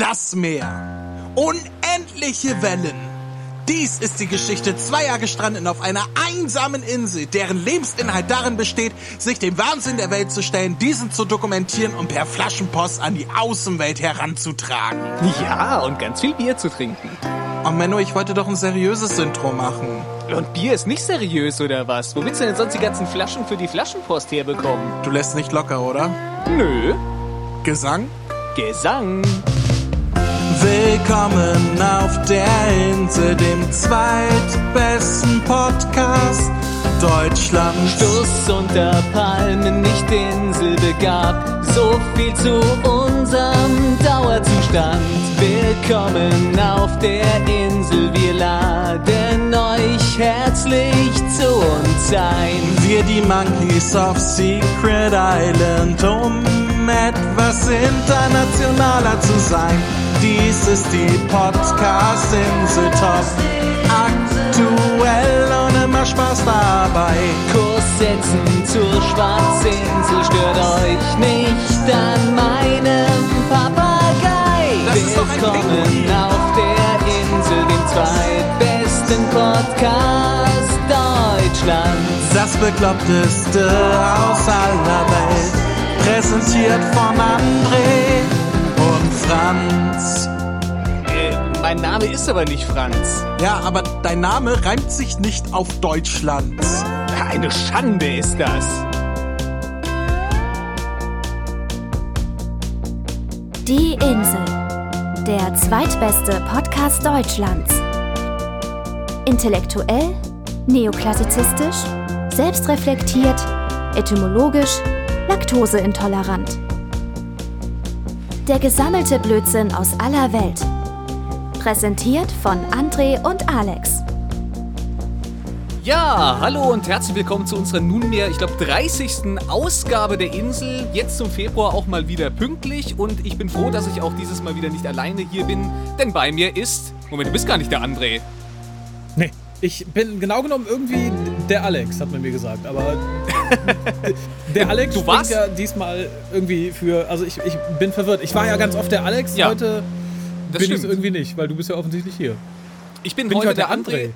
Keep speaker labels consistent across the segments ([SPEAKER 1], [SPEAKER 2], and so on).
[SPEAKER 1] Das Meer. Unendliche Wellen. Dies ist die Geschichte zweier Gestrandeten auf einer einsamen Insel, deren Lebensinhalt darin besteht, sich dem Wahnsinn der Welt zu stellen, diesen zu dokumentieren und per Flaschenpost an die Außenwelt heranzutragen.
[SPEAKER 2] Ja, und ganz viel Bier zu trinken.
[SPEAKER 1] Oh Menno, ich wollte doch ein seriöses Intro machen.
[SPEAKER 2] Und Bier ist nicht seriös, oder was? Wo willst du denn sonst die ganzen Flaschen für die Flaschenpost herbekommen?
[SPEAKER 1] Du lässt nicht locker, oder?
[SPEAKER 2] Nö.
[SPEAKER 1] Gesang?
[SPEAKER 2] Gesang.
[SPEAKER 1] Willkommen auf der Insel, dem zweitbesten Podcast Deutschlands.
[SPEAKER 2] Stuss unter Palmen, nicht inselbegabt. So viel zu unserem Dauerzustand. Willkommen auf der Insel, wir laden euch herzlich zu uns ein.
[SPEAKER 1] Wir die Monkeys of Secret Island, um etwas internationaler zu sein. Dies ist die Podcast-Insel Top. Aktuell und immer Spaß dabei.
[SPEAKER 2] Kurs setzen zur Schwarzinsel, stört euch nicht an meinem Papagei. Willkommen auf der Insel, dem zweitbesten Podcast Deutschlands.
[SPEAKER 1] Das Bekloppteste aus aller Welt. Präsentiert von André Franz.
[SPEAKER 2] Äh, mein Name ist aber nicht Franz.
[SPEAKER 1] Ja, aber dein Name reimt sich nicht auf Deutschland.
[SPEAKER 2] Eine Schande ist das.
[SPEAKER 3] Die Insel. Der zweitbeste Podcast Deutschlands. Intellektuell, neoklassizistisch, selbstreflektiert, etymologisch, laktoseintolerant. Der gesammelte Blödsinn aus aller Welt. Präsentiert von André und Alex.
[SPEAKER 2] Ja, hallo und herzlich willkommen zu unserer nunmehr, ich glaube, 30. Ausgabe der Insel. Jetzt zum Februar auch mal wieder pünktlich und ich bin froh, dass ich auch dieses Mal wieder nicht alleine hier bin, denn bei mir ist. Moment, du bist gar nicht der André.
[SPEAKER 4] Nee, ich bin genau genommen irgendwie der Alex, hat man mir gesagt. Aber der Alex
[SPEAKER 2] Du warst-
[SPEAKER 4] ja diesmal irgendwie für. Also ich, ich bin verwirrt. Ich war ja ganz oft der Alex,
[SPEAKER 2] Ja,
[SPEAKER 4] heute bin ich
[SPEAKER 2] stimmt.
[SPEAKER 4] irgendwie nicht, weil du bist ja offensichtlich hier.
[SPEAKER 2] Ich bin,
[SPEAKER 4] Bin
[SPEAKER 2] heute
[SPEAKER 4] ich heute
[SPEAKER 2] der
[SPEAKER 4] der
[SPEAKER 2] André.
[SPEAKER 4] André?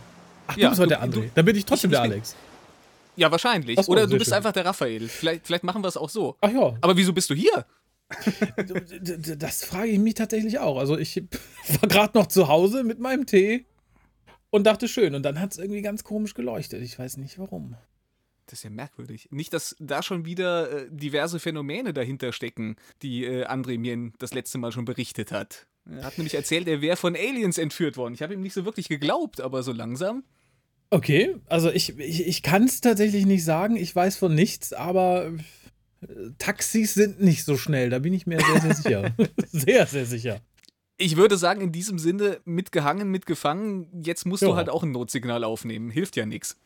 [SPEAKER 4] Ach,
[SPEAKER 2] Ja,
[SPEAKER 4] du bist heute
[SPEAKER 2] du-
[SPEAKER 4] der André. Dann bin ich trotzdem
[SPEAKER 2] ich-
[SPEAKER 4] der
[SPEAKER 2] ich bin-
[SPEAKER 4] Alex.
[SPEAKER 2] Ja, wahrscheinlich.
[SPEAKER 4] So,
[SPEAKER 2] Oder du bist
[SPEAKER 4] schön.
[SPEAKER 2] einfach der Raphael. Vielleicht, vielleicht machen wir es auch so.
[SPEAKER 4] Ach ja,
[SPEAKER 2] Aber wieso bist du hier?
[SPEAKER 4] das frage ich mich tatsächlich auch. Also ich war gerade noch zu Hause mit meinem Tee und dachte schön. Und dann hat es irgendwie ganz komisch geleuchtet. Ich weiß nicht warum.
[SPEAKER 2] Das ist ja merkwürdig. Nicht, dass da schon wieder äh, diverse Phänomene dahinter stecken, die äh, André mir das letzte Mal schon berichtet hat. Er hat nämlich erzählt, er wäre von Aliens entführt worden. Ich habe ihm nicht so wirklich geglaubt, aber so langsam.
[SPEAKER 4] Okay, also ich, ich, ich kann es tatsächlich nicht sagen. Ich weiß von nichts, aber äh, Taxis sind nicht so schnell. Da bin ich mir sehr, sehr sicher. sehr, sehr sicher.
[SPEAKER 2] Ich würde sagen, in diesem Sinne, mitgehangen, mitgefangen, jetzt musst du
[SPEAKER 4] Ja.
[SPEAKER 2] halt auch ein Notsignal aufnehmen. Hilft ja nichts.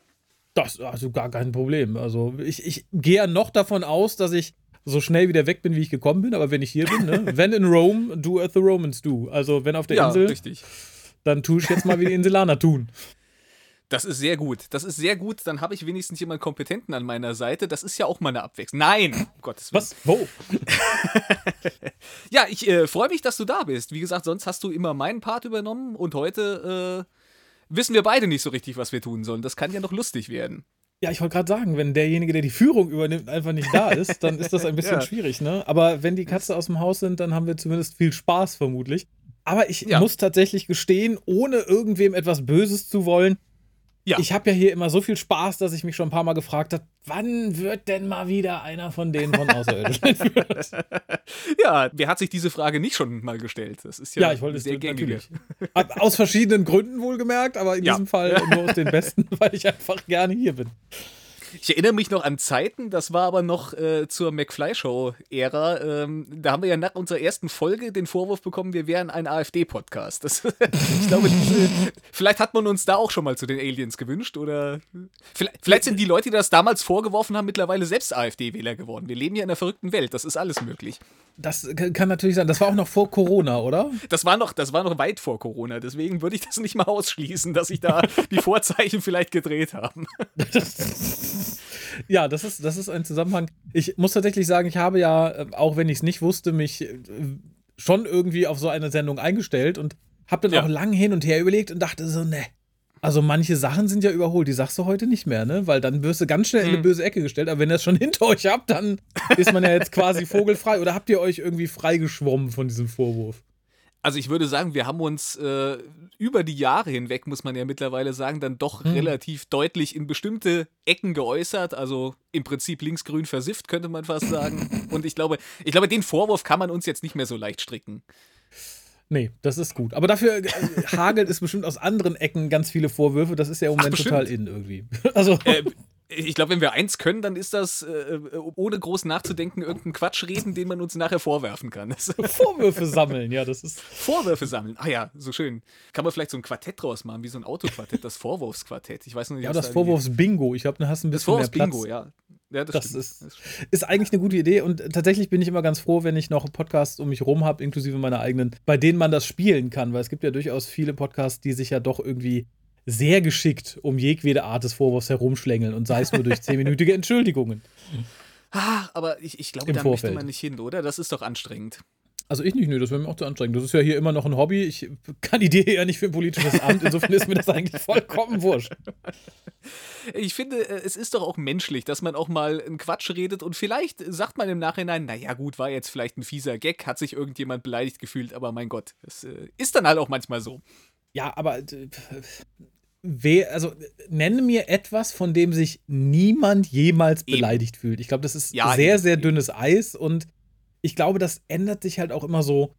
[SPEAKER 4] Das ist also gar kein Problem. Also ich, ich gehe ja noch davon aus, dass ich so schnell wieder weg bin, wie ich gekommen bin. Aber wenn ich hier bin, ne? wenn in Rome, do as the Romans do. Also wenn auf der
[SPEAKER 2] ja,
[SPEAKER 4] Insel,
[SPEAKER 2] richtig.
[SPEAKER 4] dann tue ich jetzt mal, wie die Inselaner tun.
[SPEAKER 2] Das ist sehr gut. Das ist sehr gut. Dann habe ich wenigstens jemanden Kompetenten an meiner Seite. Das ist ja auch mal eine Abwechslung. Nein! Um Gottes Willen.
[SPEAKER 4] Was? Wo?
[SPEAKER 2] Ja, ich äh, freue mich, dass du da bist. Wie gesagt, sonst hast du immer meinen Part übernommen und heute äh, wissen wir beide nicht so richtig, was wir tun sollen. Das kann ja noch lustig werden.
[SPEAKER 4] Ja, ich wollte gerade sagen, wenn derjenige, der die Führung übernimmt, einfach nicht da ist, dann ist das ein bisschen
[SPEAKER 2] Ja.
[SPEAKER 4] schwierig, ne? Aber wenn die Katze aus dem Haus sind, dann haben wir zumindest viel Spaß vermutlich. Aber ich
[SPEAKER 2] Ja.
[SPEAKER 4] muss tatsächlich gestehen, ohne irgendwem etwas Böses zu wollen,
[SPEAKER 2] Ja.
[SPEAKER 4] ich habe ja hier immer so viel Spaß, dass ich mich schon ein paar Mal gefragt habe, wann wird denn mal wieder einer von denen von Außerirdischen entführt?
[SPEAKER 2] Ja, wer hat sich diese Frage nicht schon mal gestellt? Das ist ja,
[SPEAKER 4] Ja, ich wollte es
[SPEAKER 2] sehr gängige.
[SPEAKER 4] natürlich. Aus verschiedenen Gründen wohlgemerkt, aber in
[SPEAKER 2] Ja.
[SPEAKER 4] diesem Fall nur aus den besten, weil ich einfach gerne hier bin.
[SPEAKER 2] Ich erinnere mich noch an Zeiten, das war aber noch äh, zur McFly-Show-Ära. Ähm, da haben wir ja nach unserer ersten Folge den Vorwurf bekommen, wir wären ein AfD-Podcast. Ich glaube, vielleicht hat man uns da auch schon mal zu den Aliens gewünscht oder vielleicht, vielleicht sind die Leute, die das damals vorgeworfen haben, mittlerweile selbst AfD-Wähler geworden. Wir leben ja in einer verrückten Welt, das ist alles möglich.
[SPEAKER 4] Das kann natürlich sein. Das war auch noch vor Corona, oder?
[SPEAKER 2] Das war noch, das war noch weit vor Corona, deswegen würde ich das nicht mal ausschließen, dass sich da die Vorzeichen vielleicht gedreht haben.
[SPEAKER 4] Ja, das ist, das ist ein Zusammenhang. Ich muss tatsächlich sagen, ich habe ja, äh, auch wenn ich es nicht wusste, mich äh, schon irgendwie auf so eine Sendung eingestellt und habe dann
[SPEAKER 2] Ja.
[SPEAKER 4] auch lang hin und her überlegt und dachte so, ne. Also manche Sachen sind ja überholt, die sagst du heute nicht mehr, ne? Weil dann wirst du ganz schnell in eine
[SPEAKER 2] Hm.
[SPEAKER 4] böse Ecke gestellt. Aber wenn ihr das schon hinter euch habt, dann ist man ja jetzt quasi vogelfrei. Oder habt ihr euch irgendwie freigeschwommen von diesem Vorwurf?
[SPEAKER 2] Also ich würde sagen, wir haben uns äh, über die Jahre hinweg, muss man ja mittlerweile sagen, dann doch relativ deutlich in bestimmte Ecken geäußert. Also im Prinzip linksgrün versifft, könnte man fast sagen. Und ich glaube, ich glaube, den Vorwurf kann man uns jetzt nicht mehr so leicht stricken.
[SPEAKER 4] Nee, das ist gut. Aber dafür äh, hagelt es bestimmt aus anderen Ecken ganz viele Vorwürfe. Das ist ja im Moment
[SPEAKER 2] bestimmt.
[SPEAKER 4] total in irgendwie. Also,
[SPEAKER 2] Äh, ich glaube, wenn wir eins können, dann ist das, äh, ohne groß nachzudenken, irgendeinen Quatsch reden, den man uns nachher vorwerfen kann. Das
[SPEAKER 4] Vorwürfe sammeln, ja, das ist.
[SPEAKER 2] Vorwürfe sammeln. Ah ja, so schön. Kann man vielleicht so ein Quartett draus machen, wie so ein Autoquartett, das Vorwurfsquartett. Ich weiß noch nicht,
[SPEAKER 4] Ja, das
[SPEAKER 2] da
[SPEAKER 4] Vorwurfs-Bingo. Ich glaube, du hast ein
[SPEAKER 2] Das
[SPEAKER 4] bisschen mehr
[SPEAKER 2] Vorwurfs-Bingo, ja. Ja, das,
[SPEAKER 4] Das
[SPEAKER 2] stimmt.
[SPEAKER 4] ist-
[SPEAKER 2] Das.
[SPEAKER 4] Ist eigentlich eine gute Idee und tatsächlich bin ich immer ganz froh, wenn ich noch Podcasts um mich rum habe, inklusive meiner eigenen, bei denen man das spielen kann, weil es gibt ja durchaus viele Podcasts, die sich ja doch irgendwie sehr geschickt um jegwede Art des Vorwurfs herumschlängeln und sei es nur durch zehnminütige Entschuldigungen.
[SPEAKER 2] Ah, aber ich, ich glaube, da möchte
[SPEAKER 4] Vorfeld.
[SPEAKER 2] man nicht hin, oder? Das ist doch anstrengend.
[SPEAKER 4] Also ich nicht, nö, das wäre mir auch zu anstrengend. Das ist ja hier immer noch ein Hobby. Ich kandidiere ja nicht für ein politisches Amt, insofern ist mir das eigentlich vollkommen wurscht.
[SPEAKER 2] Ich finde, äh, es ist doch auch menschlich, dass man auch mal einen Quatsch redet und vielleicht sagt man im Nachhinein, naja gut, war jetzt vielleicht ein fieser Gag, hat sich irgendjemand beleidigt gefühlt, aber mein Gott, es äh, ist dann halt auch manchmal so.
[SPEAKER 4] Ja, aber also nenne mir etwas, von dem sich niemand jemals
[SPEAKER 2] Eben.
[SPEAKER 4] beleidigt fühlt. Ich glaube, das ist
[SPEAKER 2] Ja,
[SPEAKER 4] sehr, sehr dünnes Eis und ich glaube, das ändert sich halt auch immer so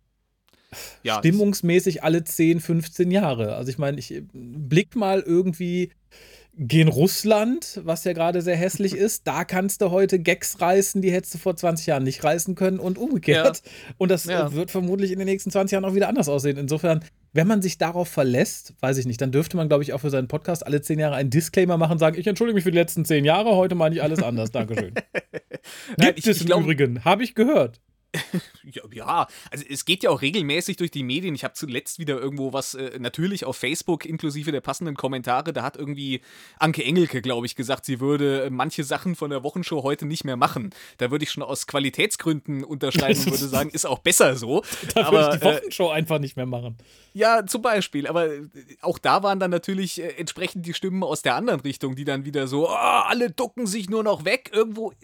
[SPEAKER 2] Ja,
[SPEAKER 4] stimmungsmäßig alle 10, 15 Jahre. Also ich meine, ich blick mal irgendwie gen Russland, was ja gerade sehr hässlich ist. Da kannst du heute Gags reißen, die hättest du vor 20 Jahren nicht reißen können und umgekehrt. Und das
[SPEAKER 2] Ja.
[SPEAKER 4] wird vermutlich in den nächsten 20 Jahren auch wieder anders aussehen. Insofern, wenn man sich darauf verlässt, weiß ich nicht, dann dürfte man, glaube ich, auch für seinen Podcast alle 10 Jahre einen Disclaimer machen und sagen, ich entschuldige mich für die letzten 10 Jahre, heute meine ich alles anders. Dankeschön.
[SPEAKER 2] Nein,
[SPEAKER 4] Gibt
[SPEAKER 2] ich-
[SPEAKER 4] es
[SPEAKER 2] ich
[SPEAKER 4] im
[SPEAKER 2] glaub-
[SPEAKER 4] Übrigen, habe ich gehört.
[SPEAKER 2] Ja, ja, also es geht ja auch regelmäßig durch die Medien. Ich habe zuletzt wieder irgendwo was, äh, natürlich auf Facebook, inklusive der passenden Kommentare, da hat irgendwie Anke Engelke, glaube ich, gesagt, sie würde äh, manche Sachen von der Wochenshow heute nicht mehr machen. Da würde ich schon aus Qualitätsgründen unterschreiben und würde sagen, ist auch besser so.
[SPEAKER 4] Da
[SPEAKER 2] Aber,
[SPEAKER 4] würde ich die
[SPEAKER 2] äh,
[SPEAKER 4] Wochenshow einfach nicht mehr machen.
[SPEAKER 2] Ja, zum Beispiel. Aber äh, auch da waren dann natürlich äh, entsprechend die Stimmen aus der anderen Richtung, die dann wieder so, "Ah, alle ducken sich nur noch weg. Irgendwo. äh,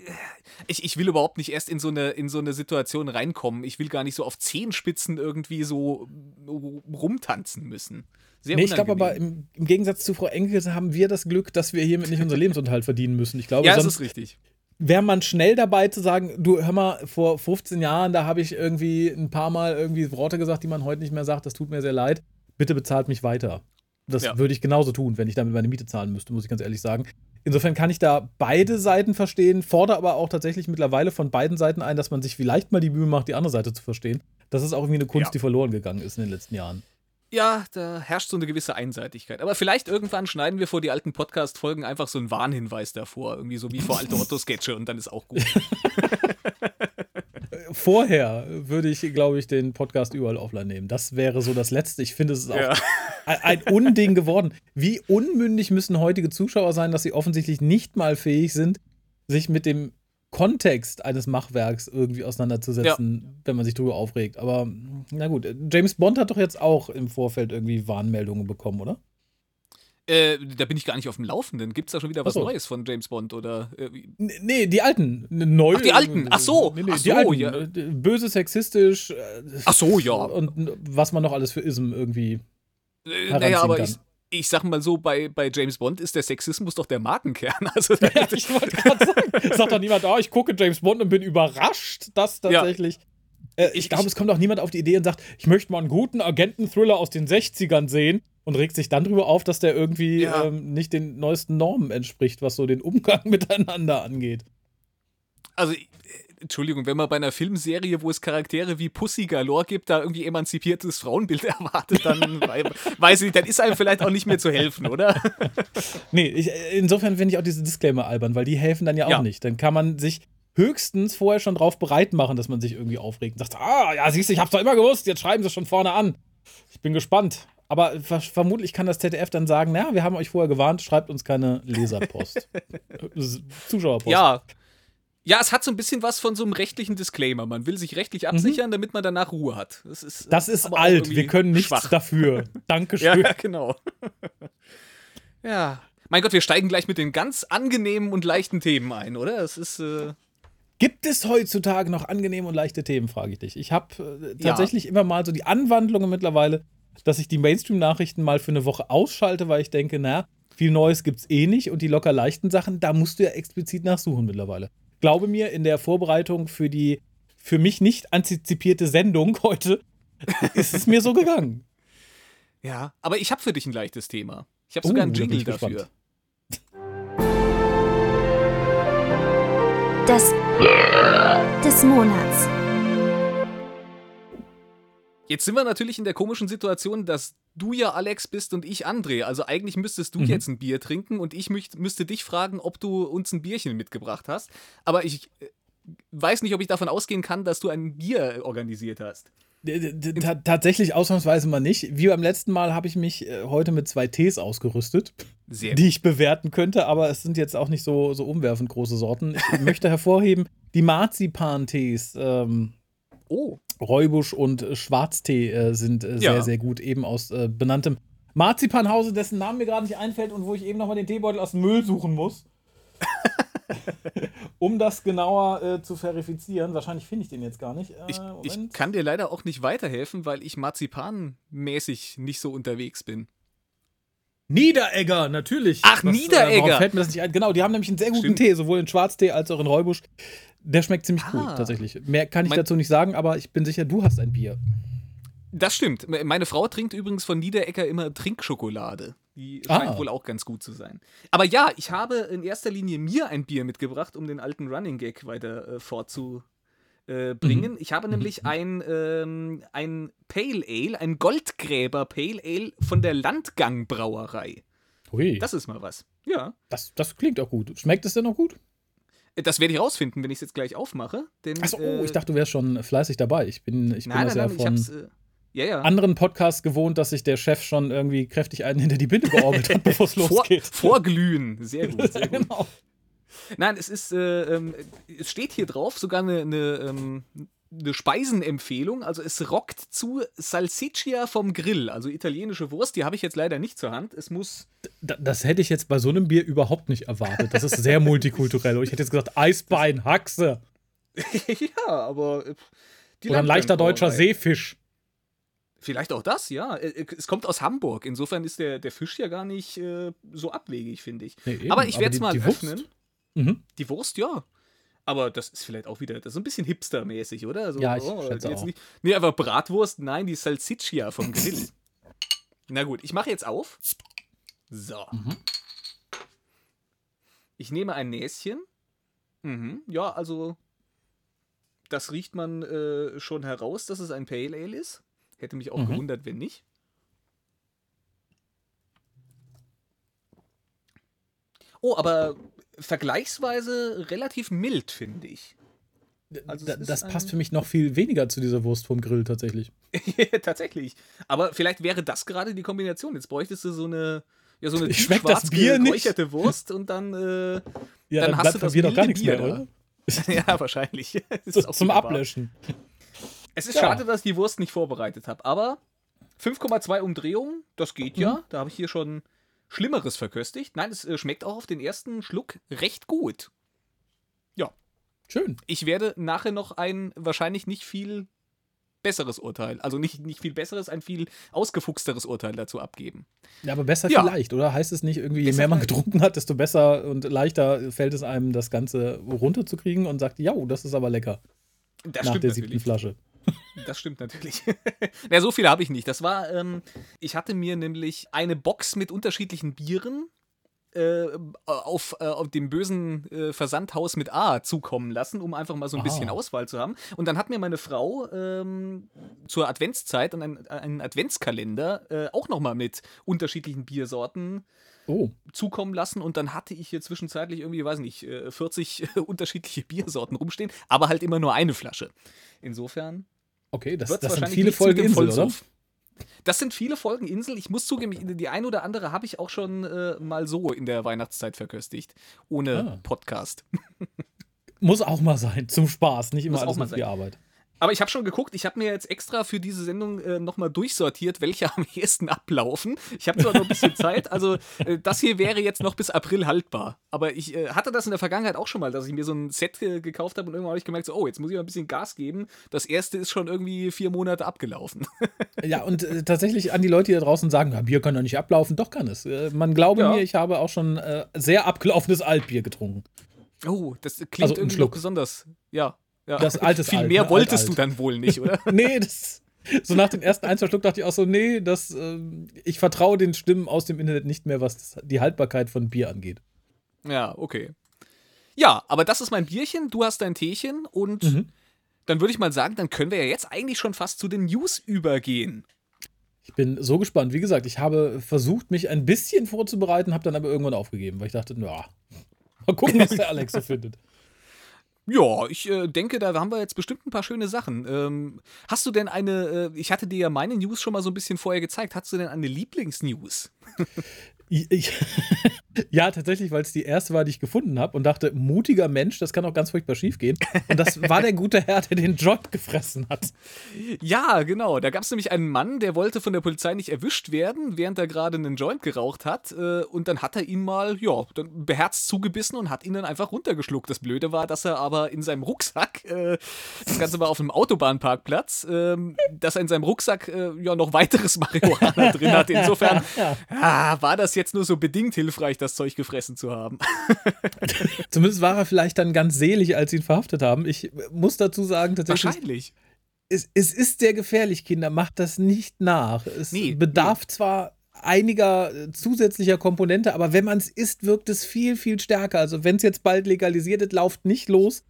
[SPEAKER 2] Ich, ich will überhaupt nicht erst in so, eine, in so eine Situation reinkommen. Ich will gar nicht so auf Zehenspitzen irgendwie so äh, rumtanzen müssen. Sehr
[SPEAKER 4] Nee, ich glaube aber im, im Gegensatz zu Frau Enke haben wir das Glück, dass wir hiermit nicht unser Lebensunterhalt verdienen müssen. Ich glaube,
[SPEAKER 2] Ja, das ist richtig.
[SPEAKER 4] wäre man schnell dabei zu sagen, du hör mal, vor 15 Jahren, da habe ich irgendwie ein paar Mal irgendwie Worte gesagt, die man heute nicht mehr sagt, das tut mir sehr leid. Bitte bezahlt mich weiter. Das
[SPEAKER 2] Ja.
[SPEAKER 4] würde ich genauso tun, wenn ich damit meine Miete zahlen müsste, muss ich ganz ehrlich sagen. Insofern kann ich da beide Seiten verstehen, fordere aber auch tatsächlich mittlerweile von beiden Seiten ein, dass man sich vielleicht mal die Mühe macht, die andere Seite zu verstehen. Das ist auch irgendwie eine Kunst,
[SPEAKER 2] Ja.
[SPEAKER 4] die verloren gegangen ist in den letzten Jahren.
[SPEAKER 2] Ja, da herrscht so eine gewisse Einseitigkeit. Aber vielleicht irgendwann schneiden wir vor die alten Podcast-Folgen einfach so einen Warnhinweis davor. Irgendwie so wie vor alte Otto-Sketche und dann ist auch gut.
[SPEAKER 4] Vorher würde ich, glaube ich, den Podcast überall offline nehmen. Das wäre so das Letzte. Ich finde, es ist auch
[SPEAKER 2] Ja.
[SPEAKER 4] ein, ein Unding geworden. Wie unmündig müssen heutige Zuschauer sein, dass sie offensichtlich nicht mal fähig sind, sich mit dem Kontext eines Machwerks irgendwie auseinanderzusetzen, wenn man sich darüber aufregt. Aber na gut, James Bond hat doch jetzt auch im Vorfeld irgendwie Warnmeldungen bekommen, oder?
[SPEAKER 2] Äh, da bin ich gar nicht auf dem Laufenden. Gibt es da schon wieder was
[SPEAKER 4] so.
[SPEAKER 2] Neues von James Bond? Oder äh,
[SPEAKER 4] Nee, die alten. Neu
[SPEAKER 2] Ach, die alten. Ach so.
[SPEAKER 4] Nee, nee,
[SPEAKER 2] Ach
[SPEAKER 4] die
[SPEAKER 2] so,
[SPEAKER 4] alten.
[SPEAKER 2] ja.
[SPEAKER 4] Äh, Böse, sexistisch. äh,
[SPEAKER 2] Ach so, ja.
[SPEAKER 4] Und was man noch alles für Ism irgendwie.
[SPEAKER 2] Äh, naja, aber
[SPEAKER 4] kann.
[SPEAKER 2] ich, ich sag mal so, bei, bei James Bond ist der Sexismus doch der Markenkern. Also,
[SPEAKER 4] Ja, ich wollte gerade sagen. Sagt doch niemand, oh, ich gucke James Bond und bin überrascht, dass tatsächlich. Äh, ich
[SPEAKER 2] Ich-
[SPEAKER 4] glaube, es kommt auch niemand auf die Idee und sagt, ich möchte mal einen guten Agenten-Thriller aus den 60ern sehen und regt sich dann drüber auf, dass der irgendwie
[SPEAKER 2] Ja.
[SPEAKER 4] ähm, nicht den neuesten Normen entspricht, was so den Umgang miteinander angeht.
[SPEAKER 2] also äh, Entschuldigung, wenn man bei einer Filmserie, wo es Charaktere wie Pussy Galore gibt, da irgendwie emanzipiertes Frauenbild erwartet, dann wei- weiß ich, dann ist einem vielleicht auch nicht mehr zu helfen, oder?
[SPEAKER 4] Nee, ich, äh, insofern finde ich auch diese Disclaimer albern, weil die helfen dann ja auch
[SPEAKER 2] Ja.
[SPEAKER 4] nicht. Dann kann man sich höchstens vorher schon drauf bereit machen, dass man sich irgendwie aufregt und sagt, ah, ja, siehst du, ich hab's doch immer gewusst, jetzt schreiben sie schon vorne an. Ich bin gespannt. Aber ver vermutlich kann das ZDF dann sagen, na, wir haben euch vorher gewarnt, schreibt uns keine Leserpost. Zuschauerpost.
[SPEAKER 2] Ja. Ja, es hat so ein bisschen was von so einem rechtlichen Disclaimer. Man will sich rechtlich
[SPEAKER 4] Mhm.
[SPEAKER 2] absichern, damit man danach Ruhe hat. Das ist,
[SPEAKER 4] Das ist alt, wir können nichts
[SPEAKER 2] schwach.
[SPEAKER 4] dafür. Dankeschön.
[SPEAKER 2] Ja, genau. ja. Mein Gott, wir steigen gleich mit den ganz angenehmen und leichten Themen ein, oder? Es ist. Äh,
[SPEAKER 4] Gibt es heutzutage noch angenehme und leichte Themen, frage ich dich. Ich habe äh,
[SPEAKER 2] Ja.
[SPEAKER 4] tatsächlich immer mal so die Anwandlungen mittlerweile, dass ich die Mainstream-Nachrichten mal für eine Woche ausschalte, weil ich denke, na, viel Neues gibt's eh nicht und die locker leichten Sachen, da musst du ja explizit nachsuchen mittlerweile. Glaube mir, in der Vorbereitung für die für mich nicht antizipierte Sendung heute ist es mir so gegangen.
[SPEAKER 2] ja. Aber ich habe für dich ein leichtes Thema. Ich habe
[SPEAKER 4] Oh,
[SPEAKER 2] sogar einen Jingle dafür.
[SPEAKER 4] gespannt.
[SPEAKER 3] Das des Monats.
[SPEAKER 2] Jetzt sind wir natürlich in der komischen Situation, dass du ja Alex bist und ich André. Also eigentlich müsstest du
[SPEAKER 4] Mhm.
[SPEAKER 2] jetzt ein Bier trinken und ich mücht, müsste dich fragen, ob du uns ein Bierchen mitgebracht hast. Aber ich äh, weiß nicht, ob ich davon ausgehen kann, dass du ein Bier organisiert hast.
[SPEAKER 4] Ta- Tatsächlich ausnahmsweise mal nicht. Wie beim letzten Mal habe ich mich äh, heute mit zwei Tees ausgerüstet.
[SPEAKER 2] Sehr
[SPEAKER 4] die ich bewerten könnte, aber es sind jetzt auch nicht so, so umwerfend große Sorten. Ich möchte hervorheben, die Marzipan-Tees, ähm,
[SPEAKER 2] Oh,
[SPEAKER 4] Räubusch und äh, Schwarztee äh, sind äh, sehr,
[SPEAKER 2] Ja.
[SPEAKER 4] sehr gut, eben aus äh, benanntem Marzipanhause, dessen Name mir gerade nicht einfällt und wo ich eben nochmal den Teebeutel aus dem Müll suchen muss. um das genauer äh, zu verifizieren. Wahrscheinlich finde ich den jetzt gar nicht. Äh,
[SPEAKER 2] ich, ich kann dir leider auch nicht weiterhelfen, weil ich marzipanmäßig nicht so unterwegs bin.
[SPEAKER 4] Niederegger, natürlich.
[SPEAKER 2] Ach, Niederegger.
[SPEAKER 4] warum fällt mir das nicht ein? Genau, die haben nämlich einen sehr guten
[SPEAKER 2] Stimmt.
[SPEAKER 4] Tee, sowohl in Schwarztee als auch in Räubusch. Der schmeckt ziemlich
[SPEAKER 2] Ah.
[SPEAKER 4] gut, tatsächlich. Mehr kann ich
[SPEAKER 2] Mein-
[SPEAKER 4] dazu nicht sagen, aber ich bin sicher, du hast ein Bier.
[SPEAKER 2] Das stimmt. Meine Frau trinkt übrigens von Niederecker immer Trinkschokolade. Die
[SPEAKER 4] Ah.
[SPEAKER 2] scheint wohl auch ganz gut zu sein. Aber ja, ich habe in erster Linie mir ein Bier mitgebracht, um den alten Running Gag weiter äh, fortzubringen. Bringen. Ich habe nämlich ein, ähm, ein Pale Ale, ein Goldgräber Pale Ale von der Landgang Brauerei.
[SPEAKER 4] Ui,
[SPEAKER 2] Das ist mal was. Ja.
[SPEAKER 4] das, das klingt auch gut. Schmeckt es denn noch gut?
[SPEAKER 2] Äh, Das werde ich rausfinden, wenn ich es jetzt gleich aufmache. Denn,
[SPEAKER 4] Achso, oh,
[SPEAKER 2] äh,
[SPEAKER 4] ich dachte, du wärst schon fleißig dabei. Ich bin, ich bin
[SPEAKER 2] Nein,
[SPEAKER 4] das
[SPEAKER 2] nein,
[SPEAKER 4] ja
[SPEAKER 2] nein, ich
[SPEAKER 4] von.
[SPEAKER 2] Äh, ja, ja.
[SPEAKER 4] anderen Podcasts gewohnt, dass sich der Chef schon irgendwie kräftig einen hinter die Binde georgelt hat, bevor es
[SPEAKER 2] Vor,
[SPEAKER 4] losgeht.
[SPEAKER 2] vorglühen. Sehr gut, sehr gut.
[SPEAKER 4] genau.
[SPEAKER 2] Nein, es ist, äh, ähm, es steht hier drauf sogar eine, eine, ähm, eine Speisenempfehlung. Also es rockt zu Salsiccia vom Grill, also italienische Wurst. Die habe ich jetzt leider nicht zur Hand. Es muss.
[SPEAKER 4] Da- Das hätte ich jetzt bei so einem Bier überhaupt nicht erwartet. Das ist sehr multikulturell. Ich hätte jetzt gesagt, Eisbein, Haxe
[SPEAKER 2] ja, aber. äh, die
[SPEAKER 4] oder ein leichter deutscher. Seefisch.
[SPEAKER 2] Vielleicht auch das, ja. Äh, Es kommt aus Hamburg. Insofern ist der, der Fisch ja gar nicht äh, so abwegig, finde ich.
[SPEAKER 4] Nee,
[SPEAKER 2] aber ich werde es mal
[SPEAKER 4] die
[SPEAKER 2] öffnen.
[SPEAKER 4] Mhm.
[SPEAKER 2] Die Wurst, ja. Aber das ist vielleicht auch wieder das ist so ein bisschen hipstermäßig, oder? So,
[SPEAKER 4] Ja, ich schätze
[SPEAKER 2] jetzt
[SPEAKER 4] auch.
[SPEAKER 2] Nicht, nee, einfach Bratwurst, nein, die Salsiccia vom Grill. Na gut, ich mache jetzt auf. So.
[SPEAKER 4] Mhm.
[SPEAKER 2] Ich nehme ein Näschen. Mhm. Ja, also das riecht man äh, schon heraus, dass es ein Pale Ale ist. Hätte mich auch
[SPEAKER 4] Mhm.
[SPEAKER 2] gewundert, wenn nicht. Oh, aber vergleichsweise relativ mild, finde ich. Also
[SPEAKER 4] Da, das passt für mich noch viel weniger zu dieser Wurst vom Grill tatsächlich.
[SPEAKER 2] Tatsächlich. Aber vielleicht wäre das gerade die Kombination. Jetzt bräuchtest du so eine, ja, so eine
[SPEAKER 4] Ich schmeck das Bier nicht.
[SPEAKER 2] geräucherte Wurst und dann, äh,
[SPEAKER 4] Ja,
[SPEAKER 2] Dann
[SPEAKER 4] dann,
[SPEAKER 2] hast du das
[SPEAKER 4] mir doch gar nichts mehr,
[SPEAKER 2] Bier
[SPEAKER 4] oder?
[SPEAKER 2] ja, wahrscheinlich.
[SPEAKER 4] So,
[SPEAKER 2] ist auch
[SPEAKER 4] zum
[SPEAKER 2] wieder wahr.
[SPEAKER 4] Ablöschen.
[SPEAKER 2] Es ist
[SPEAKER 4] Ja.
[SPEAKER 2] schade, dass ich die Wurst nicht vorbereitet habe, aber 5,2 Umdrehungen, das geht ja.
[SPEAKER 4] Mhm.
[SPEAKER 2] Da habe ich hier schon Schlimmeres verköstigt. Nein, es äh, schmeckt auch auf den ersten Schluck recht gut.
[SPEAKER 4] Schön.
[SPEAKER 2] Ich werde nachher noch ein wahrscheinlich nicht viel besseres Urteil, also nicht, nicht viel besseres, ein viel ausgefuchsteres Urteil dazu abgeben.
[SPEAKER 4] Ja, aber besser
[SPEAKER 2] Ja.
[SPEAKER 4] vielleicht, oder? Heißt es nicht irgendwie, je
[SPEAKER 2] Besser
[SPEAKER 4] mehr man
[SPEAKER 2] vielleicht.
[SPEAKER 4] getrunken hat, desto besser und leichter fällt es einem, das Ganze runterzukriegen und sagt, ja, das ist aber lecker.
[SPEAKER 2] Das
[SPEAKER 4] nach
[SPEAKER 2] stimmt
[SPEAKER 4] der siebten
[SPEAKER 2] natürlich.
[SPEAKER 4] Flasche.
[SPEAKER 2] Das stimmt natürlich. ja, so viele habe ich nicht. Das war, ähm, ich hatte mir nämlich eine Box mit unterschiedlichen Bieren äh, auf, äh, auf dem bösen äh, Versandhaus mit A zukommen lassen, um einfach mal so ein bisschen
[SPEAKER 4] Ah.
[SPEAKER 2] Auswahl zu haben. Und dann hat mir meine Frau ähm, zur Adventszeit einen, einen Adventskalender äh, auch nochmal mit unterschiedlichen Biersorten
[SPEAKER 4] Oh,
[SPEAKER 2] zukommen lassen und dann hatte ich hier zwischenzeitlich irgendwie, weiß nicht, äh, 40 unterschiedliche Biersorten rumstehen, aber halt immer nur eine Flasche. Insofern
[SPEAKER 4] okay, das, das sind viele Folgen Insel, oder?
[SPEAKER 2] Das sind viele Folgen Insel. Ich muss zugeben, die eine oder andere habe ich auch schon äh, mal so in der Weihnachtszeit verköstigt. Ohne
[SPEAKER 4] Ah.
[SPEAKER 2] Podcast.
[SPEAKER 4] Muss auch mal sein, zum Spaß, nicht immer
[SPEAKER 2] Muss auch
[SPEAKER 4] alles
[SPEAKER 2] mal
[SPEAKER 4] für die
[SPEAKER 2] sein.
[SPEAKER 4] Arbeit.
[SPEAKER 2] Aber ich habe schon geguckt, ich habe mir jetzt extra für diese Sendung äh, nochmal durchsortiert, welche am ehesten ablaufen. Ich habe zwar noch ein bisschen Zeit, also äh, das hier wäre jetzt noch bis April haltbar. Aber ich äh, hatte das in der Vergangenheit auch schon mal, dass ich mir so ein Set äh, gekauft habe und irgendwann habe ich gemerkt, so, oh, jetzt muss ich mal ein bisschen Gas geben. Das erste ist schon irgendwie vier Monate abgelaufen.
[SPEAKER 4] Ja, und äh, tatsächlich an die Leute, die da draußen sagen, ja, Bier kann doch nicht ablaufen. Doch kann es. Äh, man glaube
[SPEAKER 2] Ja.
[SPEAKER 4] mir, ich habe auch schon äh, sehr abgelaufenes Altbier getrunken.
[SPEAKER 2] Oh, das klingt
[SPEAKER 4] Also
[SPEAKER 2] irgendwie besonders. Ja. Ja.
[SPEAKER 4] Das altes
[SPEAKER 2] Viel
[SPEAKER 4] Alt,
[SPEAKER 2] mehr
[SPEAKER 4] ne?
[SPEAKER 2] wolltest
[SPEAKER 4] Alt,
[SPEAKER 2] du dann wohl nicht, oder?
[SPEAKER 4] nee, das. So nach den ersten ein, zwei Schluck dachte ich auch so, nee, das, ähm, ich vertraue den Stimmen aus dem Internet nicht mehr, was das, die Haltbarkeit von Bier angeht.
[SPEAKER 2] Ja, okay. Ja, aber das ist mein Bierchen, du hast dein Teechen und
[SPEAKER 4] Mhm.
[SPEAKER 2] dann würde ich mal sagen, dann können wir ja jetzt eigentlich schon fast zu den News übergehen.
[SPEAKER 4] Ich bin so gespannt. Wie gesagt, ich habe versucht, mich ein bisschen vorzubereiten, habe dann aber irgendwann aufgegeben, weil ich dachte, ja, mal gucken, was der Alex so findet.
[SPEAKER 2] Ja, ich äh, denke, da haben wir jetzt bestimmt ein paar schöne Sachen. Ähm, hast du denn eine, äh, ich hatte dir ja meine News schon mal so ein bisschen vorher gezeigt, hast du denn eine Lieblingsnews?
[SPEAKER 4] Ja, tatsächlich, weil es die erste war, die ich gefunden habe und dachte, mutiger Mensch, das kann auch ganz furchtbar schief gehen. Und das war der gute Herr, der den Joint gefressen hat.
[SPEAKER 2] Ja, genau. Da gab es nämlich einen Mann, der wollte von der Polizei nicht erwischt werden, während er gerade einen Joint geraucht hat. Äh, und dann hat er ihn mal, ja, dann beherzt zugebissen und hat ihn dann einfach runtergeschluckt. Das Blöde war, dass er aber in seinem Rucksack, äh, das Ganze war auf einem Autobahnparkplatz, ähm, dass er in seinem Rucksack äh, ja noch weiteres Marihuana drin hat. Insofern ah, war das jetzt nur so bedingt hilfreich, das Zeug gefressen zu haben.
[SPEAKER 4] Zumindest war er vielleicht dann ganz selig, als sie ihn verhaftet haben. Ich muss dazu sagen, tatsächlich,
[SPEAKER 2] Wahrscheinlich.
[SPEAKER 4] es, es ist sehr gefährlich, Kinder. Macht das nicht nach. Es
[SPEAKER 2] Nee,
[SPEAKER 4] bedarf zwar einiger äh, zusätzlicher Komponente, aber wenn man es isst, wirkt es viel, viel stärker. Also wenn es jetzt bald legalisiert ist, lauft nicht los.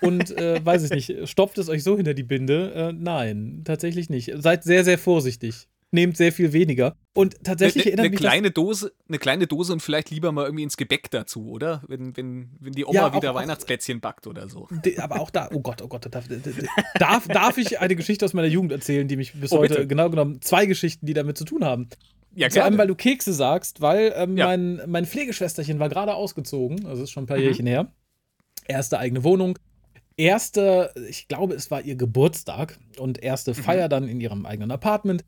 [SPEAKER 4] Und äh, weiß ich nicht, stopft es euch so hinter die Binde? Äh, nein, tatsächlich nicht. Seid sehr, sehr vorsichtig. Nehmt sehr viel weniger. Und tatsächlich
[SPEAKER 2] Eine,
[SPEAKER 4] erinnert
[SPEAKER 2] eine
[SPEAKER 4] mich das-
[SPEAKER 2] kleine Dose, eine kleine Dose und vielleicht lieber mal irgendwie ins Gebäck dazu, oder? Wenn, wenn, wenn die Oma
[SPEAKER 4] Ja, auch-
[SPEAKER 2] wieder
[SPEAKER 4] auch-
[SPEAKER 2] Weihnachtsplätzchen backt oder so.
[SPEAKER 4] Aber auch da, oh Gott, oh Gott, darf, darf, darf ich eine Geschichte aus meiner Jugend erzählen, die mich bis
[SPEAKER 2] Oh,
[SPEAKER 4] heute,
[SPEAKER 2] bitte.
[SPEAKER 4] genau genommen, zwei Geschichten, die damit zu tun haben.
[SPEAKER 2] Ja,
[SPEAKER 4] Vor allem, weil du Kekse sagst, weil ähm,
[SPEAKER 2] Ja.
[SPEAKER 4] mein, mein Pflegeschwesterchen war gerade ausgezogen, also ist schon ein paar
[SPEAKER 2] Mhm.
[SPEAKER 4] Jährchen her. Erste eigene Wohnung. Erste, ich glaube, es war ihr Geburtstag und erste
[SPEAKER 2] Mhm.
[SPEAKER 4] Feier dann in ihrem eigenen Apartment.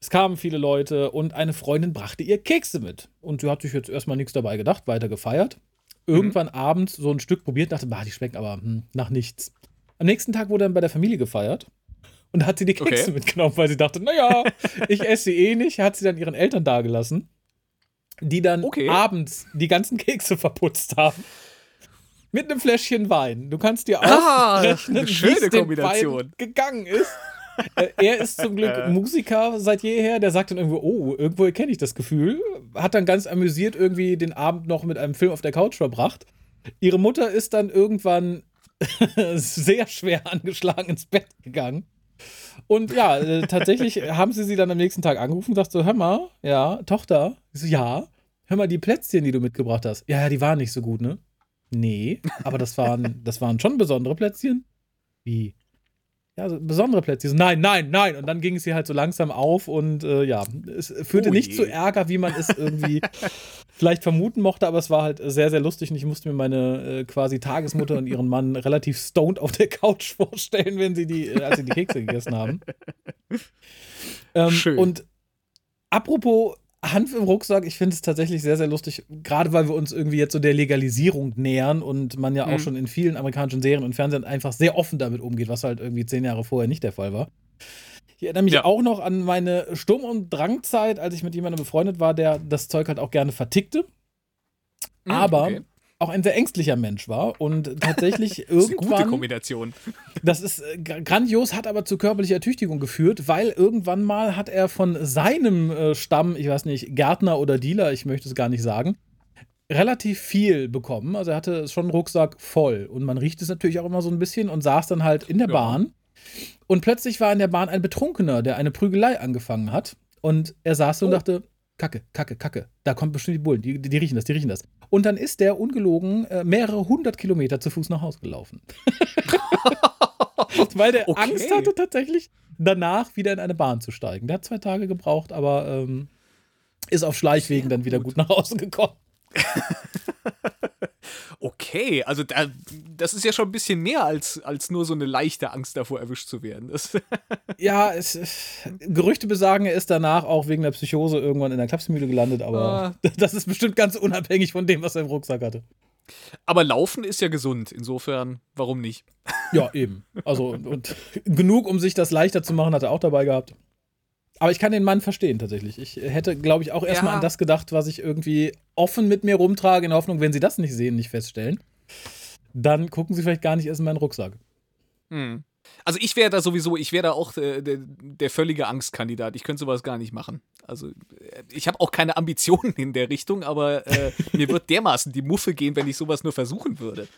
[SPEAKER 4] Es kamen viele Leute und eine Freundin brachte ihr Kekse mit. Und sie hat sich jetzt erstmal nichts dabei gedacht, weiter gefeiert.
[SPEAKER 2] Mhm.
[SPEAKER 4] Irgendwann abends so ein Stück probiert, dachte, bah, die schmecken aber hm, nach nichts. Am nächsten Tag wurde dann bei der Familie gefeiert. Und hat sie die Kekse
[SPEAKER 2] Okay.
[SPEAKER 4] mitgenommen, weil sie dachte, naja, ich esse sie eh nicht, hat sie dann ihren Eltern dagelassen, die dann
[SPEAKER 2] Okay.
[SPEAKER 4] abends die ganzen Kekse verputzt haben. Mit einem Fläschchen Wein. Du kannst dir
[SPEAKER 2] Ah,
[SPEAKER 4] ausrechnen,
[SPEAKER 2] eine schöne
[SPEAKER 4] wie es dem
[SPEAKER 2] Kombination.
[SPEAKER 4] Wein gegangen ist. Äh, er ist zum Glück Musiker seit jeher. Der sagt dann irgendwo, oh, irgendwo kenne ich das Gefühl. Hat dann ganz amüsiert irgendwie den Abend noch mit einem Film auf der Couch verbracht. Ihre Mutter ist dann irgendwann sehr schwer angeschlagen ins Bett gegangen. Und ja, äh, tatsächlich haben sie sie dann am nächsten Tag angerufen und gesagt so, hör mal, ja, Tochter. So, ja, hör mal, die Plätzchen, die du mitgebracht hast. Ja, ja, die waren nicht so gut, ne? Nee, aber das waren, das waren schon besondere Plätzchen. Wie? Ja, so besondere Plätzchen. So, nein, nein, nein. Und dann ging es ihr halt so langsam auf und äh, ja, es führte
[SPEAKER 2] Oh
[SPEAKER 4] nicht zu Ärger, wie man es irgendwie vielleicht vermuten mochte, aber es war halt sehr, sehr lustig und ich musste mir meine äh, quasi Tagesmutter und ihren Mann relativ stoned auf der Couch vorstellen, wenn sie die, äh, als sie die Kekse gegessen haben. Ähm,
[SPEAKER 2] Schön.
[SPEAKER 4] Und apropos Hanf im Rucksack, ich finde es tatsächlich sehr, sehr lustig, gerade weil wir uns irgendwie jetzt so der Legalisierung nähern und man ja auch
[SPEAKER 2] Mhm.
[SPEAKER 4] schon in vielen amerikanischen Serien und Fernsehen einfach sehr offen damit umgeht, was halt irgendwie zehn Jahre vorher nicht der Fall war. Ich erinnere mich
[SPEAKER 2] Ja.
[SPEAKER 4] auch noch an meine Sturm- und Drangzeit, als ich mit jemandem befreundet war, der das Zeug halt auch gerne vertickte,
[SPEAKER 2] Hm,
[SPEAKER 4] aber
[SPEAKER 2] okay.
[SPEAKER 4] Auch ein sehr ängstlicher Mensch war und tatsächlich
[SPEAKER 2] Das ist eine gute
[SPEAKER 4] irgendwann
[SPEAKER 2] Kombination.
[SPEAKER 4] das ist äh, gra- grandios, hat aber zu körperlicher Ertüchtigung geführt, weil irgendwann mal hat er von seinem äh, Stamm, ich weiß nicht, Gärtner oder Dealer, ich möchte es gar nicht sagen, relativ viel bekommen. Also er hatte schon einen Rucksack voll. Und man riecht es natürlich auch immer so ein bisschen und saß dann halt in der
[SPEAKER 2] Ja.
[SPEAKER 4] Bahn. Und plötzlich war in der Bahn ein Betrunkener, der eine Prügelei angefangen hat. Und er saß so und
[SPEAKER 2] Oh.
[SPEAKER 4] dachte, Kacke, Kacke, Kacke. Da kommt bestimmt die Bullen. Die, die, die riechen das, die riechen das. Und dann ist der ungelogen äh, mehrere hundert Kilometer zu Fuß nach Hause gelaufen. Weil der
[SPEAKER 2] Okay.
[SPEAKER 4] Angst hatte tatsächlich, danach wieder in eine Bahn zu steigen. Der hat zwei Tage gebraucht, aber ähm, ist auf Schleichwegen dann wieder gut nach Hause gekommen.
[SPEAKER 2] Okay, also da, das ist ja schon ein bisschen mehr als, als nur so eine leichte Angst davor, erwischt zu werden.
[SPEAKER 4] Ja, es, Gerüchte besagen, er ist danach auch wegen der Psychose irgendwann in der Klapsmühle gelandet, aber ah. das ist bestimmt ganz unabhängig von dem, was er im Rucksack hatte.
[SPEAKER 2] Aber Laufen ist ja gesund, insofern, warum nicht?
[SPEAKER 4] Ja, eben. Also, und genug, um sich das leichter zu machen, hat er auch dabei gehabt. Aber ich kann den Mann verstehen tatsächlich. Ich hätte, glaube ich, auch erstmal ja. an das gedacht, was ich irgendwie offen mit mir rumtrage, in der Hoffnung, wenn sie das nicht sehen, nicht feststellen. Dann gucken sie vielleicht gar nicht erst in meinen Rucksack.
[SPEAKER 2] Hm. Also ich wäre da sowieso, ich wäre da auch der, der, der, völlige Angstkandidat. Ich könnte sowas gar nicht machen. Also ich habe auch keine Ambitionen in der Richtung, aber äh, mir wird dermaßen die Muffe gehen, wenn ich sowas nur versuchen würde.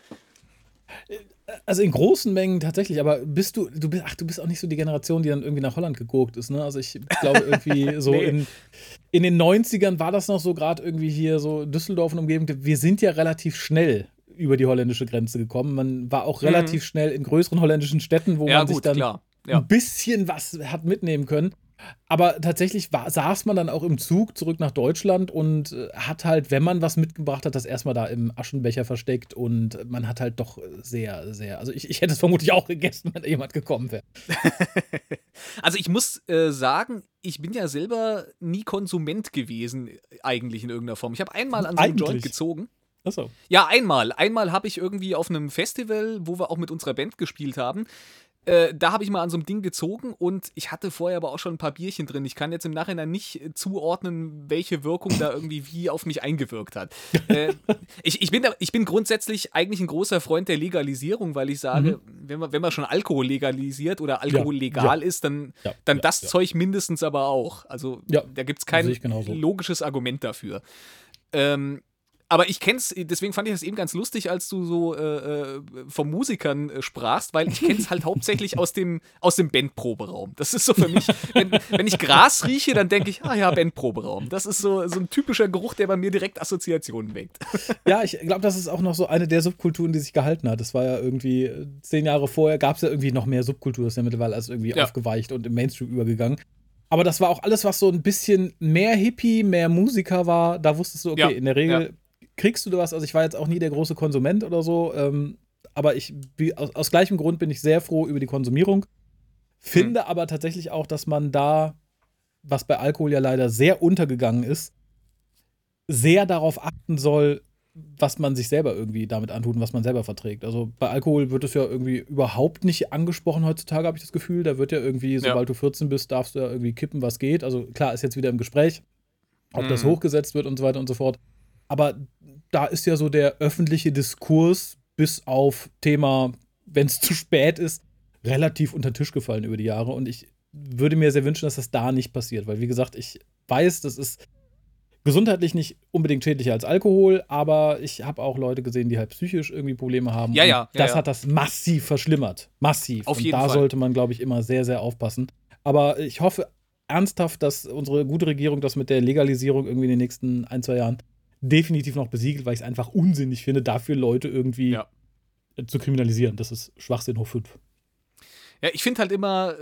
[SPEAKER 4] Also in großen Mengen tatsächlich, aber bist du, du bist, ach, du bist auch nicht so die Generation, die dann irgendwie nach Holland geguckt ist, ne? Also ich glaube irgendwie so nee. in, in den 90ern war das noch so gerade irgendwie hier so Düsseldorf und Umgebung. Wir sind ja relativ schnell über die holländische Grenze gekommen. Man war auch relativ mhm. schnell in größeren holländischen Städten, wo ja, man gut, sich dann ja. ein bisschen was hat mitnehmen können. Aber tatsächlich war, saß man dann auch im Zug zurück nach Deutschland und äh, hat halt, wenn man was mitgebracht hat, das erstmal da im Aschenbecher versteckt und man hat halt doch sehr, sehr, also ich, ich hätte es vermutlich auch gegessen, wenn da jemand gekommen wäre.
[SPEAKER 2] also ich muss äh, sagen, ich bin ja selber nie Konsument gewesen, eigentlich in irgendeiner Form. Ich habe einmal an so einem Joint gezogen.
[SPEAKER 4] Achso.
[SPEAKER 2] Ja, einmal. Einmal habe ich irgendwie auf einem Festival, wo wir auch mit unserer Band gespielt haben, äh, da habe ich mal an so einem Ding gezogen und ich hatte vorher aber auch schon ein paar Bierchen drin. Ich kann jetzt im Nachhinein nicht äh, zuordnen, welche Wirkung da irgendwie wie auf mich eingewirkt hat. äh, ich, ich, bin da, ich bin grundsätzlich eigentlich ein großer Freund der Legalisierung, weil ich sage, mhm. wenn, man, wenn man schon Alkohol legalisiert oder Alkohol ja, legal ja. ist, dann, ja, dann das Zeug mindestens aber auch. Also da gibt es kein logisches Argument dafür. Ähm, aber ich kenn's, deswegen fand ich das eben ganz lustig, als du so äh, äh von Musikern äh, sprachst, weil ich kenn's halt hauptsächlich aus dem, aus dem Bandproberaum. Das ist so für mich, wenn, wenn ich Gras rieche, dann denke ich, ah ja, Bandproberaum. Das ist so, so ein typischer Geruch, der bei mir direkt Assoziationen weckt.
[SPEAKER 4] Ja, ich glaube, das ist auch noch so eine der Subkulturen, die sich gehalten hat. Das war ja irgendwie, äh, zehn Jahre vorher gab es ja irgendwie noch mehr Subkultur, das ist ja mittlerweile alles irgendwie ja. aufgeweicht und im Mainstream übergegangen. Aber das war auch alles, was so ein bisschen mehr Hippie, mehr Musiker war. Da wusstest du, okay, ja, in der Regel ja kriegst du was. Also ich war jetzt auch nie der große Konsument oder so, ähm, aber ich, aus, aus, gleichem Grund bin ich sehr froh über die Konsumierung. Finde hm. aber tatsächlich auch, dass man da, was bei Alkohol ja leider sehr untergegangen ist, sehr darauf achten soll, was man sich selber irgendwie damit antut und was man selber verträgt. Also bei Alkohol wird es ja irgendwie überhaupt nicht angesprochen heutzutage, habe ich das Gefühl. Da wird ja irgendwie, sobald ja. du 14 bist, darfst du ja irgendwie kippen, was geht. Also klar, ist jetzt wieder im Gespräch, ob mhm. das hm. hochgesetzt wird und so weiter und so fort. Aber da ist ja so der öffentliche Diskurs bis auf Thema, wenn es zu spät ist, relativ unter den Tisch gefallen über die Jahre. Und ich würde mir sehr wünschen, dass das da nicht passiert, weil wie gesagt, ich weiß, das ist gesundheitlich nicht unbedingt schädlicher als Alkohol, aber ich habe auch Leute gesehen, die halt psychisch irgendwie Probleme haben.
[SPEAKER 2] Ja, ja.
[SPEAKER 4] das
[SPEAKER 2] ja,
[SPEAKER 4] hat das massiv verschlimmert. Massiv.
[SPEAKER 2] Auf jeden
[SPEAKER 4] Und da
[SPEAKER 2] Fall.
[SPEAKER 4] sollte man, glaube ich, immer sehr, sehr aufpassen. Aber ich hoffe ernsthaft, dass unsere gute Regierung das mit der Legalisierung irgendwie in den nächsten ein, zwei Jahren definitiv noch besiegelt, weil ich es einfach unsinnig finde, dafür Leute irgendwie ja. zu kriminalisieren. Das ist Schwachsinn hoch 5.
[SPEAKER 2] Ja, ich finde halt immer,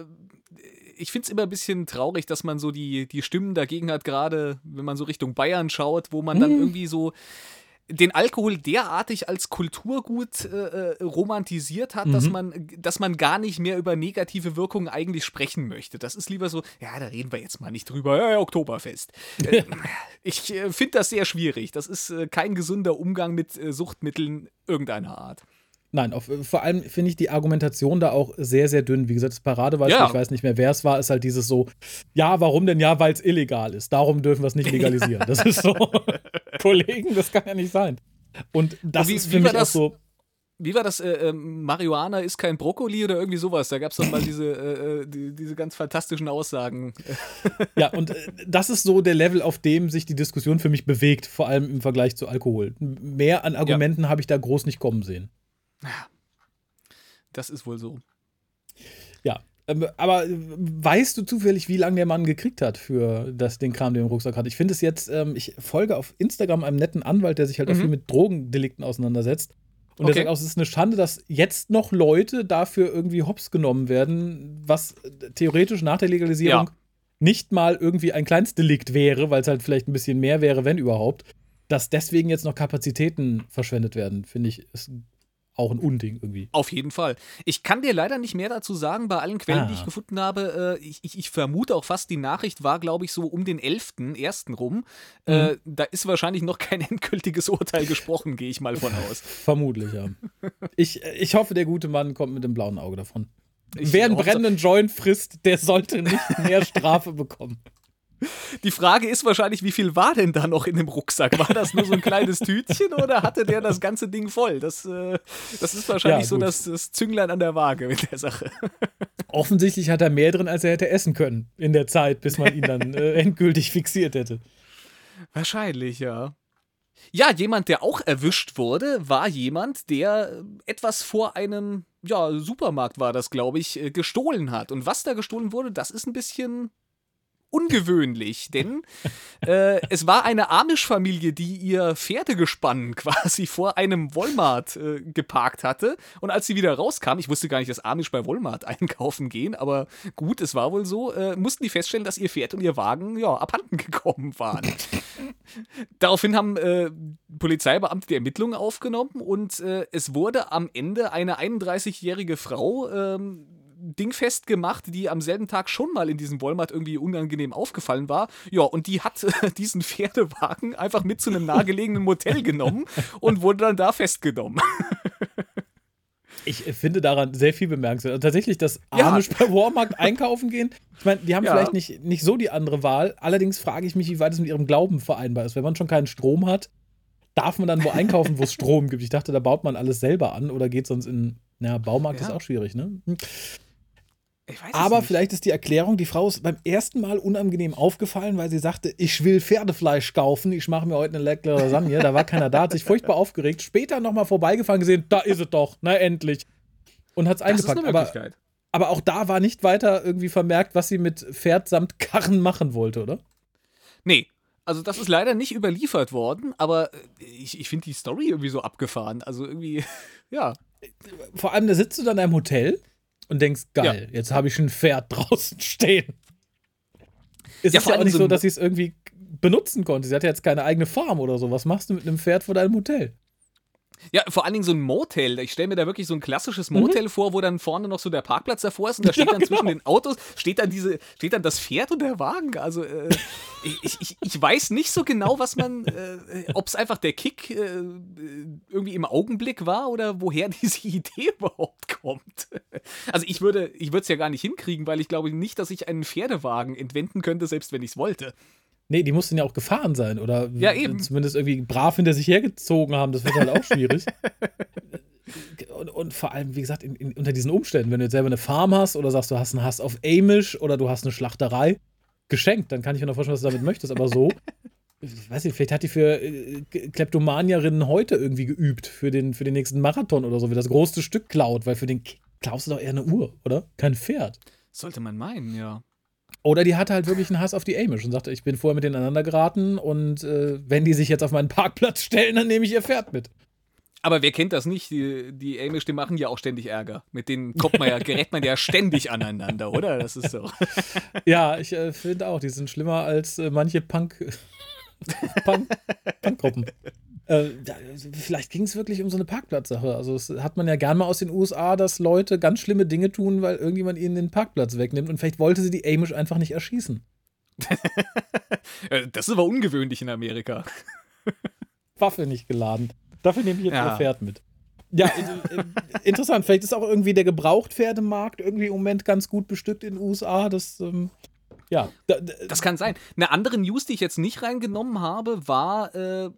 [SPEAKER 2] ich finde es immer ein bisschen traurig, dass man so die, die Stimmen dagegen hat, gerade wenn man so Richtung Bayern schaut, wo man dann hm. irgendwie so den Alkohol derartig als Kulturgut äh, äh, romantisiert hat, mhm. dass man, dass man gar nicht mehr über negative Wirkungen eigentlich sprechen möchte. Das ist lieber so, ja, da reden wir jetzt mal nicht drüber, ja, ja Oktoberfest. Äh, ich äh, finde das sehr schwierig. Das ist äh, kein gesunder Umgang mit äh, Suchtmitteln irgendeiner Art.
[SPEAKER 4] Nein, auf, vor allem finde ich die Argumentation da auch sehr, sehr dünn. Wie gesagt, das Paradebeispiel, ja. ich weiß nicht mehr, wer es war, ist halt dieses so, ja, warum denn ja, weil es illegal ist. Darum dürfen wir es nicht legalisieren. Das ist so, Kollegen, das kann ja nicht sein. Und das Und wie, ist für mich das, auch so.
[SPEAKER 2] Wie war das? Äh, äh, Marihuana ist kein Brokkoli oder irgendwie sowas? Da gab es doch mal diese, äh, äh, die, diese ganz fantastischen Aussagen.
[SPEAKER 4] Ja, und äh, das ist so der Level, auf dem sich die Diskussion für mich bewegt, vor allem im Vergleich zu Alkohol. Mehr an Argumenten ja. habe ich da groß nicht kommen sehen.
[SPEAKER 2] Ja, das ist wohl so.
[SPEAKER 4] Ja, ähm, aber weißt du zufällig, wie lange der Mann gekriegt hat für das, den Kram, den er im Rucksack hat? Ich finde es jetzt, ähm, ich folge auf Instagram einem netten Anwalt, der sich halt mhm. auch viel mit Drogendelikten auseinandersetzt. Und okay. der sagt auch, es ist eine Schande, dass jetzt noch Leute dafür irgendwie hops genommen werden, was theoretisch nach der Legalisierung ja. nicht mal irgendwie ein Kleinstdelikt wäre, weil es halt vielleicht ein bisschen mehr wäre, wenn überhaupt. dass deswegen jetzt noch Kapazitäten verschwendet werden, finde ich, ist auch ein Unding irgendwie.
[SPEAKER 2] Auf jeden Fall. Ich kann dir leider nicht mehr dazu sagen, bei allen Quellen, ah. die ich gefunden habe. Äh, ich, ich, ich, vermute auch fast, die Nachricht war, glaube ich, so um den 11.1. rum. Äh, mhm. Äh, da ist wahrscheinlich noch kein endgültiges Urteil gesprochen, gehe ich mal von aus.
[SPEAKER 4] Vermutlich, ja. ich, ich hoffe, der gute Mann kommt mit dem blauen Auge davon. Ich Wer einen brennenden Joint frisst, der sollte nicht mehr Strafe bekommen.
[SPEAKER 2] Die Frage ist wahrscheinlich, wie viel war denn da noch in dem Rucksack? War das nur so ein kleines Tütchen oder hatte der das ganze Ding voll? Das, äh, das ist wahrscheinlich ja, so das, das Zünglein an der Waage mit der Sache.
[SPEAKER 4] Offensichtlich hat er mehr drin, als er hätte essen können in der Zeit, bis man ihn dann äh, endgültig fixiert hätte.
[SPEAKER 2] Wahrscheinlich, ja. Ja, jemand, der auch erwischt wurde, war jemand, der etwas vor einem ja, Supermarkt war das, glaube ich, äh, gestohlen hat. Und was da gestohlen wurde, das ist ein bisschen ungewöhnlich, denn äh, es war eine Amish-Familie, die ihr Pferdegespann quasi vor einem Walmart äh, geparkt hatte. Und als sie wieder rauskam, ich wusste gar nicht, dass Amish bei Walmart einkaufen gehen, aber gut, es war wohl so, äh, mussten die feststellen, dass ihr Pferd und ihr Wagen ja abhanden gekommen waren. Daraufhin haben äh, Polizeibeamte die Ermittlungen aufgenommen und äh, es wurde am Ende eine 31-jährige Frau ähm, dingfest gemacht, die am selben Tag schon mal in diesem Walmart irgendwie unangenehm aufgefallen war. Ja, und die hat äh, diesen Pferdewagen einfach mit zu einem nahegelegenen Motel genommen und wurde dann da festgenommen.
[SPEAKER 4] Ich finde daran sehr viel bemerkenswert. Also tatsächlich, dass Amish ja. bei Walmart einkaufen gehen. Ich meine, die haben ja. vielleicht nicht, nicht so die andere Wahl. Allerdings frage ich mich, wie weit es mit ihrem Glauben vereinbar ist. Wenn man schon keinen Strom hat, darf man dann wo einkaufen, wo es Strom gibt? Ich dachte, da baut man alles selber an oder geht sonst in. Ja, Baumarkt ja. ist auch schwierig, ne? Aber vielleicht ist die Erklärung, die Frau ist beim ersten Mal unangenehm aufgefallen, weil sie sagte, ich will Pferdefleisch kaufen, ich mache mir heute eine leckere Lasagne. Da war keiner da, hat sich furchtbar aufgeregt. Später nochmal vorbeigefahren gesehen, da ist es doch, na endlich. Und hat es eingepackt. Aber, aber auch da war nicht weiter irgendwie vermerkt, was sie mit Pferd samt Karren machen wollte, oder?
[SPEAKER 2] Nee, also das ist leider nicht überliefert worden, aber ich, ich finde die Story irgendwie so abgefahren. Also irgendwie, ja.
[SPEAKER 4] Vor allem, da sitzt du dann in einem Hotel und denkst, geil, ja. jetzt habe ich ein Pferd draußen stehen. Es ja, ist ja auch nicht so, dass sie es irgendwie benutzen konnte. Sie hatte jetzt keine eigene Farm oder so. Was machst du mit einem Pferd vor deinem Hotel?
[SPEAKER 2] Ja, vor allen Dingen so ein Motel. Ich stelle mir da wirklich so ein klassisches Motel mhm. vor, wo dann vorne noch so der Parkplatz davor ist und da steht ja, dann genau. zwischen den Autos, steht dann diese, steht dann das Pferd und der Wagen. Also äh, ich, ich, ich weiß nicht so genau, was man, äh, ob es einfach der Kick äh, irgendwie im Augenblick war oder woher diese Idee überhaupt kommt. Also ich würde, ich würde es ja gar nicht hinkriegen, weil ich glaube nicht, dass ich einen Pferdewagen entwenden könnte, selbst wenn ich es wollte.
[SPEAKER 4] Nee, die mussten ja auch gefahren sein oder
[SPEAKER 2] ja, eben.
[SPEAKER 4] zumindest irgendwie brav hinter sich hergezogen haben. Das wird halt auch schwierig. und, und, vor allem, wie gesagt, in, in, unter diesen Umständen, wenn du jetzt selber eine Farm hast oder sagst, du hast einen Hass auf Amish oder du hast eine Schlachterei, geschenkt, dann kann ich mir noch vorstellen, was du damit möchtest. Aber so, ich weiß nicht, vielleicht hat die für äh, Kleptomanierinnen heute irgendwie geübt für den, für den nächsten Marathon oder so, wie das größte Stück klaut, weil für den klaust du doch eher eine Uhr, oder? Kein Pferd.
[SPEAKER 2] Sollte man meinen, ja.
[SPEAKER 4] Oder die hatte halt wirklich einen Hass auf die Amish und sagte, ich bin vorher mit denen aneinander geraten und äh, wenn die sich jetzt auf meinen Parkplatz stellen, dann nehme ich ihr Pferd mit.
[SPEAKER 2] Aber wer kennt das nicht? Die, die Amish, die machen ja auch ständig Ärger. Mit denen kommt man ja, gerät man ja ständig aneinander, oder? Das ist so.
[SPEAKER 4] Ja, ich äh, finde auch, die sind schlimmer als äh, manche Punk, Punk, Punkgruppen. Äh, vielleicht ging es wirklich um so eine Parkplatzsache. Also es hat man ja gern mal aus den USA, dass Leute ganz schlimme Dinge tun, weil irgendjemand ihnen den Parkplatz wegnimmt und vielleicht wollte sie die Amish einfach nicht erschießen.
[SPEAKER 2] Äh, das ist aber ungewöhnlich in Amerika.
[SPEAKER 4] Waffe nicht geladen. Dafür nehme ich jetzt ja. ihr Pferd mit. Ja, äh, interessant. Vielleicht ist auch irgendwie der Gebrauchtpferdemarkt irgendwie im Moment ganz gut bestückt in den USA. Das, ähm, ja.
[SPEAKER 2] Das kann sein. Eine andere News, die ich jetzt nicht reingenommen habe, war äh,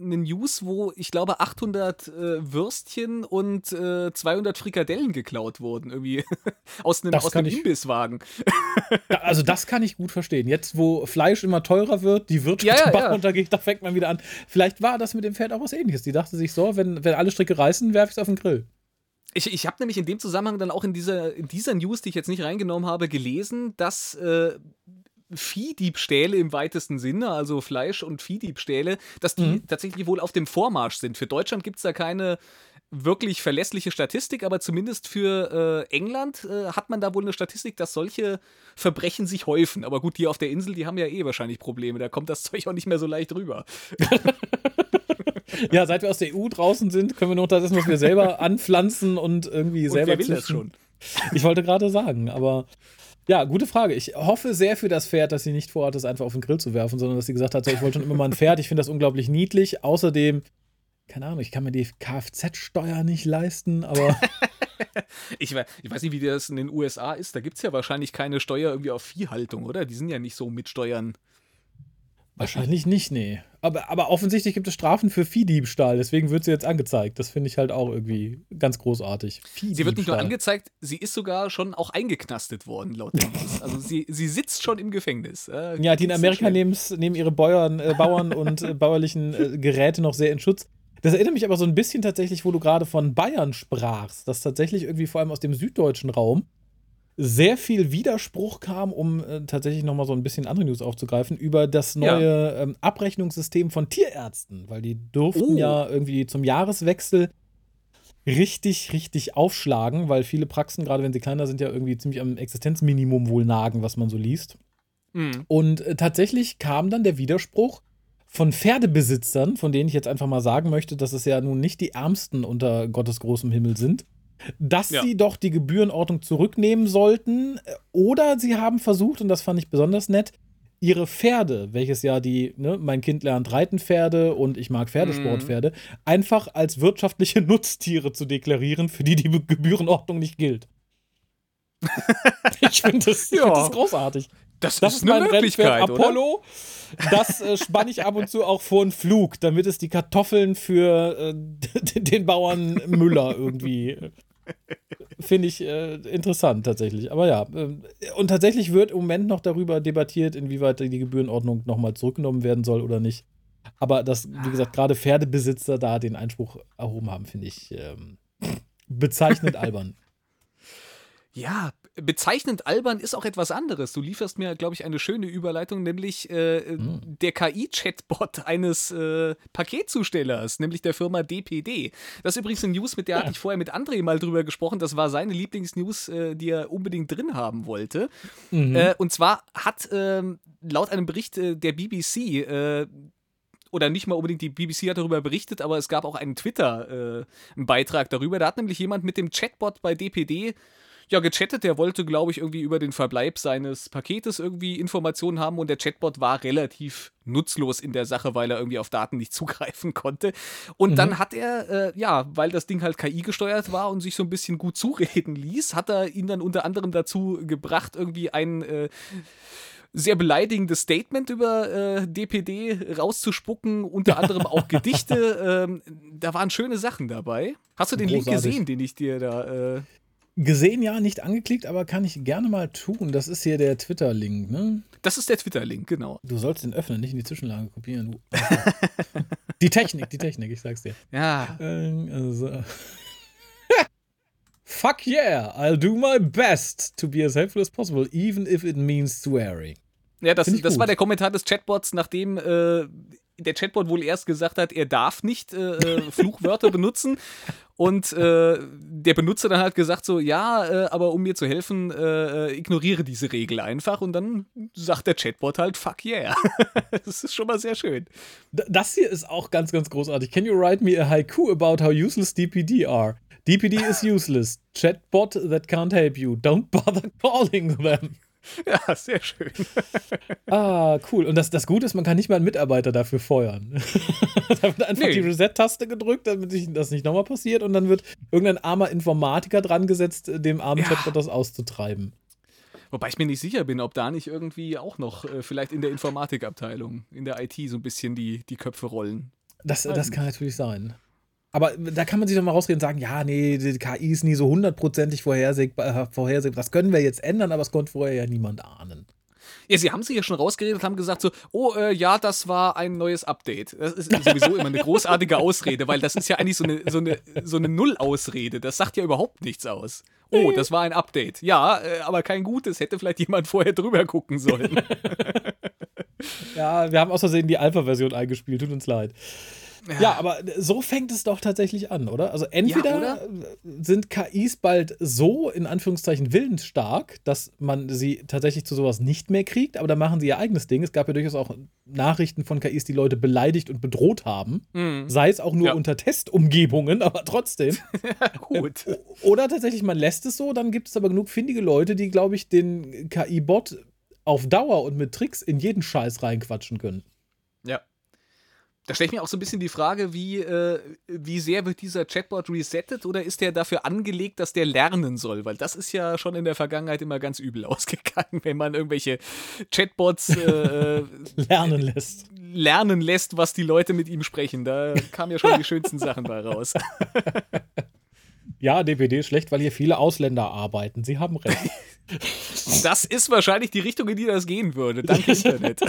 [SPEAKER 2] eine News, wo ich glaube 800 äh, Würstchen und äh, 200 Frikadellen geklaut wurden, irgendwie aus einem, aus einem Imbisswagen.
[SPEAKER 4] also das kann ich gut verstehen. Jetzt, wo Fleisch immer teurer wird, die Wirtschaft ja, ja, Bach ja. runtergeht, da fängt man wieder an. Vielleicht war das mit dem Pferd auch was ähnliches. Die dachte sich so, wenn, wenn alle Stricke reißen, werfe ich es auf den Grill.
[SPEAKER 2] Ich, ich habe nämlich in dem Zusammenhang dann auch in dieser, in dieser News, die ich jetzt nicht reingenommen habe, gelesen, dass äh, Viehdiebstähle im weitesten Sinne, also Fleisch- und Viehdiebstähle, dass die mhm. tatsächlich wohl auf dem Vormarsch sind. Für Deutschland gibt es da keine wirklich verlässliche Statistik, aber zumindest für äh, England äh, hat man da wohl eine Statistik, dass solche Verbrechen sich häufen. Aber gut, die auf der Insel, die haben ja eh wahrscheinlich Probleme. Da kommt das Zeug auch nicht mehr so leicht rüber.
[SPEAKER 4] ja, seit wir aus der EU draußen sind, können wir noch das was wir selber anpflanzen und irgendwie und selber
[SPEAKER 2] wer will das schon?
[SPEAKER 4] Ich wollte gerade sagen, aber ja, gute Frage. Ich hoffe sehr für das Pferd, dass sie nicht vorhat, das einfach auf den Grill zu werfen, sondern dass sie gesagt hat, so, ich wollte schon immer mal ein Pferd. Ich finde das unglaublich niedlich. Außerdem, keine Ahnung, ich kann mir die Kfz-Steuer nicht leisten, aber.
[SPEAKER 2] ich, ich, weiß nicht, wie das in den USA ist. Da gibt es ja wahrscheinlich keine Steuer irgendwie auf Viehhaltung, oder? Die sind ja nicht so mit Steuern.
[SPEAKER 4] Wahrscheinlich nicht, nee. Aber, aber offensichtlich gibt es Strafen für Viehdiebstahl, deswegen wird sie jetzt angezeigt. Das finde ich halt auch irgendwie ganz großartig.
[SPEAKER 2] Sie wird nicht nur angezeigt, sie ist sogar schon auch eingeknastet worden, laut der News. Also sie, sie sitzt schon im Gefängnis.
[SPEAKER 4] Äh, ja, die in Amerika nehmen ihre Bäuern, äh, Bauern und äh, bauerlichen äh, Geräte noch sehr in Schutz. Das erinnert mich aber so ein bisschen tatsächlich, wo du gerade von Bayern sprachst, dass tatsächlich irgendwie vor allem aus dem süddeutschen Raum sehr viel Widerspruch kam, um äh, tatsächlich nochmal so ein bisschen andere News aufzugreifen, über das neue ja. ähm, Abrechnungssystem von Tierärzten, weil die durften oh. ja irgendwie zum Jahreswechsel richtig, richtig aufschlagen, weil viele Praxen, gerade wenn sie kleiner sind, ja irgendwie ziemlich am Existenzminimum wohl nagen, was man so liest. Mhm. Und äh, tatsächlich kam dann der Widerspruch von Pferdebesitzern, von denen ich jetzt einfach mal sagen möchte, dass es ja nun nicht die Ärmsten unter Gottes großem Himmel sind, dass ja. sie doch die Gebührenordnung zurücknehmen sollten. Oder sie haben versucht, und das fand ich besonders nett, ihre Pferde, welches ja die, ne, mein Kind lernt Reitenpferde und ich mag Pferdesportpferde, mm. einfach als wirtschaftliche Nutztiere zu deklarieren, für die die Gebührenordnung nicht gilt. ich finde das, ja. find das großartig.
[SPEAKER 2] Das, das ist, ist eine Möglichkeit,
[SPEAKER 4] Apollo. Oder? Das äh, spanne ich ab und zu auch vor einen Flug, damit es die Kartoffeln für äh, den Bauern Müller irgendwie äh, Finde ich äh, interessant tatsächlich. Aber ja, äh, und tatsächlich wird im Moment noch darüber debattiert, inwieweit die Gebührenordnung nochmal zurückgenommen werden soll oder nicht. Aber dass, wie gesagt, gerade Pferdebesitzer da den Einspruch erhoben haben, finde ich ähm, bezeichnend albern.
[SPEAKER 2] Ja, bezeichnend albern ist auch etwas anderes. Du lieferst mir, glaube ich, eine schöne Überleitung, nämlich äh, mhm. der KI-Chatbot eines äh, Paketzustellers, nämlich der Firma DPD. Das ist übrigens eine News, mit der ja. hatte ich vorher mit André mal drüber gesprochen. Das war seine Lieblingsnews, äh, die er unbedingt drin haben wollte. Mhm. Äh, und zwar hat ähm, laut einem Bericht äh, der BBC äh, oder nicht mal unbedingt die BBC hat darüber berichtet, aber es gab auch einen Twitter-Beitrag äh, darüber. Da hat nämlich jemand mit dem Chatbot bei DPD ja, gechattet. Der wollte, glaube ich, irgendwie über den Verbleib seines Paketes irgendwie Informationen haben und der Chatbot war relativ nutzlos in der Sache, weil er irgendwie auf Daten nicht zugreifen konnte. Und mhm. dann hat er, äh, ja, weil das Ding halt KI gesteuert war und sich so ein bisschen gut zureden ließ, hat er ihn dann unter anderem dazu gebracht, irgendwie ein äh, sehr beleidigendes Statement über äh, DPD rauszuspucken, unter anderem auch Gedichte. Ähm, da waren schöne Sachen dabei. Hast du den Großartig. Link gesehen, den ich dir da äh,
[SPEAKER 4] Gesehen ja, nicht angeklickt, aber kann ich gerne mal tun. Das ist hier der Twitter-Link, ne?
[SPEAKER 2] Das ist der Twitter-Link, genau.
[SPEAKER 4] Du sollst den öffnen, nicht in die Zwischenlage kopieren. die Technik, die Technik, ich sag's dir.
[SPEAKER 2] Ja.
[SPEAKER 4] Ähm, also. Fuck yeah, I'll do my best to be as helpful as possible, even if it means swearing.
[SPEAKER 2] Ja, das, das war der Kommentar des Chatbots, nachdem äh, der Chatbot wohl erst gesagt hat, er darf nicht äh, äh Fluchwörter benutzen. Und äh, der Benutzer dann hat gesagt so, ja, äh, aber um mir zu helfen, äh, ignoriere diese Regel einfach. Und dann sagt der Chatbot halt, fuck yeah. das ist schon mal sehr schön.
[SPEAKER 4] Das hier ist auch ganz, ganz großartig. Can you write me a haiku about how useless DPD are? DPD is useless. Chatbot that can't help you. Don't bother calling them.
[SPEAKER 2] Ja, sehr schön.
[SPEAKER 4] ah, cool. Und das, das Gute ist, man kann nicht mal einen Mitarbeiter dafür feuern. da wird einfach nee. die Reset-Taste gedrückt, damit das nicht nochmal passiert. Und dann wird irgendein armer Informatiker dran gesetzt, dem armen ja. Chatbot das auszutreiben.
[SPEAKER 2] Wobei ich mir nicht sicher bin, ob da nicht irgendwie auch noch äh, vielleicht in der Informatikabteilung, in der IT so ein bisschen die, die Köpfe rollen.
[SPEAKER 4] Das, das kann natürlich sein. Aber da kann man sich doch mal rausreden und sagen, ja, nee, die KI ist nie so hundertprozentig vorhersehbar, äh, vorhersehbar. Das können wir jetzt ändern, aber es konnte vorher ja niemand ahnen.
[SPEAKER 2] Ja, sie haben sich ja schon rausgeredet, haben gesagt so, oh, äh, ja, das war ein neues Update. Das ist sowieso immer eine großartige Ausrede, weil das ist ja eigentlich so eine, so eine, so eine Null-Ausrede. Das sagt ja überhaupt nichts aus. Oh, das war ein Update. Ja, äh, aber kein gutes. Hätte vielleicht jemand vorher drüber gucken sollen.
[SPEAKER 4] ja, wir haben aus Versehen die Alpha-Version eingespielt. Tut uns leid. Ja, aber so fängt es doch tatsächlich an, oder? Also entweder
[SPEAKER 2] Ja,
[SPEAKER 4] sind KIs bald so in Anführungszeichen willensstark, dass man sie tatsächlich zu sowas nicht mehr kriegt, aber dann machen sie ihr eigenes Ding. Es gab ja durchaus auch Nachrichten von KIs, die Leute beleidigt und bedroht haben. Sei es auch nur
[SPEAKER 2] Ja.
[SPEAKER 4] unter Testumgebungen, aber trotzdem.
[SPEAKER 2] Gut.
[SPEAKER 4] Oder tatsächlich, man lässt es so, dann gibt es aber genug findige Leute, die, glaube ich, den KI-Bot auf Dauer und mit Tricks in jeden Scheiß reinquatschen können.
[SPEAKER 2] Ja. Da stelle ich mir auch so ein bisschen die Frage, wie, äh, wie sehr wird dieser Chatbot resettet oder ist der dafür angelegt, dass der lernen soll? Weil das ist ja schon in der Vergangenheit immer ganz übel ausgegangen, wenn man irgendwelche Chatbots äh,
[SPEAKER 4] Lernen lässt.
[SPEAKER 2] lernen lässt, was die Leute mit ihm sprechen. Da kamen ja schon die schönsten Sachen bei raus.
[SPEAKER 4] Ja, DPD ist schlecht, weil hier viele Ausländer arbeiten. Sie haben recht.
[SPEAKER 2] Das ist wahrscheinlich die Richtung, in die das gehen würde. Dank Internet.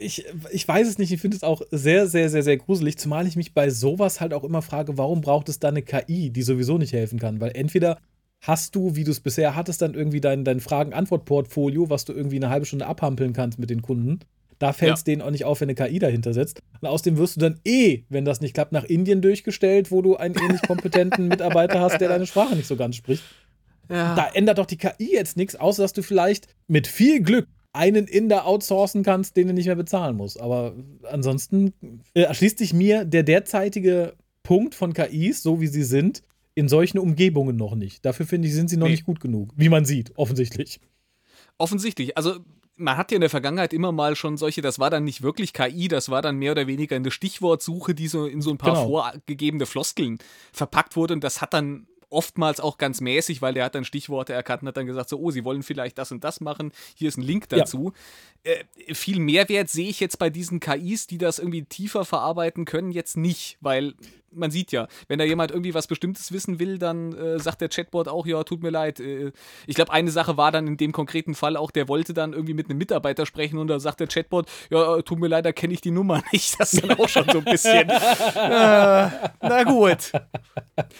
[SPEAKER 4] Ich, ich weiß es nicht, ich finde es auch sehr, sehr, sehr, sehr gruselig, zumal ich mich bei sowas halt auch immer frage, warum braucht es da eine KI, die sowieso nicht helfen kann? Weil entweder hast du, wie du es bisher hattest, dann irgendwie dein, dein Fragen-Antwort-Portfolio, was du irgendwie eine halbe Stunde abhampeln kannst mit den Kunden. Da fällt es
[SPEAKER 2] Ja.
[SPEAKER 4] denen auch nicht auf, wenn eine KI dahinter sitzt. Und außerdem wirst du dann eh, wenn das nicht klappt, nach Indien durchgestellt, wo du einen ähnlich kompetenten Mitarbeiter hast, der deine Sprache nicht so ganz spricht. Da ändert doch die KI jetzt nichts, außer dass du vielleicht mit viel Glück einen Inder outsourcen kannst, den du nicht mehr bezahlen musst. Aber ansonsten äh, erschließt sich mir der derzeitige Punkt von KIs, so wie sie sind, in solchen Umgebungen noch nicht. Dafür finde ich, sind sie noch
[SPEAKER 2] Nee.
[SPEAKER 4] nicht gut genug. Wie man sieht, offensichtlich.
[SPEAKER 2] Offensichtlich. Also, man hat ja in der Vergangenheit immer mal schon solche, das war dann nicht wirklich KI, das war dann mehr oder weniger eine Stichwortsuche, die so in so ein paar
[SPEAKER 4] Genau.
[SPEAKER 2] vorgegebene Floskeln verpackt wurde. Und das hat dann oftmals auch ganz mäßig, weil der hat dann Stichworte erkannt und hat dann gesagt, so, oh, sie wollen vielleicht das und das machen, hier ist ein Link
[SPEAKER 4] Ja.
[SPEAKER 2] dazu. Äh, viel Mehrwert sehe ich jetzt bei diesen KIs, die das irgendwie tiefer verarbeiten können, jetzt nicht, weil man sieht ja, wenn da jemand irgendwie was Bestimmtes wissen will, dann äh, sagt der Chatbot auch, ja, tut mir leid. Äh, ich glaube, eine Sache war dann in dem konkreten Fall auch, der wollte dann irgendwie mit einem Mitarbeiter sprechen und da sagt der Chatbot, ja, äh, tut mir leid, da kenne ich die Nummer nicht. Das ist dann auch schon so ein bisschen. äh, na gut.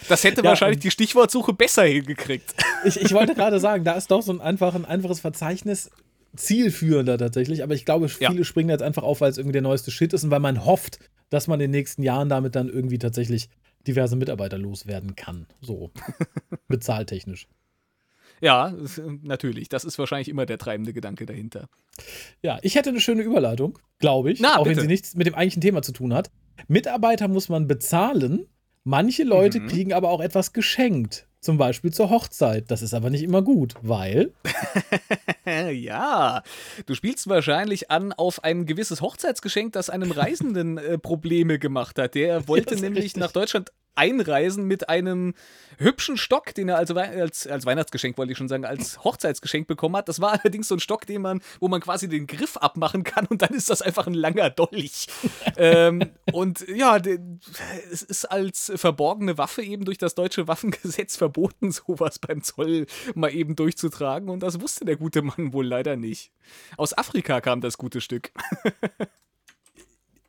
[SPEAKER 2] Das hätte
[SPEAKER 4] Ja,
[SPEAKER 2] wahrscheinlich die Stichwortsuche besser hingekriegt.
[SPEAKER 4] Ich, ich wollte gerade sagen, da ist doch so ein, einfach, ein einfaches Verzeichnis zielführender tatsächlich, aber ich glaube,
[SPEAKER 2] Ja.
[SPEAKER 4] viele springen jetzt einfach auf, weil es irgendwie der neueste Shit ist und weil man hofft, dass man in den nächsten Jahren damit dann irgendwie tatsächlich diverse Mitarbeiter loswerden kann. So. Bezahltechnisch.
[SPEAKER 2] Ja, das- natürlich. Das ist wahrscheinlich immer der treibende Gedanke dahinter.
[SPEAKER 4] Ja, ich hätte eine schöne Überleitung, glaube ich,
[SPEAKER 2] Na,
[SPEAKER 4] auch wenn
[SPEAKER 2] bitte.
[SPEAKER 4] sie nichts mit dem eigentlichen Thema zu tun hat. Mitarbeiter muss man bezahlen, manche Leute
[SPEAKER 2] Mhm.
[SPEAKER 4] kriegen aber auch etwas geschenkt. Zum Beispiel zur Hochzeit. Das ist aber nicht immer gut, weil.
[SPEAKER 2] Ja, du spielst wahrscheinlich an auf ein gewisses Hochzeitsgeschenk, das einem Reisenden äh, Probleme gemacht hat. Der wollte nämlich
[SPEAKER 4] richtig.
[SPEAKER 2] nach Deutschland einreisen mit einem hübschen Stock, den er also als, als Weihnachtsgeschenk, wollte ich schon sagen, als Hochzeitsgeschenk bekommen hat. Das war allerdings so ein Stock, den man, wo man quasi den Griff abmachen kann und dann ist das einfach ein langer Dolch. ähm, und ja, es ist als verborgene Waffe eben durch das deutsche Waffengesetz verboten, sowas beim Zoll mal eben durchzutragen. Und das wusste der gute Mann wohl leider nicht. Aus Afrika kam das gute Stück.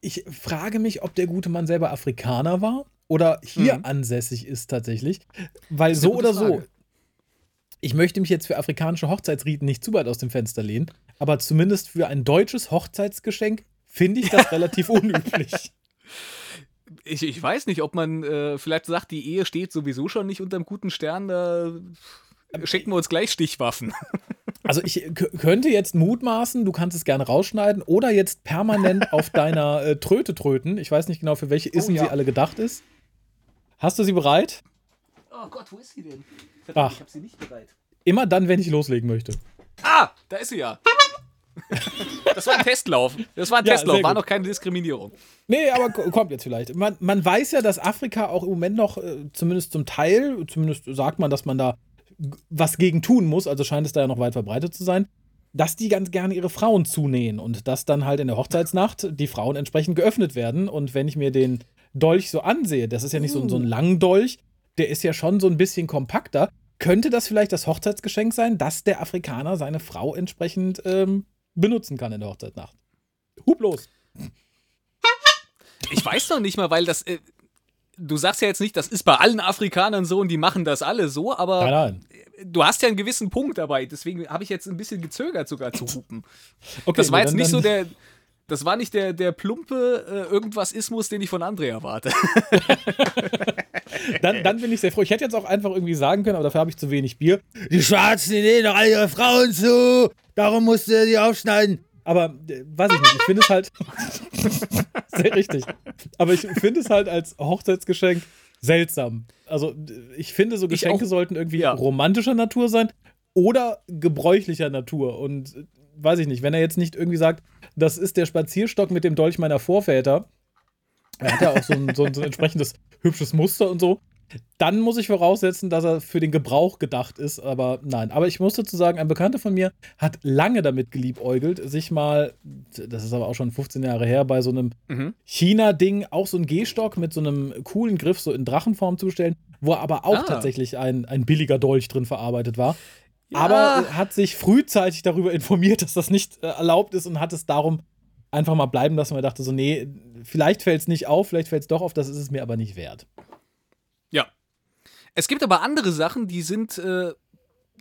[SPEAKER 4] Ich frage mich, ob der gute Mann selber Afrikaner war oder hier
[SPEAKER 2] Mhm.
[SPEAKER 4] ansässig ist tatsächlich. Weil so oder so.
[SPEAKER 2] Frage.
[SPEAKER 4] Ich möchte mich jetzt für afrikanische Hochzeitsriten nicht zu weit aus dem Fenster lehnen, aber zumindest für ein deutsches Hochzeitsgeschenk finde ich das relativ unüblich.
[SPEAKER 2] Ich, ich weiß nicht, ob man äh, vielleicht sagt, die Ehe steht sowieso schon nicht unterm guten Stern, da schenken wir uns gleich Stichwaffen.
[SPEAKER 4] Also ich könnte jetzt mutmaßen, du kannst es gerne rausschneiden oder jetzt permanent auf deiner äh, Tröte tröten. Ich weiß nicht genau, für welche Issen
[SPEAKER 2] ja.
[SPEAKER 4] sie alle gedacht ist. Hast du sie bereit?
[SPEAKER 2] Oh Gott, wo ist sie denn?
[SPEAKER 4] Ach.
[SPEAKER 2] ich habe sie nicht bereit.
[SPEAKER 4] Immer dann, wenn ich loslegen möchte.
[SPEAKER 2] Ah, da ist sie ja. Das war ein Testlauf. Das war ein
[SPEAKER 4] Ja,
[SPEAKER 2] Testlauf, war noch keine Diskriminierung.
[SPEAKER 4] Nee, aber ko- kommt jetzt vielleicht. Man, man weiß ja, dass Afrika auch im Moment noch, äh, zumindest zum Teil, zumindest sagt man, dass man da was gegen tun muss, also scheint es da ja noch weit verbreitet zu sein, dass die ganz gerne ihre Frauen zunähen und dass dann halt in der Hochzeitsnacht die Frauen entsprechend geöffnet werden. Und wenn ich mir den Dolch so ansehe, das ist ja nicht so, ein- so ein langen Dolch, der ist ja schon so ein bisschen kompakter. Könnte das vielleicht das Hochzeitsgeschenk sein, dass der Afrikaner seine Frau entsprechend ähm, benutzen kann in der Hochzeitsnacht? Hub los.
[SPEAKER 2] Ich weiß noch nicht mal, weil das. Äh, du sagst ja jetzt nicht, das ist bei allen Afrikanern so und die machen das alle so, aber
[SPEAKER 4] Nein, nein.
[SPEAKER 2] du hast ja einen gewissen Punkt dabei. Deswegen habe ich jetzt ein bisschen gezögert, sogar zu hupen.
[SPEAKER 4] Okay,
[SPEAKER 2] Das war jetzt
[SPEAKER 4] dann-
[SPEAKER 2] nicht so der. Das war nicht der, der plumpe äh, Irgendwas-Ismus, den ich von André erwarte.
[SPEAKER 4] dann, dann bin ich sehr froh. Ich hätte jetzt auch einfach irgendwie sagen können, aber dafür habe ich zu wenig Bier. Die Schwarzen, die nehmen doch alle ihre Frauen zu. Darum musste er die aufschneiden. Aber äh, weiß ich nicht, ich finde es halt. sehr richtig. Aber ich finde es halt als Hochzeitsgeschenk seltsam. Also, ich finde, so Geschenke sollten irgendwie ja. romantischer Natur sein oder gebräuchlicher Natur. Und äh, weiß ich nicht, wenn er jetzt nicht irgendwie sagt, das ist der Spazierstock mit dem Dolch meiner Vorväter. Er hat ja auch so ein, so ein, so ein entsprechendes hübsches Muster und so dann muss ich voraussetzen, dass er für den Gebrauch gedacht ist. Aber nein. Aber ich muss dazu sagen, ein Bekannter von mir hat lange damit geliebäugelt, sich mal, das ist aber auch schon 15 Jahre her, bei so einem mhm. China-Ding auch so einen Gehstock mit so einem coolen Griff so in Drachenform zu bestellen, wo aber auch ah. tatsächlich ein, ein billiger Dolch drin verarbeitet war. Ja. Aber hat sich frühzeitig darüber informiert, dass das nicht äh, erlaubt ist und hat es darum einfach mal bleiben lassen, weil er dachte so, nee, vielleicht fällt es nicht auf, vielleicht fällt es doch auf, das ist es mir aber nicht wert.
[SPEAKER 2] Es gibt aber andere Sachen, die sind, äh,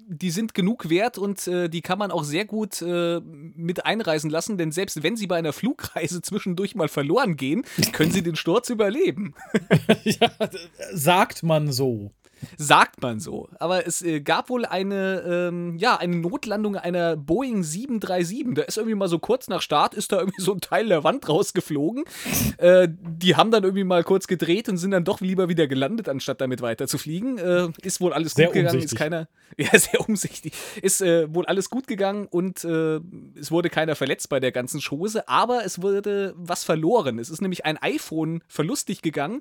[SPEAKER 2] die sind genug wert und äh, die kann man auch sehr gut äh, mit einreisen lassen, denn selbst wenn sie bei einer Flugreise zwischendurch mal verloren gehen, können sie den Sturz überleben.
[SPEAKER 4] ja, sagt man so.
[SPEAKER 2] Sagt man so. Aber es äh, gab wohl eine, ähm, ja, eine Notlandung einer Boeing 737. Da ist irgendwie mal so kurz nach Start, ist da irgendwie so ein Teil der Wand rausgeflogen. äh, die haben dann irgendwie mal kurz gedreht und sind dann doch lieber wieder gelandet, anstatt damit weiter zu fliegen. Äh, ist wohl alles
[SPEAKER 4] sehr
[SPEAKER 2] gut gegangen. Ist keiner, ja, sehr umsichtig. Ist äh, wohl alles gut gegangen und äh, es wurde keiner verletzt bei der ganzen Chose, aber es wurde was verloren. Es ist nämlich ein iPhone verlustig gegangen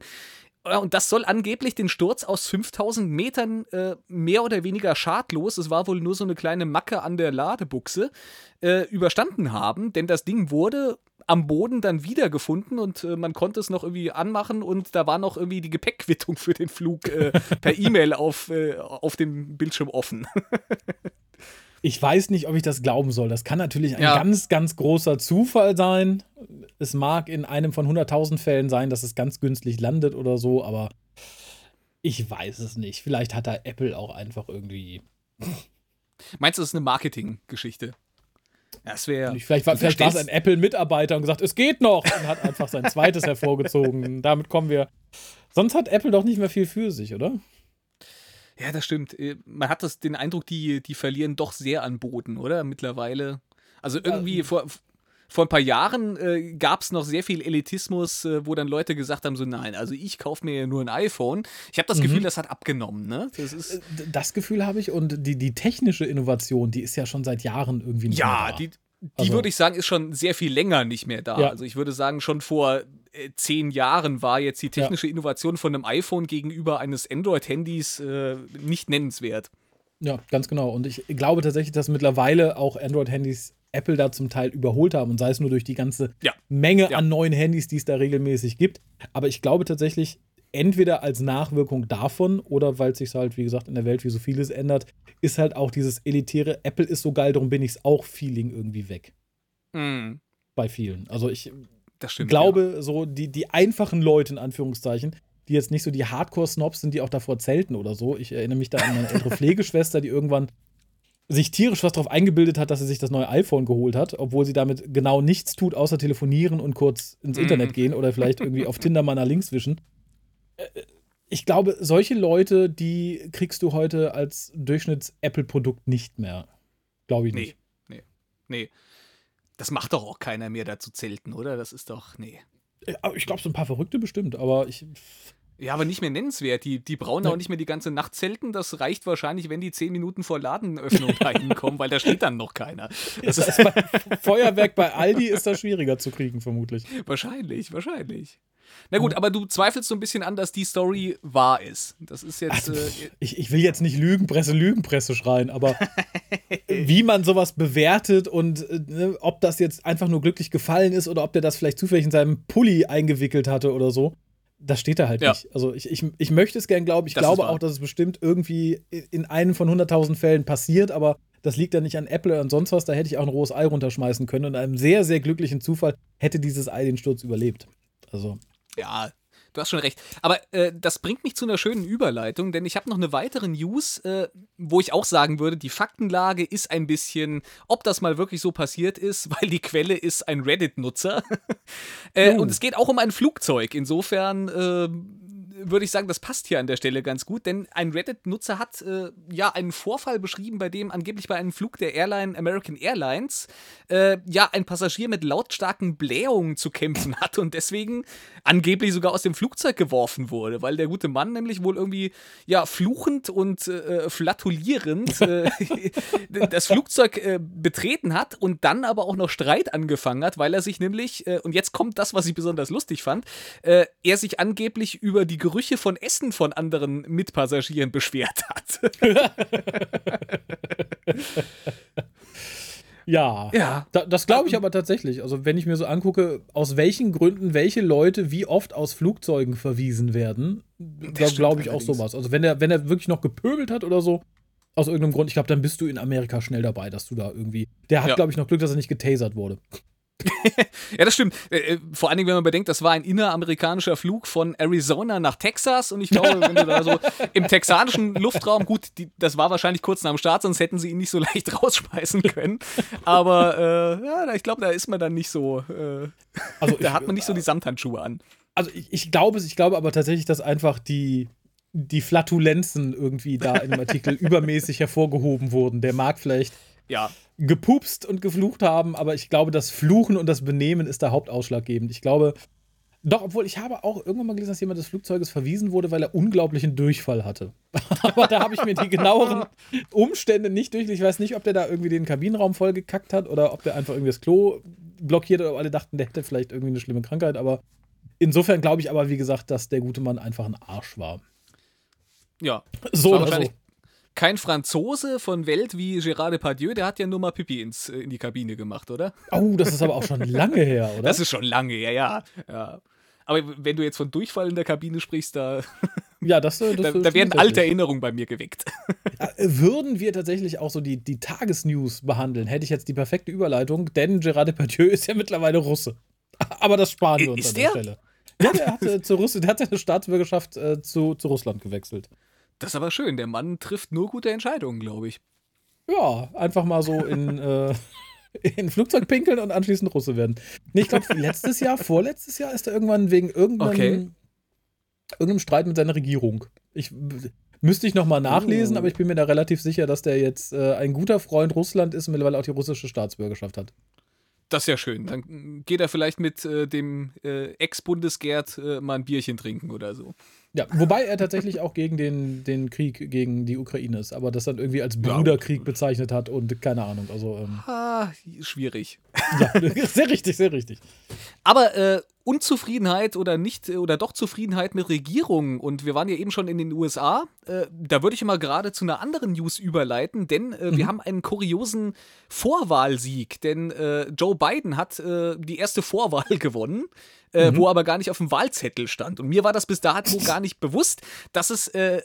[SPEAKER 2] und das soll angeblich den Sturz aus 5000 Metern äh, mehr oder weniger schadlos, es war wohl nur so eine kleine Macke an der Ladebuchse, äh, überstanden haben, denn das Ding wurde am Boden dann wiedergefunden und äh, man konnte es noch irgendwie anmachen und da war noch irgendwie die Gepäckquittung für den Flug äh, per E-Mail auf, äh, auf dem Bildschirm offen.
[SPEAKER 4] ich weiß nicht, ob ich das glauben soll. Das kann natürlich ein ja. ganz, ganz großer Zufall sein es mag in einem von 100.000 Fällen sein, dass es ganz günstig landet oder so, aber ich weiß es nicht. Vielleicht hat da Apple auch einfach irgendwie.
[SPEAKER 2] Meinst du, das ist eine Marketinggeschichte?
[SPEAKER 4] Das wäre. Vielleicht war, vielleicht war es ein Apple-Mitarbeiter und gesagt, es geht noch und hat einfach sein zweites hervorgezogen. Damit kommen wir. Sonst hat Apple doch nicht mehr viel für sich, oder?
[SPEAKER 2] Ja, das stimmt. Äh, man hat das, den Eindruck, die, die verlieren doch sehr an Boden, oder? Mittlerweile. Also irgendwie ja. vor, vor ein paar Jahren äh, gab es noch sehr viel Elitismus, äh, wo dann Leute gesagt haben: so, nein, also ich kaufe mir nur ein iPhone. Ich habe das mhm. Gefühl, das hat abgenommen, ne?
[SPEAKER 4] Das, ist äh, das Gefühl habe ich und die, die technische Innovation, die ist ja schon seit Jahren irgendwie
[SPEAKER 2] nicht ja, mehr da. die, die also. würde ich sagen, ist schon sehr viel länger nicht mehr da. Ja. Also ich würde sagen, schon vor zehn Jahren war jetzt die technische ja. Innovation von einem iPhone gegenüber eines Android-Handys äh, nicht nennenswert.
[SPEAKER 4] Ja, ganz genau. Und ich glaube tatsächlich, dass mittlerweile auch Android-Handys Apple da zum Teil überholt haben und sei es nur durch die ganze ja. Menge ja. an neuen Handys, die es da regelmäßig gibt. Aber ich glaube tatsächlich, entweder als Nachwirkung davon oder weil es sich halt, wie gesagt, in der Welt wie so vieles ändert, ist halt auch dieses elitäre Apple ist so geil, darum bin ich es auch Feeling irgendwie weg. Mhm. Bei vielen. Also ich stimmt, glaube, ja. so die, die einfachen Leute in Anführungszeichen, die jetzt nicht so die Hardcore-Snobs sind, die auch davor zelten oder so. Ich erinnere mich da an meine ältere Pflegeschwester, die irgendwann sich tierisch was darauf eingebildet hat, dass sie sich das neue iPhone geholt hat, obwohl sie damit genau nichts tut, außer telefonieren und kurz ins Internet mhm. gehen oder vielleicht irgendwie auf Tinder mal nach links wischen. Äh, ich glaube, solche Leute, die kriegst du heute als Durchschnitts-Apple-Produkt nicht mehr. Glaube ich nicht.
[SPEAKER 2] Nee, nee, nee. Das macht doch auch keiner mehr dazu zelten, oder? Das ist doch, nee.
[SPEAKER 4] Äh, ich glaube, so ein paar Verrückte bestimmt, aber ich.
[SPEAKER 2] Ja, aber nicht mehr nennenswert. Die, die brauchen ja. auch nicht mehr die ganze Nacht zelten. Das reicht wahrscheinlich, wenn die zehn Minuten vor Ladenöffnung da hinkommen, weil da steht dann noch keiner.
[SPEAKER 4] Das ist bei Feuerwerk bei Aldi ist das schwieriger zu kriegen, vermutlich.
[SPEAKER 2] Wahrscheinlich, wahrscheinlich. Na gut, aber du zweifelst so ein bisschen an, dass die Story wahr ist. Das ist jetzt.
[SPEAKER 4] Also, äh, ich, ich will jetzt nicht Lügenpresse, Lügenpresse schreien, aber wie man sowas bewertet und äh, ne, ob das jetzt einfach nur glücklich gefallen ist oder ob der das vielleicht zufällig in seinem Pulli eingewickelt hatte oder so das steht da halt ja. nicht. Also ich, ich, ich möchte es gern glauben. Ich das glaube auch, dass es bestimmt irgendwie in einem von 100.000 Fällen passiert, aber das liegt ja nicht an Apple und sonst was. Da hätte ich auch ein rohes Ei runterschmeißen können und einem sehr, sehr glücklichen Zufall hätte dieses Ei den Sturz überlebt. Also.
[SPEAKER 2] Ja, du hast schon recht. Aber äh, das bringt mich zu einer schönen Überleitung, denn ich habe noch eine weitere News, äh, wo ich auch sagen würde, die Faktenlage ist ein bisschen, ob das mal wirklich so passiert ist, weil die Quelle ist ein Reddit-Nutzer. äh, oh. Und es geht auch um ein Flugzeug. Insofern äh, würde ich sagen, das passt hier an der Stelle ganz gut, denn ein Reddit-Nutzer hat äh, ja einen Vorfall beschrieben, bei dem angeblich bei einem Flug der Airline American Airlines äh, ja ein Passagier mit lautstarken Blähungen zu kämpfen hat und deswegen angeblich sogar aus dem Flugzeug geworfen wurde, weil der gute Mann nämlich wohl irgendwie ja fluchend und äh, flatulierend äh, das Flugzeug äh, betreten hat und dann aber auch noch Streit angefangen hat, weil er sich nämlich äh, und jetzt kommt das, was ich besonders lustig fand, er sich angeblich über die Gerüche von Essen von anderen Mitpassagieren beschwert hat.
[SPEAKER 4] ja, ja. Da, das glaube ich aber tatsächlich. Also, wenn ich mir so angucke, aus welchen Gründen welche Leute wie oft aus Flugzeugen verwiesen werden, da glaube ich auch sowas. Also, wenn er, wenn er wirklich noch gepöbelt hat oder so, aus irgendeinem Grund, ich glaube, dann bist du in Amerika schnell dabei, dass du da irgendwie. Der hat, ja. glaube ich, noch Glück, dass er nicht getasert wurde.
[SPEAKER 2] Ja, das stimmt. Äh, äh, vor allen Dingen, wenn man bedenkt, das war ein inneramerikanischer Flug von Arizona nach Texas und ich glaube, wenn du da so im texanischen Luftraum, gut, die, das war wahrscheinlich kurz nach dem Start, sonst hätten sie ihn nicht so leicht rausschmeißen können. Aber äh, ja, ich glaube, da ist man dann nicht so, äh, also da hat man nicht so die Samthandschuhe an.
[SPEAKER 4] Also ich, ich glaube ich glaube aber tatsächlich, dass einfach die, die Flatulenzen irgendwie da in dem Artikel übermäßig hervorgehoben wurden. Der mag vielleicht
[SPEAKER 2] ja.
[SPEAKER 4] Gepupst und geflucht haben, aber ich glaube, das Fluchen und das Benehmen ist da hauptausschlaggebend. Ich glaube, doch, obwohl ich habe auch irgendwann mal gelesen, dass jemand des Flugzeuges verwiesen wurde, weil er unglaublichen Durchfall hatte. aber da habe ich mir die genaueren Umstände nicht durch. Ich weiß nicht, ob der da irgendwie den Kabinenraum vollgekackt hat oder ob der einfach irgendwie das Klo blockiert oder alle dachten, der hätte vielleicht irgendwie eine schlimme Krankheit. Aber insofern glaube ich aber, wie gesagt, dass der gute Mann einfach ein Arsch war.
[SPEAKER 2] Ja. So war wahrscheinlich, so kein Franzose von Welt wie Gérard Depardieu, der hat ja nur mal Pipi ins, äh, in die Kabine gemacht, oder?
[SPEAKER 4] Oh, das ist aber auch schon lange her, oder?
[SPEAKER 2] Das ist schon lange her, ja. ja. Aber wenn du jetzt von Durchfall in der Kabine sprichst, da,
[SPEAKER 4] ja, das, äh,
[SPEAKER 2] das da, da werden alte Erinnerungen bei mir geweckt.
[SPEAKER 4] Ja, würden wir tatsächlich auch so die, die Tagesnews behandeln, hätte ich jetzt die perfekte Überleitung, denn Gérard Depardieu ist ja mittlerweile Russe. Aber das sparen wir uns ist an der, der Stelle. Ja, der hat, äh, zu Russ der hat seine Staatsbürgerschaft äh, zu, zu Russland gewechselt.
[SPEAKER 2] Das ist aber schön. Der Mann trifft nur gute Entscheidungen, glaube ich.
[SPEAKER 4] Ja, einfach mal so in, äh, in Flugzeug pinkeln und anschließend Russe werden. Nee, ich glaube, letztes Jahr, vorletztes Jahr ist er irgendwann wegen irgendeinem, okay. irgendeinem Streit mit seiner Regierung. Ich müsste ich nochmal nachlesen, oh. aber ich bin mir da relativ sicher, dass der jetzt äh, ein guter Freund Russland ist und mittlerweile auch die russische Staatsbürgerschaft hat.
[SPEAKER 2] Das ist ja schön. Dann geht er vielleicht mit äh, dem äh, Ex-Bundesgerd äh, mal ein Bierchen trinken oder so.
[SPEAKER 4] Ja, wobei er tatsächlich auch gegen den, den Krieg gegen die Ukraine ist, aber das dann irgendwie als Bruderkrieg bezeichnet hat und keine Ahnung. Also, ähm,
[SPEAKER 2] ah, schwierig.
[SPEAKER 4] Ja, sehr richtig, sehr richtig.
[SPEAKER 2] Aber äh, Unzufriedenheit oder nicht oder doch Zufriedenheit mit Regierungen und wir waren ja eben schon in den USA, äh, da würde ich mal gerade zu einer anderen News überleiten, denn äh, mhm. wir haben einen kuriosen Vorwahlsieg, denn äh, Joe Biden hat äh, die erste Vorwahl gewonnen, äh, mhm. wo aber gar nicht auf dem Wahlzettel stand und mir war das bis dato gar nicht bewusst, dass es äh,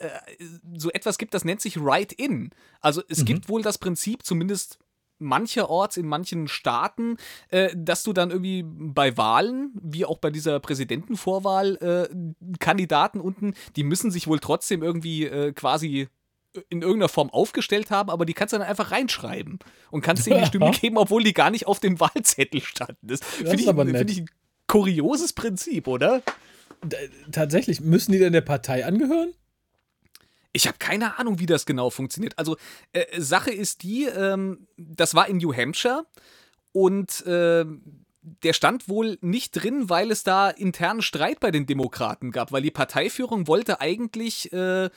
[SPEAKER 2] so etwas gibt, das nennt sich Write-in. Also es mhm. gibt wohl das Prinzip, zumindest mancherorts in manchen Staaten, äh, dass du dann irgendwie bei Wahlen, wie auch bei dieser Präsidentenvorwahl, äh, Kandidaten unten, die müssen sich wohl trotzdem irgendwie äh, quasi in irgendeiner Form aufgestellt haben, aber die kannst du dann einfach reinschreiben und kannst denen die Stimme geben, obwohl die gar nicht auf dem Wahlzettel standen. Das, das finde ich, find ich ein kurioses Prinzip, oder?
[SPEAKER 4] Tatsächlich, müssen die denn der Partei angehören?
[SPEAKER 2] Ich habe keine Ahnung, wie das genau funktioniert. Also, äh, Sache ist die, ähm, das war in New Hampshire und äh, der stand wohl nicht drin, weil es da internen Streit bei den Demokraten gab, weil die Parteiführung wollte eigentlich äh,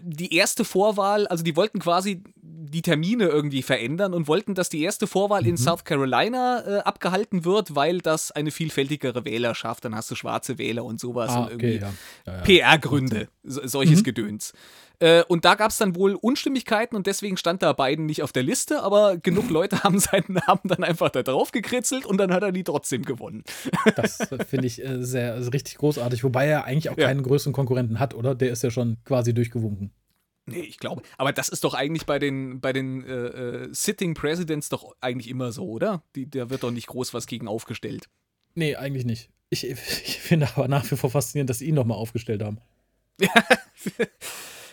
[SPEAKER 2] die erste Vorwahl, also die wollten quasi die Termine irgendwie verändern und wollten, dass die erste Vorwahl mhm. in South Carolina äh, abgehalten wird, weil das eine vielfältigere Wählerschaft, dann hast du schwarze Wähler und sowas ah, und irgendwie okay, ja. ja, ja. PR-Gründe, so, solches mhm. Gedöns. Äh, und da gab es dann wohl Unstimmigkeiten und deswegen stand da Biden nicht auf der Liste, aber genug Leute haben seinen Namen dann einfach da drauf gekritzelt und dann hat er die trotzdem gewonnen.
[SPEAKER 4] Das finde ich äh, sehr also richtig großartig, wobei er eigentlich auch ja. keinen größeren Konkurrenten hat, oder? Der ist ja schon quasi durchgewunken.
[SPEAKER 2] Nee, ich glaube. Aber das ist doch eigentlich bei den, bei den äh, äh, Sitting Presidents doch eigentlich immer so, oder? Die, da wird doch nicht groß was gegen aufgestellt.
[SPEAKER 4] Nee, eigentlich nicht. Ich, ich finde aber nach wie vor faszinierend, dass sie ihn nochmal aufgestellt haben.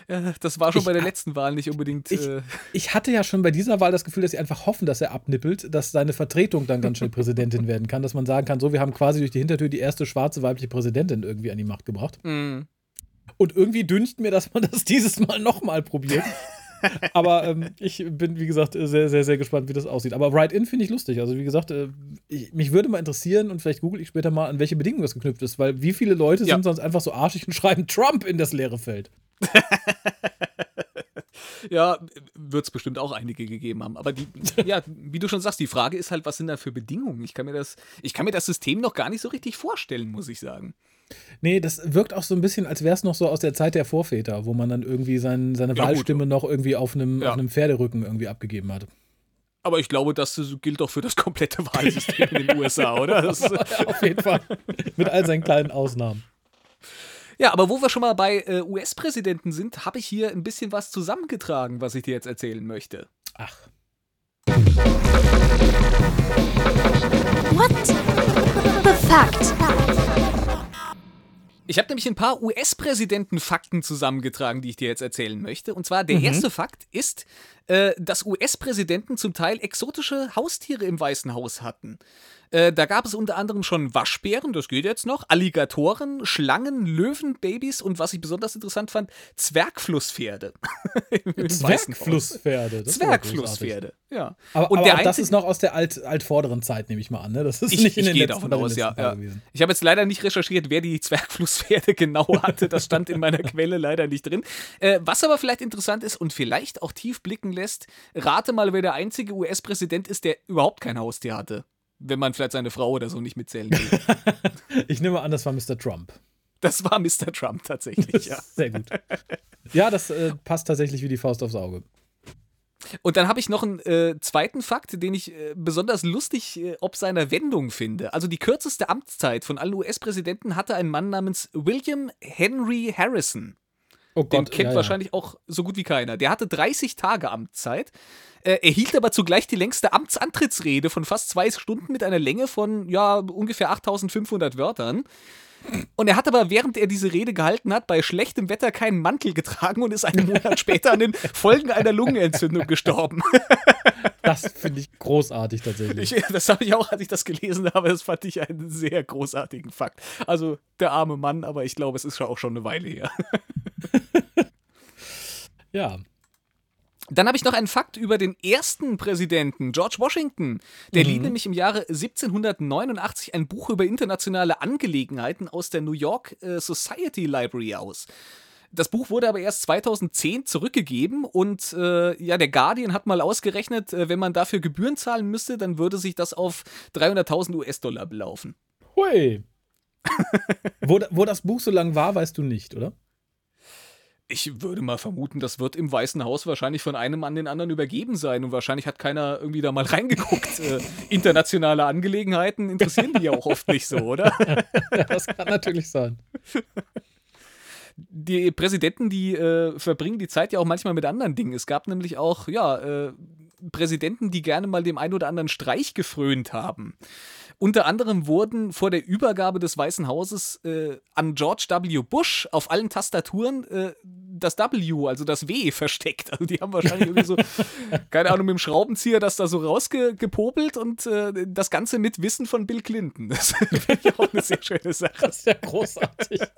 [SPEAKER 2] Ja, das war schon ich, bei der letzten Wahl nicht unbedingt.
[SPEAKER 4] Ich, äh ich, hatte ja schon bei dieser Wahl das Gefühl, dass sie einfach hoffen, dass er abnippelt, dass seine Vertretung dann ganz schnell Präsidentin werden kann, dass man sagen kann, so, wir haben quasi durch die Hintertür die erste schwarze weibliche Präsidentin irgendwie an die Macht gebracht. Mm. Und irgendwie düncht mir, dass man das dieses Mal nochmal probiert. Aber ähm, ich bin, wie gesagt, sehr, sehr, sehr gespannt, wie das aussieht. Aber Write-In finde ich lustig. Also, wie gesagt, äh, ich, mich würde mal interessieren und vielleicht google ich später mal, an welche Bedingungen das geknüpft ist, weil wie viele Leute ja. sind sonst einfach so arschig und schreiben Trump in das leere Feld?
[SPEAKER 2] ja, wird es bestimmt auch einige gegeben haben. Aber die, ja, wie du schon sagst, die Frage ist halt, was sind da für Bedingungen? Ich kann mir das, ich kann mir das System noch gar nicht so richtig vorstellen, muss ich sagen.
[SPEAKER 4] Nee, das wirkt auch so ein bisschen, als wäre es noch so aus der Zeit der Vorväter, wo man dann irgendwie sein, seine ja, Wahlstimme gut. noch irgendwie auf einem, ja. auf einem Pferderücken irgendwie abgegeben hat.
[SPEAKER 2] Aber ich glaube, das gilt doch für das komplette Wahlsystem in den USA, oder?
[SPEAKER 4] auf jeden Fall. Mit all seinen kleinen Ausnahmen.
[SPEAKER 2] Ja, aber wo wir schon mal bei äh, US-Präsidenten sind, habe ich hier ein bisschen was zusammengetragen, was ich dir jetzt erzählen möchte.
[SPEAKER 4] Ach.
[SPEAKER 3] What the fact?
[SPEAKER 2] Ich habe nämlich ein paar US-Präsidenten-Fakten zusammengetragen, die ich dir jetzt erzählen möchte. Und zwar der mhm. erste Fakt ist, äh, dass US-Präsidenten zum Teil exotische Haustiere im Weißen Haus hatten. Äh, da gab es unter anderem schon Waschbären, das geht jetzt noch, Alligatoren, Schlangen, Löwenbabys und was ich besonders interessant fand, Zwergflusspferde.
[SPEAKER 4] Zwergflusspferde.
[SPEAKER 2] Zwergflusspferde, ja.
[SPEAKER 4] Aber, und aber der das ist noch aus der alt, altvorderen Zeit, nehme ich mal an. Ne? Das ist
[SPEAKER 2] ich, nicht in ich den gehe davon aus, ja. ja. Ich habe jetzt leider nicht recherchiert, wer die Zwergflusspferde genau hatte. Das stand in meiner Quelle leider nicht drin. Äh, was aber vielleicht interessant ist und vielleicht auch tief blicken lässt, rate mal, wer der einzige US-Präsident ist, der überhaupt kein Haustier hatte wenn man vielleicht seine Frau oder so nicht mitzählen will.
[SPEAKER 4] ich nehme an, das war Mr. Trump.
[SPEAKER 2] Das war Mr. Trump tatsächlich, ja.
[SPEAKER 4] Sehr gut. Ja, das äh, passt tatsächlich wie die Faust aufs Auge.
[SPEAKER 2] Und dann habe ich noch einen äh, zweiten Fakt, den ich äh, besonders lustig äh, ob seiner Wendung finde. Also die kürzeste Amtszeit von allen US-Präsidenten hatte ein Mann namens William Henry Harrison. Oh Gott, Den kennt ja, wahrscheinlich auch so gut wie keiner. Der hatte 30 Tage Amtszeit. Er erhielt aber zugleich die längste Amtsantrittsrede von fast zwei Stunden mit einer Länge von ja ungefähr 8500 Wörtern. Und er hat aber, während er diese Rede gehalten hat, bei schlechtem Wetter keinen Mantel getragen und ist einen Monat später an den Folgen einer Lungenentzündung gestorben.
[SPEAKER 4] Das finde ich großartig tatsächlich.
[SPEAKER 2] Ich, das habe ich auch, als ich das gelesen habe, das fand ich einen sehr großartigen Fakt. Also der arme Mann, aber ich glaube, es ist auch schon eine Weile her.
[SPEAKER 4] ja,
[SPEAKER 2] dann habe ich noch einen Fakt über den ersten Präsidenten, George Washington. Der mhm. lieh nämlich im Jahre 1789 ein Buch über internationale Angelegenheiten aus der New York äh, Society Library aus. Das Buch wurde aber erst 2010 zurückgegeben und äh, ja, der Guardian hat mal ausgerechnet, äh, wenn man dafür Gebühren zahlen müsste, dann würde sich das auf 300.000 US-Dollar belaufen.
[SPEAKER 4] Hui. wo, wo das Buch so lang war, weißt du nicht, oder?
[SPEAKER 2] Ich würde mal vermuten, das wird im Weißen Haus wahrscheinlich von einem an den anderen übergeben sein und wahrscheinlich hat keiner irgendwie da mal reingeguckt. Äh, internationale Angelegenheiten interessieren die ja auch oft nicht so, oder?
[SPEAKER 4] das kann natürlich sein.
[SPEAKER 2] Die Präsidenten, die äh, verbringen die Zeit ja auch manchmal mit anderen Dingen. Es gab nämlich auch, ja, äh, Präsidenten, die gerne mal dem einen oder anderen Streich gefrönt haben. Unter anderem wurden vor der Übergabe des Weißen Hauses äh, an George W. Bush auf allen Tastaturen äh, das W, also das W, versteckt. Also die haben wahrscheinlich irgendwie so, keine Ahnung, mit dem Schraubenzieher das da so rausgepopelt und äh, das Ganze mit Wissen von Bill Clinton. Das finde ich auch eine sehr schöne Sache.
[SPEAKER 4] Das ist ja großartig.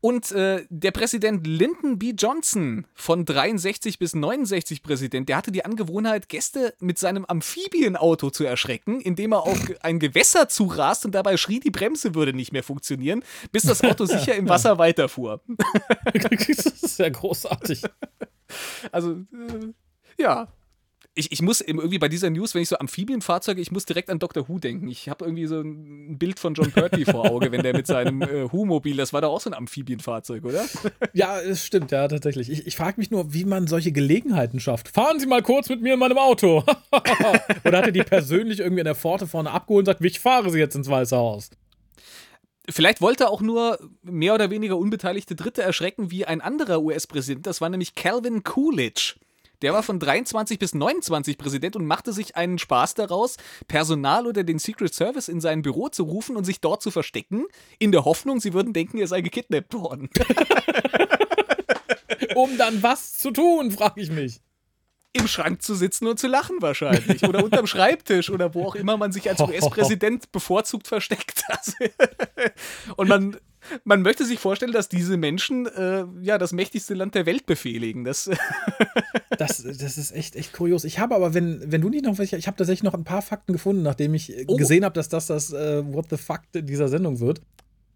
[SPEAKER 2] Und äh, der Präsident Lyndon B. Johnson von 63 bis 69 Präsident, der hatte die Angewohnheit, Gäste mit seinem Amphibienauto zu erschrecken, indem er auf ein Gewässer zurast und dabei schrie, die Bremse würde nicht mehr funktionieren, bis das Auto sicher im Wasser weiterfuhr.
[SPEAKER 4] das ist ja großartig.
[SPEAKER 2] Also, äh, ja, ich, ich muss irgendwie bei dieser News, wenn ich so Amphibienfahrzeuge, ich muss direkt an Dr. Who denken. Ich habe irgendwie so ein Bild von John Pertwee vor Auge, wenn der mit seinem äh, Who-Mobil, das war doch auch so ein Amphibienfahrzeug, oder?
[SPEAKER 4] Ja, es stimmt, ja, tatsächlich. Ich, ich frage mich nur, wie man solche Gelegenheiten schafft. Fahren Sie mal kurz mit mir in meinem Auto. oder hat er die persönlich irgendwie in der Pforte vorne abgeholt und sagt, ich fahre Sie jetzt ins Weiße Haus?
[SPEAKER 2] Vielleicht wollte er auch nur mehr oder weniger unbeteiligte Dritte erschrecken wie ein anderer US-Präsident. Das war nämlich Calvin Coolidge. Der war von 23 bis 29 Präsident und machte sich einen Spaß daraus, Personal oder den Secret Service in sein Büro zu rufen und sich dort zu verstecken, in der Hoffnung, sie würden denken, er sei gekidnappt worden.
[SPEAKER 4] um dann was zu tun, frage ich mich.
[SPEAKER 2] Im Schrank zu sitzen und zu lachen wahrscheinlich. Oder unterm Schreibtisch oder wo auch immer man sich als US-Präsident bevorzugt versteckt. und man, man möchte sich vorstellen, dass diese Menschen äh, ja das mächtigste Land der Welt befehligen. Das,
[SPEAKER 4] das, das ist echt, echt kurios. Ich habe aber, wenn, wenn du nicht noch welche, ich habe tatsächlich noch ein paar Fakten gefunden, nachdem ich oh. gesehen habe, dass das das äh, What the Fuck dieser Sendung wird.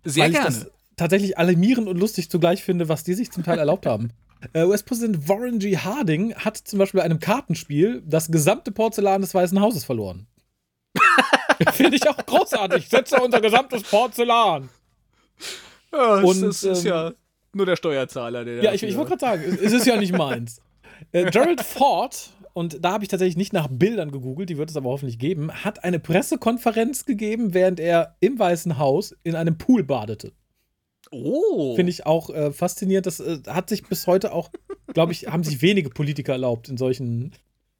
[SPEAKER 2] Sehr gerne.
[SPEAKER 4] tatsächlich alarmierend und lustig zugleich finde, was die sich zum Teil erlaubt haben. Äh, US-Präsident Warren G. Harding hat zum Beispiel bei einem Kartenspiel das gesamte Porzellan des Weißen Hauses verloren. Finde ich auch großartig. Setze unser gesamtes Porzellan.
[SPEAKER 2] Ja, und es ist ähm, ja nur der Steuerzahler, der.
[SPEAKER 4] Ja, ich, ich wollte gerade sagen, es ist ja nicht meins. äh, Gerald Ford, und da habe ich tatsächlich nicht nach Bildern gegoogelt, die wird es aber hoffentlich geben, hat eine Pressekonferenz gegeben, während er im Weißen Haus in einem Pool badete.
[SPEAKER 2] Oh.
[SPEAKER 4] Finde ich auch äh, faszinierend. Das äh, hat sich bis heute auch, glaube ich, haben sich wenige Politiker erlaubt, in solchen,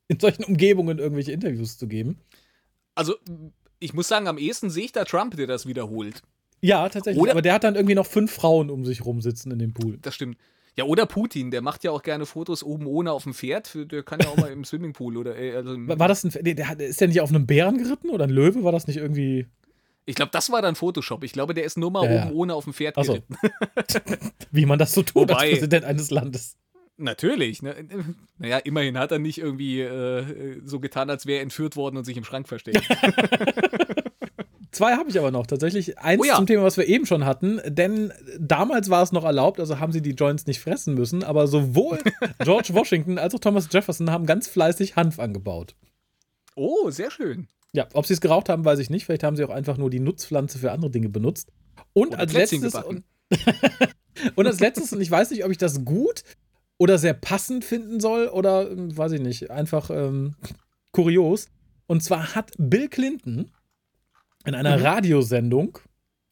[SPEAKER 4] in solchen Umgebungen irgendwelche Interviews zu geben.
[SPEAKER 2] Also, ich muss sagen, am ehesten sehe ich da Trump, der das wiederholt.
[SPEAKER 4] Ja, tatsächlich. Oder aber der hat dann irgendwie noch fünf Frauen um sich rumsitzen in dem Pool.
[SPEAKER 2] Das stimmt. Ja, oder Putin, der macht ja auch gerne Fotos oben ohne auf dem Pferd. Der kann ja auch mal im Swimmingpool oder. Äh, also
[SPEAKER 4] war das ein. Der, der, ist der nicht auf einem Bären geritten oder ein Löwe? War das nicht irgendwie.
[SPEAKER 2] Ich glaube, das war dann Photoshop. Ich glaube, der ist nur mal ja, oben ohne auf dem Pferd
[SPEAKER 4] so. geritten. Wie man das so tut Wobei, als Präsident eines Landes.
[SPEAKER 2] Natürlich. Ne? Naja, immerhin hat er nicht irgendwie äh, so getan, als wäre er entführt worden und sich im Schrank versteckt.
[SPEAKER 4] Zwei habe ich aber noch. Tatsächlich eins oh ja. zum Thema, was wir eben schon hatten. Denn damals war es noch erlaubt, also haben sie die Joints nicht fressen müssen. Aber sowohl George Washington als auch Thomas Jefferson haben ganz fleißig Hanf angebaut.
[SPEAKER 2] Oh, sehr schön.
[SPEAKER 4] Ja, ob sie es geraucht haben, weiß ich nicht. Vielleicht haben sie auch einfach nur die Nutzpflanze für andere Dinge benutzt. Und Oder als letztes. Und, und, als letztes, und ich weiß nicht, ob ich das gut oder sehr passend finden soll oder hm, weiß ich nicht, einfach ähm, kurios. Und zwar hat Bill Clinton in einer mhm. Radiosendung,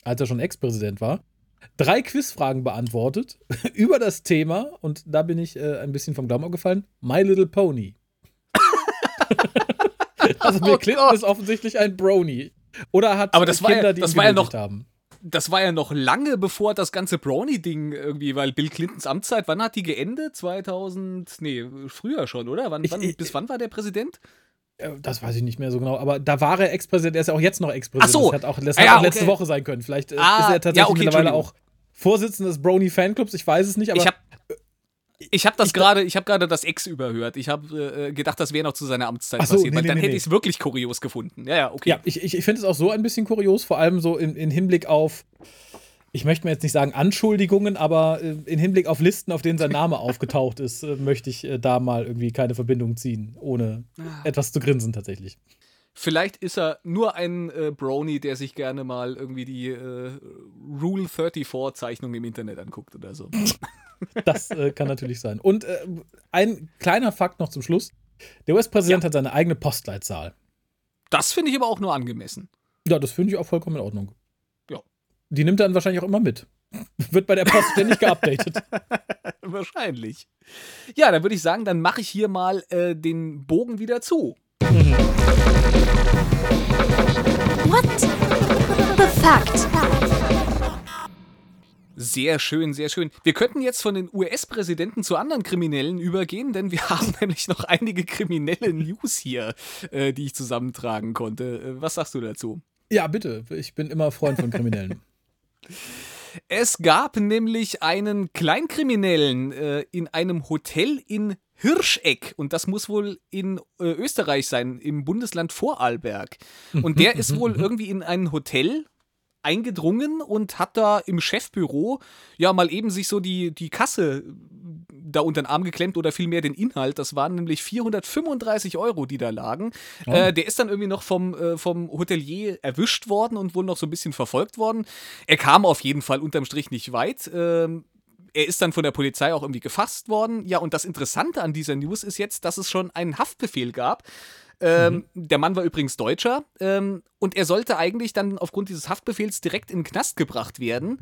[SPEAKER 4] als er schon Ex-Präsident war, drei Quizfragen beantwortet über das Thema, und da bin ich äh, ein bisschen vom Glauben abgefallen: My Little Pony. Also Bill oh Clinton Gott. ist offensichtlich ein Brony. Oder hat
[SPEAKER 2] Aber das
[SPEAKER 4] Kinder,
[SPEAKER 2] war ja,
[SPEAKER 4] die
[SPEAKER 2] das war ja noch, haben. Das war ja noch lange bevor das ganze Brony-Ding irgendwie, weil Bill Clintons Amtszeit, wann hat die geendet? 2000, nee, früher schon, oder? Wann,
[SPEAKER 4] ich,
[SPEAKER 2] wann,
[SPEAKER 4] ich,
[SPEAKER 2] bis wann war der Präsident?
[SPEAKER 4] Äh, das weiß ich nicht mehr so genau, aber da war er Ex-Präsident, er ist ja auch jetzt noch Ex-Präsident.
[SPEAKER 2] Ach so.
[SPEAKER 4] Das hat auch, das ah, ja, auch letzte okay. Woche sein können. Vielleicht äh, ah, ist er tatsächlich ja, okay, mittlerweile auch Vorsitzender des Brony Fanclubs, ich weiß es nicht, aber.
[SPEAKER 2] Ich habe ich habe das gerade, ich habe gerade das Ex überhört. Ich habe äh, gedacht, das wäre noch zu seiner Amtszeit
[SPEAKER 4] so, passiert,
[SPEAKER 2] nee, weil nee, dann nee, hätte ich es wirklich kurios gefunden. Ja, ja, okay.
[SPEAKER 4] Ja, ich, ich, ich finde es auch so ein bisschen kurios, vor allem so in, in Hinblick auf, ich möchte mir jetzt nicht sagen Anschuldigungen, aber äh, in Hinblick auf Listen, auf denen sein Name aufgetaucht ist, äh, möchte ich äh, da mal irgendwie keine Verbindung ziehen, ohne ah. etwas zu grinsen tatsächlich.
[SPEAKER 2] Vielleicht ist er nur ein äh, Brony, der sich gerne mal irgendwie die äh, Rule 34 Zeichnung im Internet anguckt oder so.
[SPEAKER 4] das äh, kann natürlich sein. Und äh, ein kleiner Fakt noch zum Schluss: Der US-Präsident ja. hat seine eigene Postleitzahl.
[SPEAKER 2] Das finde ich aber auch nur angemessen.
[SPEAKER 4] Ja, das finde ich auch vollkommen in Ordnung. Die nimmt er dann wahrscheinlich auch immer mit. Wird bei der Post ständig geupdatet.
[SPEAKER 2] wahrscheinlich. Ja, dann würde ich sagen, dann mache ich hier mal äh, den Bogen wieder zu.
[SPEAKER 3] What the fact?
[SPEAKER 2] Sehr schön, sehr schön. Wir könnten jetzt von den US-Präsidenten zu anderen Kriminellen übergehen, denn wir haben nämlich noch einige kriminelle News hier, äh, die ich zusammentragen konnte. Äh, was sagst du dazu?
[SPEAKER 4] Ja, bitte. Ich bin immer Freund von Kriminellen.
[SPEAKER 2] Es gab nämlich einen Kleinkriminellen äh, in einem Hotel in Hirscheck und das muss wohl in äh, Österreich sein, im Bundesland Vorarlberg. Und der ist wohl irgendwie in ein Hotel eingedrungen und hat da im Chefbüro ja mal eben sich so die, die Kasse da unter den Arm geklemmt oder vielmehr den Inhalt. Das waren nämlich 435 Euro, die da lagen. Oh. Äh, der ist dann irgendwie noch vom, äh, vom Hotelier erwischt worden und wohl noch so ein bisschen verfolgt worden. Er kam auf jeden Fall unterm Strich nicht weit. Ähm, er ist dann von der Polizei auch irgendwie gefasst worden. Ja, und das Interessante an dieser News ist jetzt, dass es schon einen Haftbefehl gab ähm, mhm. Der Mann war übrigens Deutscher ähm, und er sollte eigentlich dann aufgrund dieses Haftbefehls direkt in den Knast gebracht werden.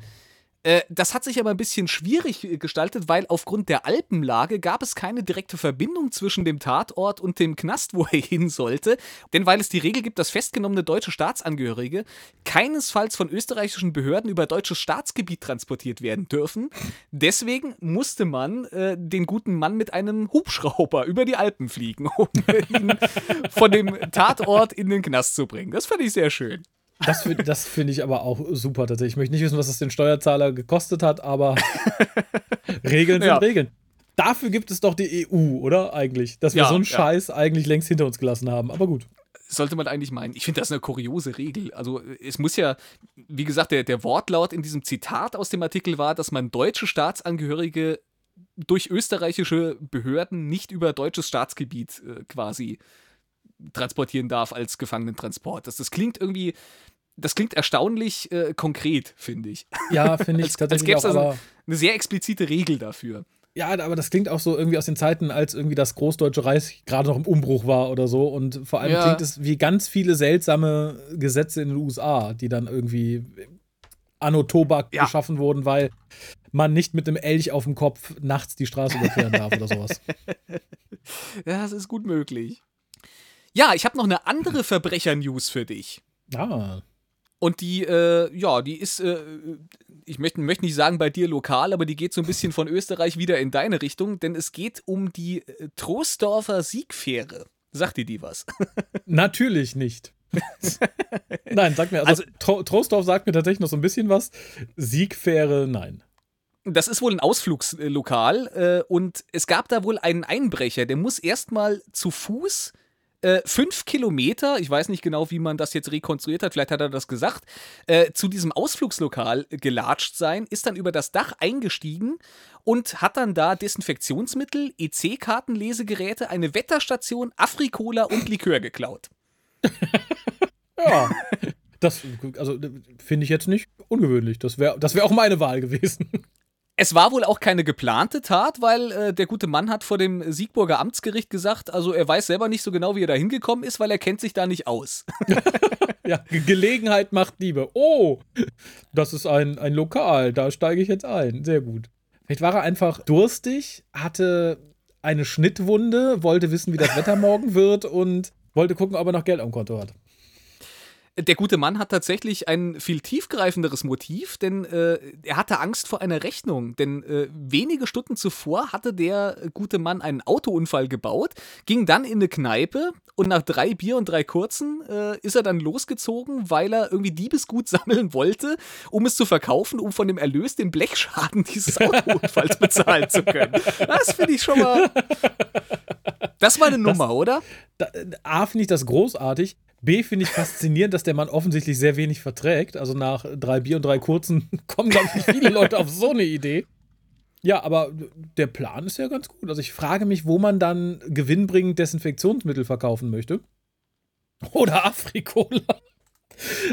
[SPEAKER 2] Äh, das hat sich aber ein bisschen schwierig äh, gestaltet, weil aufgrund der Alpenlage gab es keine direkte Verbindung zwischen dem Tatort und dem Knast, wo er hin sollte. Denn weil es die Regel gibt, dass festgenommene deutsche Staatsangehörige keinesfalls von österreichischen Behörden über deutsches Staatsgebiet transportiert werden dürfen. Deswegen musste man äh, den guten Mann mit einem Hubschrauber über die Alpen fliegen, um ihn von dem Tatort in den Knast zu bringen. Das fand ich sehr schön.
[SPEAKER 4] Das, das finde ich aber auch super tatsächlich. Ich möchte nicht wissen, was es den Steuerzahler gekostet hat, aber Regeln sind ja. Regeln. Dafür gibt es doch die EU, oder? Eigentlich. Dass wir ja, so einen ja. Scheiß eigentlich längst hinter uns gelassen haben. Aber gut.
[SPEAKER 2] Sollte man eigentlich meinen. Ich finde das eine kuriose Regel. Also, es muss ja, wie gesagt, der, der Wortlaut in diesem Zitat aus dem Artikel war, dass man deutsche Staatsangehörige durch österreichische Behörden nicht über deutsches Staatsgebiet äh, quasi transportieren darf als Gefangenentransport. Das, das klingt irgendwie, das klingt erstaunlich äh, konkret, finde ich.
[SPEAKER 4] Ja, finde ich als, tatsächlich
[SPEAKER 2] als gäbe es also eine sehr explizite Regel dafür.
[SPEAKER 4] Ja, aber das klingt auch so irgendwie aus den Zeiten, als irgendwie das Großdeutsche Reich gerade noch im Umbruch war oder so. Und vor allem ja. klingt es wie ganz viele seltsame Gesetze in den USA, die dann irgendwie Anno Tobak ja. geschaffen wurden, weil man nicht mit einem Elch auf dem Kopf nachts die Straße überqueren darf oder sowas.
[SPEAKER 2] Ja, das ist gut möglich. Ja, ich habe noch eine andere Verbrecher-News für dich.
[SPEAKER 4] Ah.
[SPEAKER 2] Und die, äh, ja, die ist, äh, ich möchte, möchte nicht sagen bei dir lokal, aber die geht so ein bisschen von Österreich wieder in deine Richtung, denn es geht um die äh, Troisdorfer Siegfähre. Sagt dir die was?
[SPEAKER 4] Natürlich nicht. nein, sag mir, also, also Tro Troisdorf sagt mir tatsächlich noch so ein bisschen was. Siegfähre, nein.
[SPEAKER 2] Das ist wohl ein Ausflugslokal äh, und es gab da wohl einen Einbrecher, der muss erstmal zu Fuß äh, fünf Kilometer, ich weiß nicht genau, wie man das jetzt rekonstruiert hat, vielleicht hat er das gesagt, äh, zu diesem Ausflugslokal gelatscht sein, ist dann über das Dach eingestiegen und hat dann da Desinfektionsmittel, EC-Kartenlesegeräte, eine Wetterstation, Afrikola und Likör geklaut.
[SPEAKER 4] ja. Das also, finde ich jetzt nicht ungewöhnlich. Das wäre das wär auch meine Wahl gewesen.
[SPEAKER 2] Es war wohl auch keine geplante Tat, weil äh, der gute Mann hat vor dem Siegburger Amtsgericht gesagt, also er weiß selber nicht so genau, wie er da hingekommen ist, weil er kennt sich da nicht aus.
[SPEAKER 4] ja, Gelegenheit macht Liebe. Oh, das ist ein, ein Lokal, da steige ich jetzt ein. Sehr gut. Vielleicht war er einfach durstig, hatte eine Schnittwunde, wollte wissen, wie das Wetter morgen wird und wollte gucken, ob er noch Geld am Konto hat
[SPEAKER 2] der gute Mann hat tatsächlich ein viel tiefgreifenderes Motiv, denn äh, er hatte Angst vor einer Rechnung. Denn äh, wenige Stunden zuvor hatte der gute Mann einen Autounfall gebaut, ging dann in eine Kneipe und nach drei Bier und drei kurzen äh, ist er dann losgezogen, weil er irgendwie Diebesgut sammeln wollte, um es zu verkaufen, um von dem Erlös den Blechschaden dieses Autounfalls bezahlen zu können. Das finde ich schon mal. Das war eine Nummer, das, oder?
[SPEAKER 4] Da, A, finde ich das großartig. B finde ich faszinierend, dass der Mann offensichtlich sehr wenig verträgt. Also nach drei Bier und drei kurzen kommen, glaube ich, viele Leute auf so eine Idee. Ja, aber der Plan ist ja ganz gut. Also ich frage mich, wo man dann gewinnbringend Desinfektionsmittel verkaufen möchte. Oder Afrikola.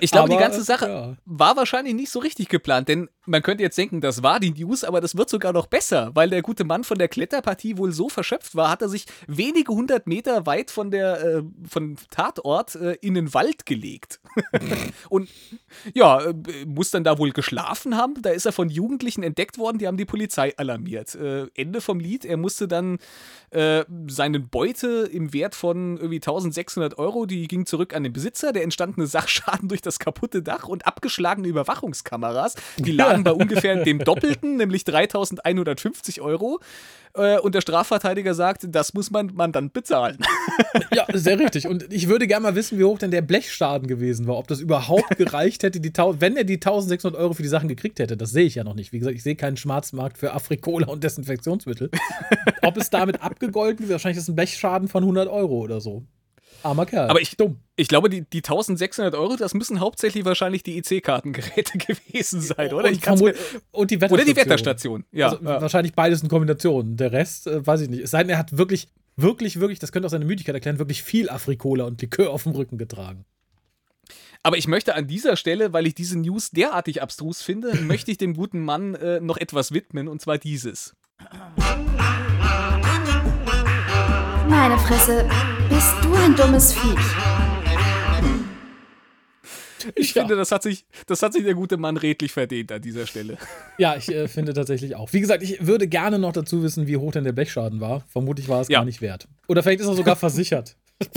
[SPEAKER 2] Ich glaube, die ganze Sache ja. war wahrscheinlich nicht so richtig geplant, denn man könnte jetzt denken, das war die News, aber das wird sogar noch besser, weil der gute Mann von der Kletterpartie wohl so verschöpft war, hat er sich wenige hundert Meter weit von der äh, von Tatort äh, in den Wald gelegt. Und ja, äh, muss dann da wohl geschlafen haben. Da ist er von Jugendlichen entdeckt worden, die haben die Polizei alarmiert. Äh, Ende vom Lied, er musste dann äh, seinen Beute im Wert von irgendwie 1600 Euro, die ging zurück an den Besitzer, der entstandene Sachschaden durch das kaputte Dach und abgeschlagene Überwachungskameras, die lagen bei ungefähr dem Doppelten, nämlich 3150 Euro. Äh, und der Strafverteidiger sagt, das muss man, man dann bezahlen.
[SPEAKER 4] Ja, sehr richtig. Und ich würde gerne mal wissen, wie hoch denn der Blechschaden gewesen war. Ob das überhaupt gereicht hätte, die wenn er die 1600 Euro für die Sachen gekriegt hätte. Das sehe ich ja noch nicht. Wie gesagt, ich sehe keinen Schwarzmarkt für Afrikola und Desinfektionsmittel. Ob es damit abgegolten wird, wahrscheinlich ist es ein Blechschaden von 100 Euro oder so. Armer Kerl.
[SPEAKER 2] Aber ich, Dumm. ich glaube, die, die 1600 Euro, das müssen hauptsächlich wahrscheinlich die IC-Kartengeräte gewesen sein, oder?
[SPEAKER 4] Und, und, die Wetterstation.
[SPEAKER 2] Oder die Wetterstation, ja. Also,
[SPEAKER 4] ja. Wahrscheinlich beides in Kombination. Der Rest, äh, weiß ich nicht. Es sei denn, er hat wirklich, wirklich, wirklich, das könnte auch seine Müdigkeit erklären, wirklich viel Afrikola und Likör auf dem Rücken getragen.
[SPEAKER 2] Aber ich möchte an dieser Stelle, weil ich diese News derartig abstrus finde, möchte ich dem guten Mann äh, noch etwas widmen, und zwar dieses.
[SPEAKER 3] Meine Fresse, bist du ein dummes Viech.
[SPEAKER 2] Ich ja. finde, das hat, sich, das hat sich der gute Mann redlich verdient an dieser Stelle.
[SPEAKER 4] Ja, ich äh, finde tatsächlich auch. Wie gesagt, ich würde gerne noch dazu wissen, wie hoch denn der Blechschaden war. Vermutlich war es ja. gar nicht wert. Oder vielleicht ist er sogar versichert.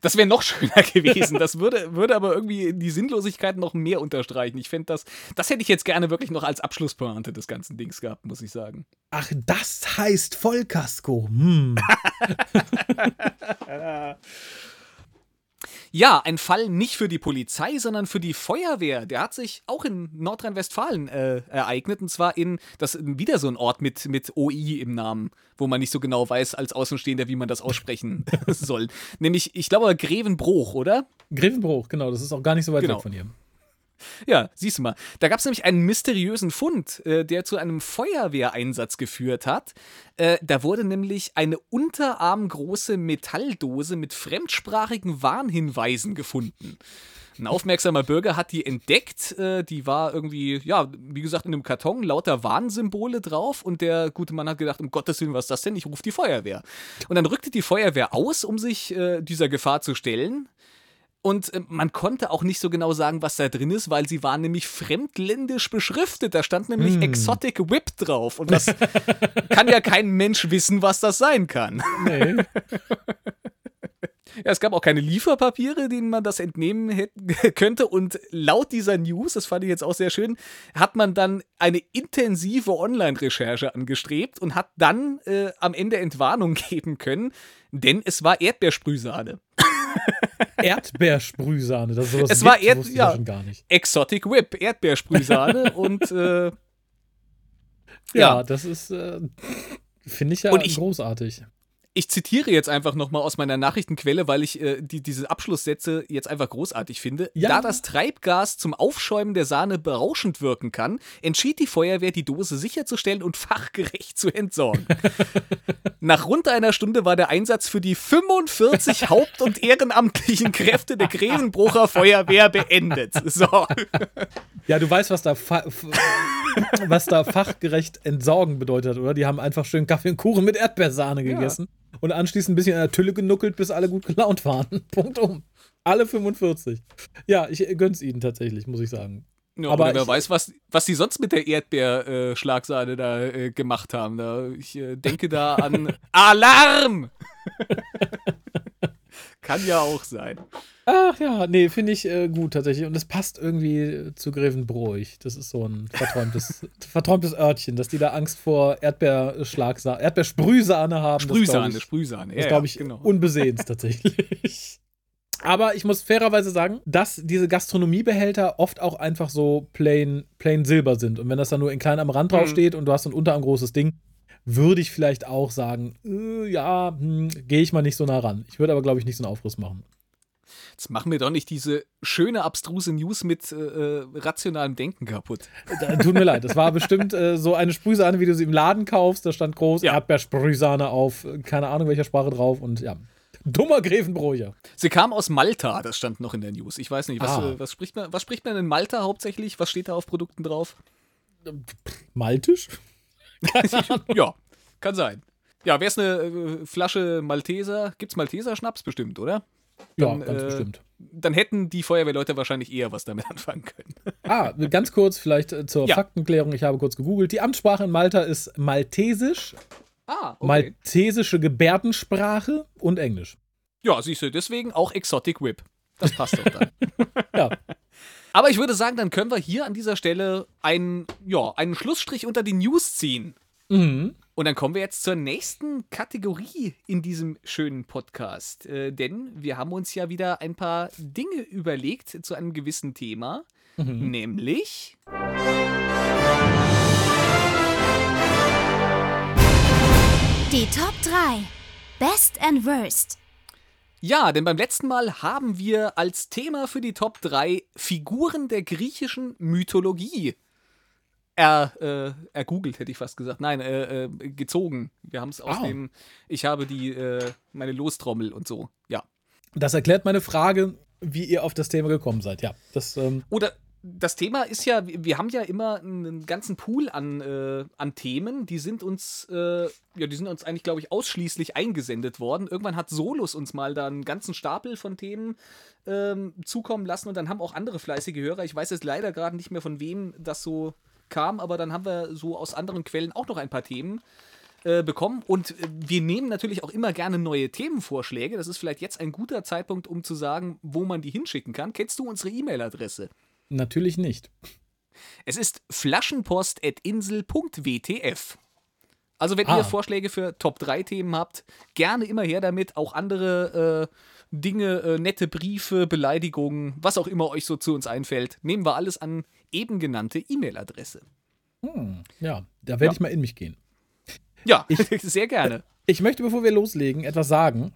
[SPEAKER 2] Das wäre noch schöner gewesen. Das würde, würde aber irgendwie die Sinnlosigkeit noch mehr unterstreichen. Ich fände das, das hätte ich jetzt gerne wirklich noch als Abschlusspointe des ganzen Dings gehabt, muss ich sagen.
[SPEAKER 4] Ach, das heißt Vollkasko. Hm.
[SPEAKER 2] Ja, ein Fall nicht für die Polizei, sondern für die Feuerwehr. Der hat sich auch in Nordrhein-Westfalen äh, ereignet. Und zwar in, das ist wieder so ein Ort mit, mit OI im Namen, wo man nicht so genau weiß als Außenstehender, wie man das aussprechen soll. Nämlich, ich glaube, Grevenbruch, oder?
[SPEAKER 4] Grevenbruch, genau. Das ist auch gar nicht so weit genau. weg von hier.
[SPEAKER 2] Ja, siehst du mal. Da gab es nämlich einen mysteriösen Fund, äh, der zu einem Feuerwehreinsatz geführt hat. Äh, da wurde nämlich eine unterarmgroße Metalldose mit fremdsprachigen Warnhinweisen gefunden. Ein aufmerksamer Bürger hat die entdeckt. Äh, die war irgendwie, ja, wie gesagt, in einem Karton lauter Warnsymbole drauf. Und der gute Mann hat gedacht, um Gottes Willen, was ist das denn? Ich rufe die Feuerwehr. Und dann rückte die Feuerwehr aus, um sich äh, dieser Gefahr zu stellen. Und äh, man konnte auch nicht so genau sagen, was da drin ist, weil sie waren nämlich fremdländisch beschriftet. Da stand nämlich mm. Exotic Whip drauf. Und das kann ja kein Mensch wissen, was das sein kann. Nee. Ja, es gab auch keine Lieferpapiere, denen man das entnehmen hätte, könnte. Und laut dieser News, das fand ich jetzt auch sehr schön, hat man dann eine intensive Online-Recherche angestrebt und hat dann äh, am Ende Entwarnung geben können, denn es war Erdbeersprühsahne.
[SPEAKER 4] Erdbeersprühsahne. Das ist sowas
[SPEAKER 2] es war Erd ja, gar nicht. Exotic Whip, Erdbeersprühsahne und äh, ja.
[SPEAKER 4] ja. das ist, äh, finde ich ja ich, großartig
[SPEAKER 2] ich zitiere jetzt einfach nochmal aus meiner Nachrichtenquelle, weil ich äh, die, diese Abschlusssätze jetzt einfach großartig finde. Ja. Da das Treibgas zum Aufschäumen der Sahne berauschend wirken kann, entschied die Feuerwehr, die Dose sicherzustellen und fachgerecht zu entsorgen. Nach rund einer Stunde war der Einsatz für die 45 haupt- und ehrenamtlichen Kräfte der Grevenbrucher Feuerwehr beendet. So.
[SPEAKER 4] Ja, du weißt, was da, was da fachgerecht entsorgen bedeutet, oder? Die haben einfach schön Kaffee und Kuchen mit Erdbeersahne gegessen. Ja und anschließend ein bisschen in der Tülle genuckelt, bis alle gut gelaunt waren. Punkt um. Alle 45. Ja, ich gönn's ihnen tatsächlich, muss ich sagen.
[SPEAKER 2] Ja, aber wer ich, weiß, was, was die sonst mit der Erdbeerschlagsahne äh, da äh, gemacht haben. Da, ich äh, denke da an Alarm! Kann ja auch sein.
[SPEAKER 4] Ach ja, nee, finde ich äh, gut tatsächlich. Und es passt irgendwie zu Grevenbroich. Das ist so ein verträumtes, verträumtes Örtchen, dass die da Angst vor Erdbeerschlagsahne, Erdbeersprühsahne haben.
[SPEAKER 2] Sprühsahne, das, Sprühsahne.
[SPEAKER 4] Ja, glaube ich, ja, genau. unbesehens tatsächlich. Aber ich muss fairerweise sagen, dass diese Gastronomiebehälter oft auch einfach so plain, plain Silber sind. Und wenn das dann nur in klein am Rand drauf mhm. steht und du hast ein unterarm großes Ding, würde ich vielleicht auch sagen, äh, ja, hm, gehe ich mal nicht so nah ran. Ich würde aber, glaube ich, nicht so einen Aufriss machen.
[SPEAKER 2] Jetzt machen wir doch nicht diese schöne, abstruse News mit äh, äh rationalem Denken kaputt.
[SPEAKER 4] Da, tut mir leid, das war bestimmt äh, so eine Sprühsahne, wie du sie im Laden kaufst. Da stand groß ja. Erdbeersprühsahne auf, keine Ahnung welcher Sprache drauf und ja. Dummer Grevenbrocher.
[SPEAKER 2] Sie kam aus Malta, das stand noch in der News. Ich weiß nicht, was, ah. Äh, was, spricht, man, was spricht man in Malta hauptsächlich? Was steht da auf Produkten drauf?
[SPEAKER 4] Maltisch?
[SPEAKER 2] ja, kann sein. Ja, wäre es eine äh, Flasche Malteser? Gibt es Malteser-Schnaps bestimmt, oder?
[SPEAKER 4] Dann, ja, ganz äh, bestimmt.
[SPEAKER 2] Dann hätten die Feuerwehrleute wahrscheinlich eher was damit anfangen können.
[SPEAKER 4] Ah, ganz kurz vielleicht äh, zur ja. Faktenklärung. Ich habe kurz gegoogelt. Die Amtssprache in Malta ist Maltesisch, ah, okay. maltesische Gebärdensprache und Englisch.
[SPEAKER 2] Ja, siehst du, deswegen auch Exotic Whip. Das passt doch dann. ja. Aber ich würde sagen, dann können wir hier an dieser Stelle einen, ja, einen Schlussstrich unter die News ziehen. Mhm. Und dann kommen wir jetzt zur nächsten Kategorie in diesem schönen Podcast. Äh, denn wir haben uns ja wieder ein paar Dinge überlegt zu einem gewissen Thema. Mhm. Nämlich.
[SPEAKER 3] Die Top 3. Best and Worst.
[SPEAKER 2] Ja, denn beim letzten Mal haben wir als Thema für die Top 3 Figuren der griechischen Mythologie er, äh, ergoogelt, hätte ich fast gesagt. Nein, äh, äh, gezogen. Wir haben es aus oh. dem, ich habe die, äh, meine Lostrommel und so, ja.
[SPEAKER 4] Das erklärt meine Frage, wie ihr auf das Thema gekommen seid, ja. Das, ähm
[SPEAKER 2] Oder das Thema ist ja, wir haben ja immer einen ganzen Pool an, äh, an Themen, die sind uns, äh, ja, die sind uns eigentlich, glaube ich, ausschließlich eingesendet worden. Irgendwann hat Solus uns mal da einen ganzen Stapel von Themen ähm, zukommen lassen und dann haben auch andere fleißige Hörer, ich weiß jetzt leider gerade nicht mehr von wem das so kam, aber dann haben wir so aus anderen Quellen auch noch ein paar Themen äh, bekommen und äh, wir nehmen natürlich auch immer gerne neue Themenvorschläge. Das ist vielleicht jetzt ein guter Zeitpunkt, um zu sagen, wo man die hinschicken kann. Kennst du unsere E-Mail-Adresse?
[SPEAKER 4] Natürlich nicht.
[SPEAKER 2] Es ist flaschenpost.insel.wtf. Also, wenn ah. ihr Vorschläge für Top 3 Themen habt, gerne immer her damit. Auch andere äh, Dinge, äh, nette Briefe, Beleidigungen, was auch immer euch so zu uns einfällt, nehmen wir alles an eben genannte E-Mail-Adresse.
[SPEAKER 4] Hm, ja, da werde ja. ich mal in mich gehen.
[SPEAKER 2] Ja, ich, sehr gerne.
[SPEAKER 4] Ich möchte, bevor wir loslegen, etwas sagen.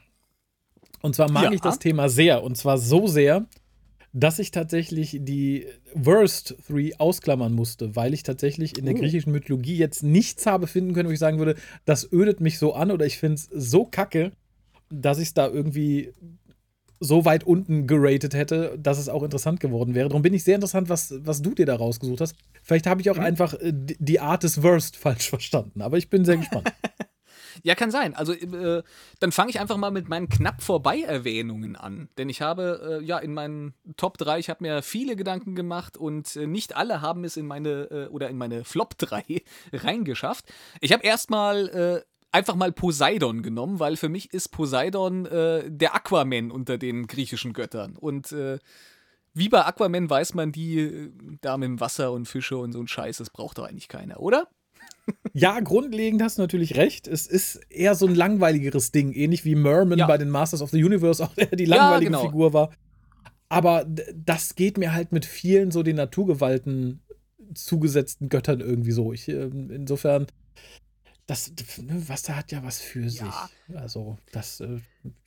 [SPEAKER 4] Und zwar mag ja. ich das Thema sehr. Und zwar so sehr, dass ich tatsächlich die Worst Three ausklammern musste, weil ich tatsächlich in der oh. griechischen Mythologie jetzt nichts habe finden können, wo ich sagen würde, das ödet mich so an oder ich finde es so kacke, dass ich es da irgendwie so weit unten geratet hätte, dass es auch interessant geworden wäre. Darum bin ich sehr interessant, was, was du dir da rausgesucht hast. Vielleicht habe ich auch mhm. einfach äh, die Art des Worst falsch verstanden, aber ich bin sehr gespannt.
[SPEAKER 2] Ja, kann sein. Also äh, dann fange ich einfach mal mit meinen knapp vorbei Erwähnungen an. Denn ich habe äh, ja in meinen Top 3, ich habe mir viele Gedanken gemacht und äh, nicht alle haben es in meine äh, oder in meine Flop 3 reingeschafft. Ich habe erstmal äh, einfach mal Poseidon genommen, weil für mich ist Poseidon äh, der Aquaman unter den griechischen Göttern. Und wie bei Aquaman weiß man, die da mit dem Wasser und Fische und so ein Scheiß, das braucht doch eigentlich keiner, oder?
[SPEAKER 4] Ja, grundlegend hast du natürlich recht. Es ist eher so ein langweiligeres Ding, ähnlich wie Merman ja. bei den Masters of the Universe auch die langweilige ja, genau. Figur war. Aber das geht mir halt mit vielen so den Naturgewalten zugesetzten Göttern irgendwie so. Ich, ähm, insofern, das, ne, Wasser hat ja was für ja. sich. Also, das, äh,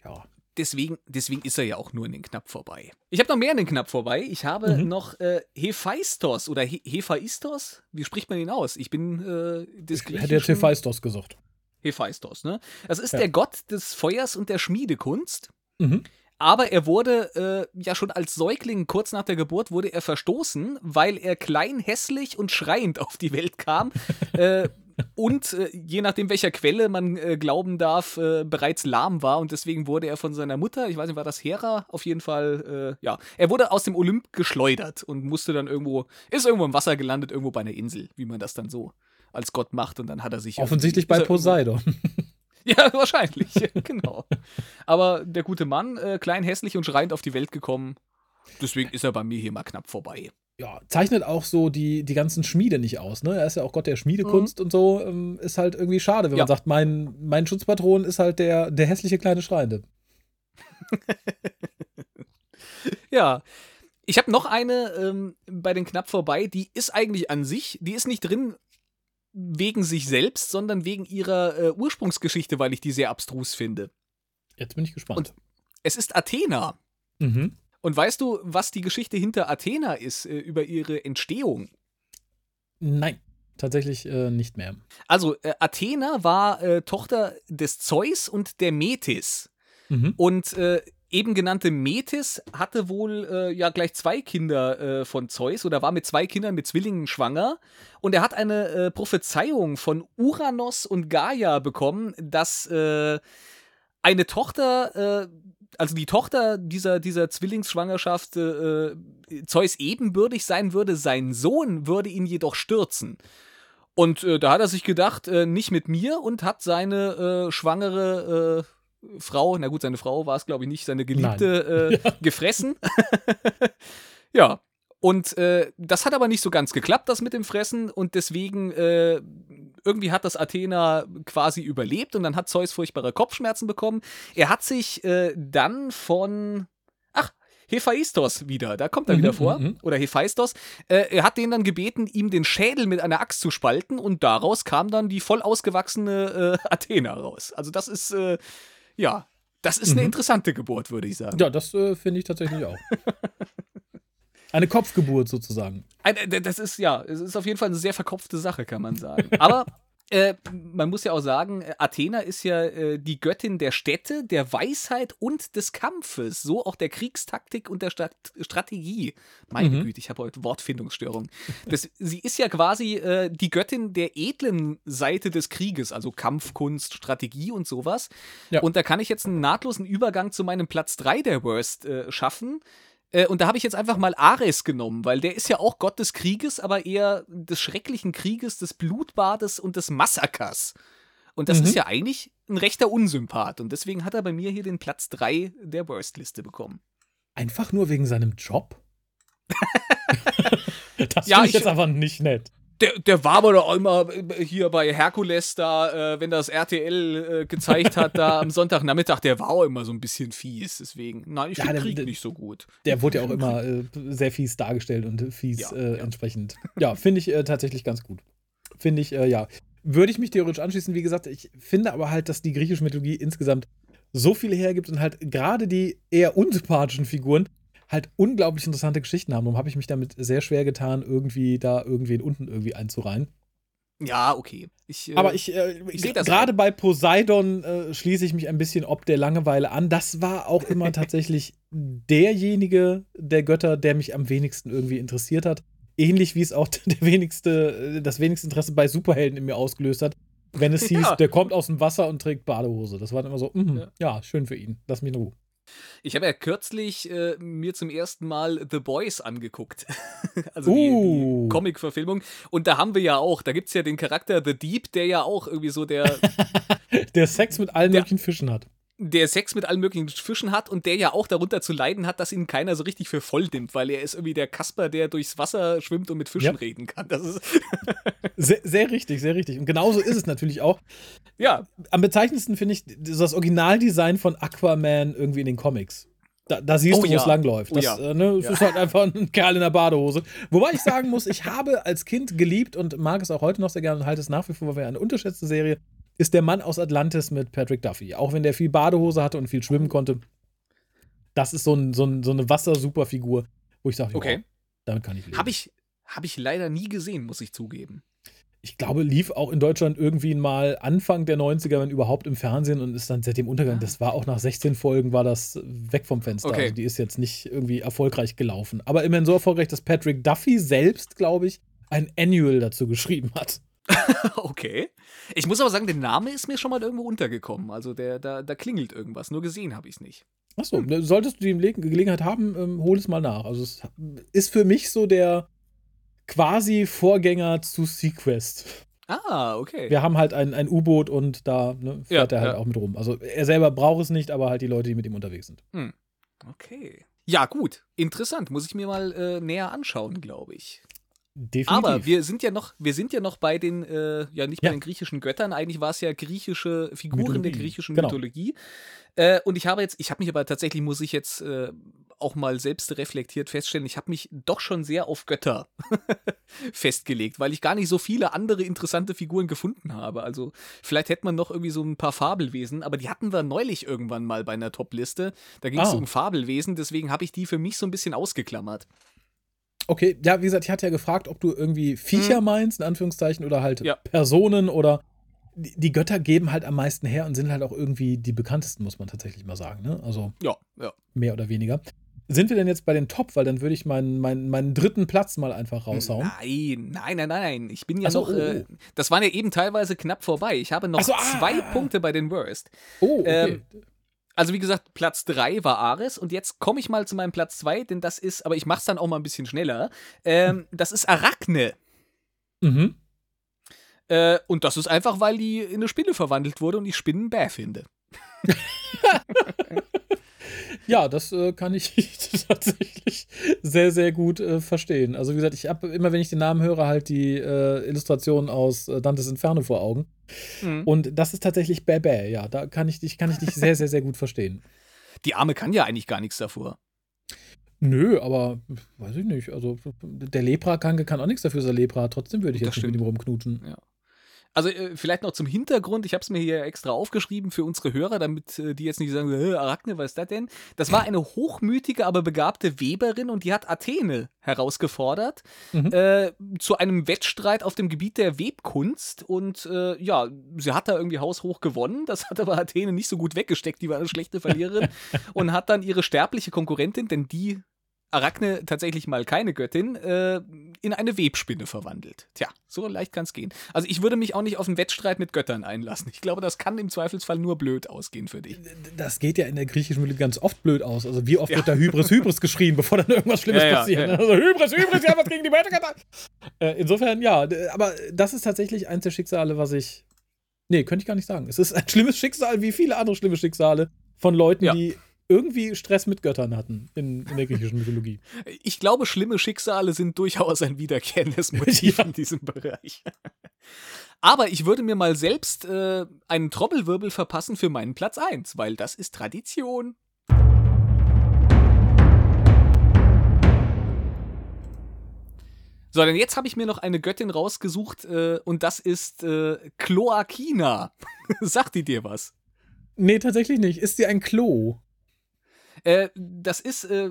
[SPEAKER 4] ja
[SPEAKER 2] deswegen, deswegen ist er ja auch nur in den Knapp vorbei. Ich habe noch mehr in den Knapp vorbei. Ich habe mhm. noch äh, Hephaistos oder He Hephaistos. Wie spricht man ihn aus? Ich bin äh,
[SPEAKER 4] des Ich hätte jetzt Hephaistos gesagt.
[SPEAKER 2] Hephaistos, ne? Das ist ja. der Gott des Feuers und der Schmiedekunst. Mhm. Aber er wurde äh, ja schon als Säugling kurz nach der Geburt wurde er verstoßen, weil er klein, hässlich und schreiend auf die Welt kam. äh, und äh, je nachdem, welcher Quelle man äh, glauben darf, äh, bereits lahm war und deswegen wurde er von seiner Mutter, ich weiß nicht, war das Hera, auf jeden Fall, äh, ja, er wurde aus dem Olymp geschleudert und musste dann irgendwo, ist irgendwo im Wasser gelandet, irgendwo bei einer Insel, wie man das dann so als Gott macht und dann hat er sich.
[SPEAKER 4] Offensichtlich bei Poseidon.
[SPEAKER 2] Ja, wahrscheinlich, genau. Aber der gute Mann, äh, klein, hässlich und schreiend auf die Welt gekommen, deswegen ist er bei mir hier mal knapp vorbei
[SPEAKER 4] ja, zeichnet auch so die, die ganzen Schmiede nicht aus. Ne? Er ist ja auch Gott der Schmiedekunst mhm. und so. Ähm, ist halt irgendwie schade, wenn ja. man sagt, mein, mein Schutzpatron ist halt der, der hässliche kleine Schreiende.
[SPEAKER 2] ja. Ich habe noch eine ähm, bei den knapp vorbei, die ist eigentlich an sich, die ist nicht drin wegen sich selbst, sondern wegen ihrer äh, Ursprungsgeschichte, weil ich die sehr abstrus finde.
[SPEAKER 4] Jetzt bin ich gespannt. Und
[SPEAKER 2] es ist Athena. Mhm. Und weißt du, was die Geschichte hinter Athena ist, äh, über ihre Entstehung?
[SPEAKER 4] Nein, tatsächlich äh, nicht mehr.
[SPEAKER 2] Also, äh, Athena war äh, Tochter des Zeus und der Metis. Mhm. Und äh, eben genannte Metis hatte wohl äh, ja gleich zwei Kinder von Zeus oder war mit zwei Kindern mit Zwillingen schwanger. Und er hat eine Prophezeiung von Uranus und Gaia bekommen, dass eine Tochter also die Tochter dieser, dieser Zwillingsschwangerschaft äh, Zeus ebenbürtig sein würde, sein Sohn würde ihn jedoch stürzen. Und äh, da hat er sich gedacht, äh, nicht mit mir und hat seine äh, schwangere äh, Frau, na gut, seine Frau war es glaube ich nicht, seine Geliebte äh, ja. gefressen. ja, und äh, das hat aber nicht so ganz geklappt, das mit dem Fressen. Und deswegen, äh, irgendwie hat das Athena quasi überlebt und dann hat Zeus furchtbare Kopfschmerzen bekommen. Er hat sich äh, dann von. Ach, Hephaistos wieder, da kommt er mhm, wieder vor. Mhm. Oder Hephaistos. Äh, er hat den dann gebeten, ihm den Schädel mit einer Axt zu spalten und daraus kam dann die voll ausgewachsene äh, Athena raus. Also, das ist, äh, ja, das ist mhm. eine interessante Geburt, würde ich sagen.
[SPEAKER 4] Ja, das finde ich tatsächlich auch. Eine Kopfgeburt sozusagen.
[SPEAKER 2] Das ist ja, es ist auf jeden Fall eine sehr verkopfte Sache, kann man sagen. Aber Äh, man muss ja auch sagen, äh, Athena ist ja äh, die Göttin der Städte, der Weisheit und des Kampfes. So auch der Kriegstaktik und der Stat Strategie. Meine mhm. Güte, ich habe heute Wortfindungsstörung. Das, sie ist ja quasi äh, die Göttin der edlen Seite des Krieges, also Kampfkunst, Strategie und sowas. Ja. Und da kann ich jetzt einen nahtlosen Übergang zu meinem Platz 3 der Worst äh, schaffen. Äh, und da habe ich jetzt einfach mal Ares genommen, weil der ist ja auch Gott des Krieges, aber eher des schrecklichen Krieges, des Blutbades und des Massakers. Und das mhm. ist ja eigentlich ein rechter Unsympath. Und deswegen hat er bei mir hier den Platz 3 der Worst-Liste bekommen.
[SPEAKER 4] Einfach nur wegen seinem Job? das ja, finde ich jetzt aber nicht nett.
[SPEAKER 2] Der, der war aber doch immer hier bei Herkules da, äh, wenn das RTL äh, gezeigt hat, da am Sonntagnachmittag, der war auch immer so ein bisschen fies. Deswegen, nein, ich ja, finde Krieg der, nicht so gut.
[SPEAKER 4] Der wurde ja auch immer äh, sehr fies dargestellt und fies ja, äh, ja. entsprechend. Ja, finde ich äh, tatsächlich ganz gut. Finde ich, äh, ja. Würde ich mich theoretisch anschließen, wie gesagt, ich finde aber halt, dass die griechische Mythologie insgesamt so viel hergibt und halt gerade die eher unsympathischen Figuren halt unglaublich interessante Geschichten haben. Darum habe ich mich damit sehr schwer getan, irgendwie da irgendwen unten irgendwie einzureihen.
[SPEAKER 2] Ja, okay.
[SPEAKER 4] Ich, äh, Aber ich, äh, ich gerade bei Poseidon äh, schließe ich mich ein bisschen ob der Langeweile an. Das war auch immer tatsächlich derjenige der Götter, der mich am wenigsten irgendwie interessiert hat. Ähnlich wie es auch der wenigste, äh, das wenigste Interesse bei Superhelden in mir ausgelöst hat. Wenn es hieß, ja. der kommt aus dem Wasser und trägt Badehose. Das war dann immer so, mh, ja. ja. schön für ihn. Lass mich in Ruhe.
[SPEAKER 2] Ich habe ja kürzlich äh, mir zum ersten Mal The Boys angeguckt. also uh. die, die uh. Comic-Verfilmung. Und da haben wir ja auch, da gibt es ja den Charakter The Deep, der ja auch irgendwie so der.
[SPEAKER 4] der Sex mit allen möglichen Fischen hat
[SPEAKER 2] der Sex mit allen möglichen Fischen hat und der ja auch darunter zu leiden hat, dass ihn keiner so richtig für voll nimmt, weil er ist irgendwie der Kasper, der durchs Wasser schwimmt und mit Fischen ja. reden kann. Das ist
[SPEAKER 4] sehr, sehr richtig, sehr richtig. Und genauso ist es natürlich auch. Ja. Am bezeichnendsten finde ich das Originaldesign von Aquaman irgendwie in den Comics. Da, da siehst oh, du, wo ja. es langläuft. Das, oh, ja. äh, ne, ja. ist halt einfach ein Kerl in der Badehose. Wobei ich sagen muss, ich habe als Kind geliebt und mag es auch heute noch sehr gerne und halte es nach wie vor für eine unterschätzte Serie ist der Mann aus Atlantis mit Patrick Duffy. Auch wenn der viel Badehose hatte und viel schwimmen konnte. Das ist so, ein, so, ein, so eine Wassersuperfigur, wo ich sage, okay. damit kann ich leben.
[SPEAKER 2] Habe ich, hab ich leider nie gesehen, muss ich zugeben.
[SPEAKER 4] Ich glaube, lief auch in Deutschland irgendwie mal Anfang der 90er, wenn überhaupt im Fernsehen und ist dann seit dem Untergang. Ah. Das war auch nach 16 Folgen, war das weg vom Fenster. Okay. Also die ist jetzt nicht irgendwie erfolgreich gelaufen. Aber immerhin so erfolgreich, dass Patrick Duffy selbst, glaube ich, ein Annual dazu geschrieben hat.
[SPEAKER 2] okay. Ich muss aber sagen, der Name ist mir schon mal irgendwo untergekommen. Also der, da, da klingelt irgendwas. Nur gesehen habe ich es nicht.
[SPEAKER 4] Achso, hm. solltest du die Gelegenheit haben, ähm, hol es mal nach. Also es ist für mich so der quasi Vorgänger zu Sequest.
[SPEAKER 2] Ah, okay.
[SPEAKER 4] Wir haben halt ein, ein U-Boot und da ne, fährt ja, er halt ja. auch mit rum. Also er selber braucht es nicht, aber halt die Leute, die mit ihm unterwegs sind. Hm.
[SPEAKER 2] Okay. Ja, gut. Interessant. Muss ich mir mal äh, näher anschauen, glaube ich.
[SPEAKER 4] Definitiv.
[SPEAKER 2] Aber wir sind ja noch, wir sind ja noch bei den, äh, ja nicht ja. bei den griechischen Göttern. Eigentlich war es ja griechische Figuren Mythologie. der griechischen genau. Mythologie. Äh, und ich habe jetzt, ich habe mich aber tatsächlich, muss ich jetzt äh, auch mal selbst reflektiert feststellen, ich habe mich doch schon sehr auf Götter festgelegt, weil ich gar nicht so viele andere interessante Figuren gefunden habe. Also vielleicht hätte man noch irgendwie so ein paar Fabelwesen, aber die hatten wir neulich irgendwann mal bei einer Top-Liste. Da ging es ah. um Fabelwesen, deswegen habe ich die für mich so ein bisschen ausgeklammert.
[SPEAKER 4] Okay, ja, wie gesagt, ich hatte ja gefragt, ob du irgendwie Viecher hm. meinst, in Anführungszeichen, oder halt ja. Personen oder die Götter geben halt am meisten her und sind halt auch irgendwie die bekanntesten, muss man tatsächlich mal sagen. Ne? Also
[SPEAKER 2] ja, ja.
[SPEAKER 4] mehr oder weniger. Sind wir denn jetzt bei den Top? Weil dann würde ich meinen, meinen, meinen dritten Platz mal einfach raushauen.
[SPEAKER 2] Nein, nein, nein, nein. Ich bin ja so, noch. Oh, äh, das waren ja eben teilweise knapp vorbei. Ich habe noch so, ah, zwei ah, Punkte bei den Worst.
[SPEAKER 4] Oh, okay. Ähm,
[SPEAKER 2] also wie gesagt, Platz 3 war Ares und jetzt komme ich mal zu meinem Platz 2, denn das ist, aber ich mache es dann auch mal ein bisschen schneller. Ähm, das ist Arachne.
[SPEAKER 4] Mhm.
[SPEAKER 2] Äh, und das ist einfach, weil die in eine Spinne verwandelt wurde und ich Spinnen bäh finde.
[SPEAKER 4] Ja, das äh, kann ich tatsächlich sehr, sehr gut äh, verstehen. Also wie gesagt, ich habe immer, wenn ich den Namen höre, halt die äh, Illustration aus äh, Dantes Inferno vor Augen. Mhm. Und das ist tatsächlich Bäh, ja. Da kann ich dich, kann ich dich sehr, sehr, sehr gut verstehen.
[SPEAKER 2] Die Arme kann ja eigentlich gar nichts davor.
[SPEAKER 4] Nö, aber weiß ich nicht. Also der Leprakranke kann auch nichts dafür, dass er Lepra hat. Trotzdem würde ich jetzt nicht mit ihm rumknutschen.
[SPEAKER 2] Ja. Also äh, vielleicht noch zum Hintergrund, ich habe es mir hier extra aufgeschrieben für unsere Hörer, damit äh, die jetzt nicht sagen, äh, Arachne, was ist das denn? Das war eine hochmütige, aber begabte Weberin und die hat Athene herausgefordert mhm. äh, zu einem Wettstreit auf dem Gebiet der Webkunst und ja, sie hat da irgendwie haushoch gewonnen, das hat aber Athene nicht so gut weggesteckt, die war eine schlechte Verliererin und hat dann ihre sterbliche Konkurrentin, denn die Arachne tatsächlich mal keine Göttin, äh, in eine Webspinne verwandelt. Tja, so leicht kann es gehen. Also ich würde mich auch nicht auf einen Wettstreit mit Göttern einlassen. Ich glaube, das kann im Zweifelsfall nur blöd ausgehen für dich.
[SPEAKER 4] Das geht ja in der griechischen Mythologie ganz oft blöd aus. Also wie oft ja. wird da Hybris, Hybris geschrien, bevor dann irgendwas Schlimmes ja, ja, passiert. Also Hybris, Hybris, ja, was gegen die Götter. Äh, insofern, ja, aber das ist tatsächlich eins der Schicksale, was ich. Nee, könnte ich gar nicht sagen. Es ist ein schlimmes Schicksal, wie viele andere schlimme Schicksale von Leuten, die irgendwie Stress mit Göttern hatten in, in, der griechischen Mythologie.
[SPEAKER 2] Ich glaube, schlimme Schicksale sind durchaus ein wiederkehrendes Motiv ja. in diesem Bereich. Aber ich würde mir mal selbst äh, einen Trommelwirbel verpassen für meinen Platz 1, weil das ist Tradition. So, denn jetzt habe ich mir noch eine Göttin rausgesucht äh, und das ist äh, Kloakina. Sagt die dir was?
[SPEAKER 4] Nee, tatsächlich nicht. Ist sie ein Klo?
[SPEAKER 2] Äh, das ist äh,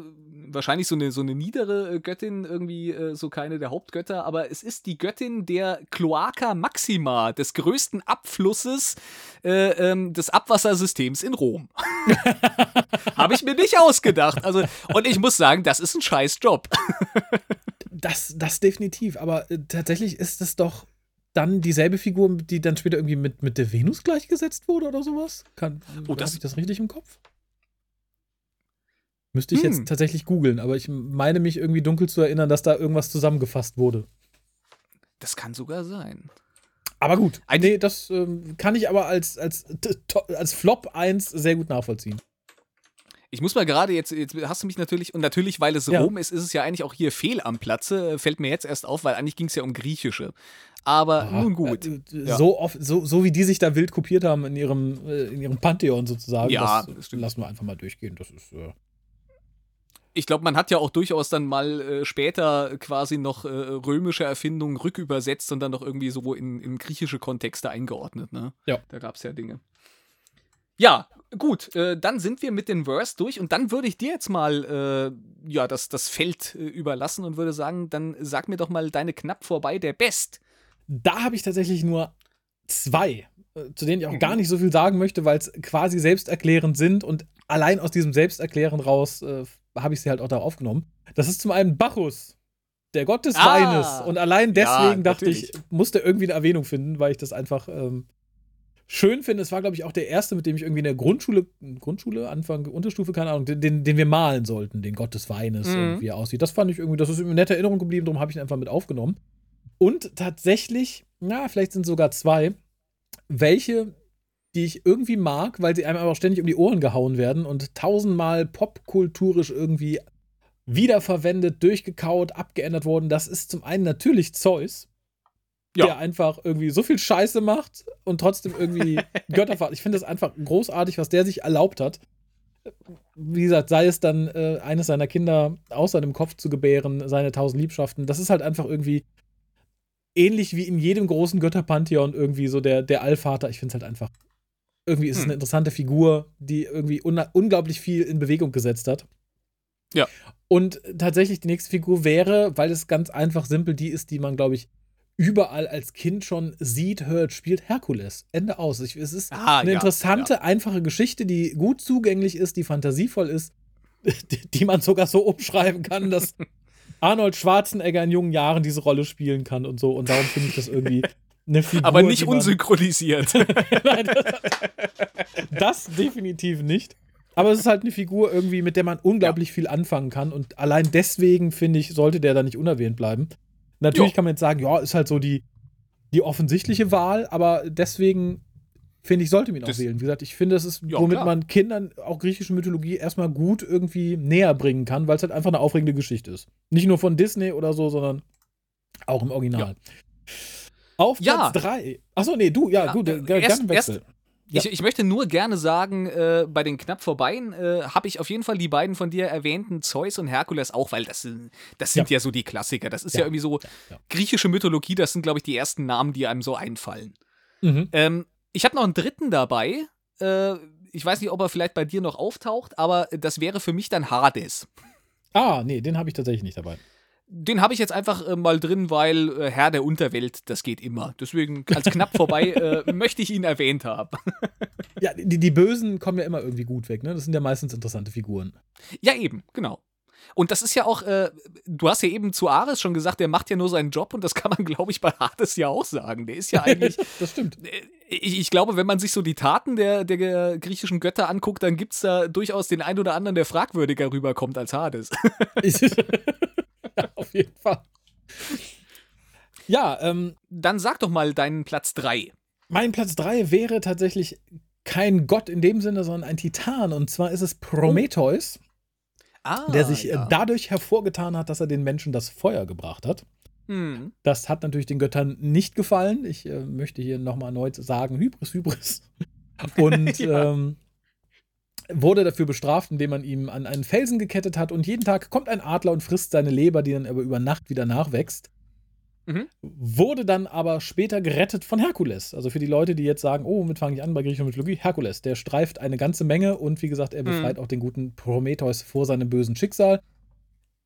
[SPEAKER 2] wahrscheinlich so eine, so eine niedere äh, Göttin, irgendwie äh, so keine der Hauptgötter, aber es ist die Göttin der Cloaca Maxima, des größten Abflusses äh, ähm, des Abwassersystems in Rom. Habe ich mir nicht ausgedacht. Also, und ich muss sagen, das ist ein scheiß Job.
[SPEAKER 4] das, das definitiv, aber tatsächlich ist es doch dann dieselbe Figur, die dann später irgendwie mit, mit der Venus gleichgesetzt wurde oder sowas? Kann, oh, Habe ich das richtig im Kopf? Müsste ich hm. jetzt tatsächlich googeln, aber ich meine mich irgendwie dunkel zu erinnern, dass da irgendwas zusammengefasst wurde.
[SPEAKER 2] Das kann sogar sein.
[SPEAKER 4] Aber gut, nee, das ähm, kann ich aber als, als, als Flop 1 sehr gut nachvollziehen.
[SPEAKER 2] Ich muss mal gerade jetzt, jetzt hast du mich natürlich, und natürlich, weil es ja. Rom ist, ist es ja eigentlich auch hier fehl am Platze. Äh, fällt mir jetzt erst auf, weil eigentlich ging es ja um Griechische. Aber Aha, nun gut. Äh,
[SPEAKER 4] ja. so, oft, so, so wie die sich da wild kopiert haben in ihrem, äh, in ihrem Pantheon sozusagen,
[SPEAKER 2] ja,
[SPEAKER 4] das, das lassen wir einfach mal durchgehen. Das ist. Äh
[SPEAKER 2] ich glaube, man hat ja auch durchaus dann mal äh, später quasi noch äh, römische Erfindungen rückübersetzt und dann noch irgendwie so in, in griechische Kontexte eingeordnet. Ne?
[SPEAKER 4] Ja.
[SPEAKER 2] Da gab es ja Dinge. Ja, gut, äh, dann sind wir mit den Verse durch und dann würde ich dir jetzt mal äh, ja, das, das Feld äh, überlassen und würde sagen, dann sag mir doch mal deine knapp vorbei der Best.
[SPEAKER 4] Da habe ich tatsächlich nur zwei, äh, zu denen ich auch mhm. gar nicht so viel sagen möchte, weil es quasi selbsterklärend sind und allein aus diesem Selbsterklären raus habe ich sie halt auch da aufgenommen. Das ist zum einen Bacchus, der Gott des ah, Weines. Und allein deswegen ja, dachte ich, muss der irgendwie eine Erwähnung finden, weil ich das einfach ähm, schön finde. Es war, glaube ich, auch der erste, mit dem ich irgendwie in der Grundschule, Grundschule, Anfang, Unterstufe, keine Ahnung, den, den wir malen sollten, den Gott des Weines mhm. und wie er aussieht. Das fand ich irgendwie, das ist in netter Erinnerung geblieben, darum habe ich ihn einfach mit aufgenommen. Und tatsächlich, na, vielleicht sind sogar zwei, welche die ich irgendwie mag, weil sie einem aber auch ständig um die Ohren gehauen werden und tausendmal popkulturisch irgendwie wiederverwendet, durchgekaut, abgeändert worden. Das ist zum einen natürlich Zeus, ja. der einfach irgendwie so viel Scheiße macht und trotzdem irgendwie Götterfahrt. Ich finde das einfach großartig, was der sich erlaubt hat. Wie gesagt, sei es dann äh, eines seiner Kinder aus seinem Kopf zu gebären, seine tausend Liebschaften. Das ist halt einfach irgendwie ähnlich wie in jedem großen Götterpantheon irgendwie so der, der Allvater. Ich finde es halt einfach irgendwie ist es hm. eine interessante Figur, die irgendwie un unglaublich viel in Bewegung gesetzt hat.
[SPEAKER 2] Ja.
[SPEAKER 4] Und tatsächlich die nächste Figur wäre, weil es ganz einfach simpel die ist, die man, glaube ich, überall als Kind schon sieht, hört, spielt Herkules. Ende aus. Ich, es ist ah, eine ja, interessante, ja. einfache Geschichte, die gut zugänglich ist, die fantasievoll ist, die, die man sogar so umschreiben kann, dass Arnold Schwarzenegger in jungen Jahren diese Rolle spielen kann und so. Und darum finde ich das irgendwie eine Figur.
[SPEAKER 2] Aber nicht unsynchronisiert. Nein,
[SPEAKER 4] das, das, definitiv nicht. Aber es ist halt eine Figur irgendwie, mit der man unglaublich ja. viel anfangen kann. Und allein deswegen, finde ich, sollte der da nicht unerwähnt bleiben. Natürlich jo. kann man jetzt sagen, ja, ist halt so die, die offensichtliche Wahl, aber deswegen finde ich, sollte man ihn auch wählen. Wie gesagt, ich finde, das ist, ja, womit klar. man Kindern auch griechische Mythologie erstmal gut irgendwie näher bringen kann, weil es halt einfach eine aufregende Geschichte ist. Nicht nur von Disney oder so, sondern auch im Original. Ja. Auf Platz 3. Achso, nee, du, ja, ja gut, äh, gerne Wechsel.
[SPEAKER 2] Ja. Ich, ich, möchte nur gerne sagen, äh, bei den knapp vorbei äh, habe ich auf jeden Fall die beiden von dir erwähnten Zeus und Herkules auch, weil das, das sind ja, ja so die Klassiker. Das ist ja, ja irgendwie so griechische Mythologie, das sind, glaube ich, die ersten Namen, die einem so einfallen. Mhm. Ähm, ich habe noch einen dritten dabei. Äh, ich weiß nicht, ob er vielleicht bei dir noch auftaucht, aber das wäre für mich dann Hades.
[SPEAKER 4] Ah, nee, den habe ich tatsächlich nicht dabei.
[SPEAKER 2] Den habe ich jetzt einfach äh, mal drin, weil äh, Herr der Unterwelt, das geht immer. Deswegen als knapp vorbei äh, möchte ich ihn erwähnt haben.
[SPEAKER 4] ja, die, die Bösen kommen ja immer irgendwie gut weg, ne? Das sind ja meistens interessante Figuren.
[SPEAKER 2] Ja, eben, genau. Und das ist ja auch, äh, du hast ja eben zu Ares schon gesagt, der macht ja nur seinen Job und das kann man, glaube ich, bei Hades ja auch sagen. Der ist ja eigentlich.
[SPEAKER 4] das stimmt.
[SPEAKER 2] Äh, ich, ich, glaube, wenn man sich so die Taten der, der griechischen Götter anguckt, dann gibt es da durchaus den einen oder anderen, der fragwürdiger rüberkommt als Hades.
[SPEAKER 4] Jeden Fall. Ja, ähm,
[SPEAKER 2] Dann sag doch mal deinen Platz 3.
[SPEAKER 4] Mein Platz 3 wäre tatsächlich kein Gott in dem Sinne, sondern ein Titan. Und zwar ist es Prometheus, ah, der sich äh, ja. dadurch hervorgetan hat, dass er den Menschen das Feuer gebracht hat. Hm. Das hat natürlich den Göttern nicht gefallen. Ich äh, möchte hier nochmal erneut sagen: Hybris, Hybris. Und ja. ähm, wurde dafür bestraft, indem man ihm an einen Felsen gekettet hat und jeden Tag kommt ein Adler und frisst seine Leber, die dann aber über Nacht wieder nachwächst. Mhm. Wurde dann aber später gerettet von Herkules. Also für die Leute, die jetzt sagen, oh, womit fange ich an bei griechischer Mythologie? Herkules, der streift eine ganze Menge und wie gesagt, er mhm. befreit mhm. auch den guten Prometheus vor seinem bösen Schicksal.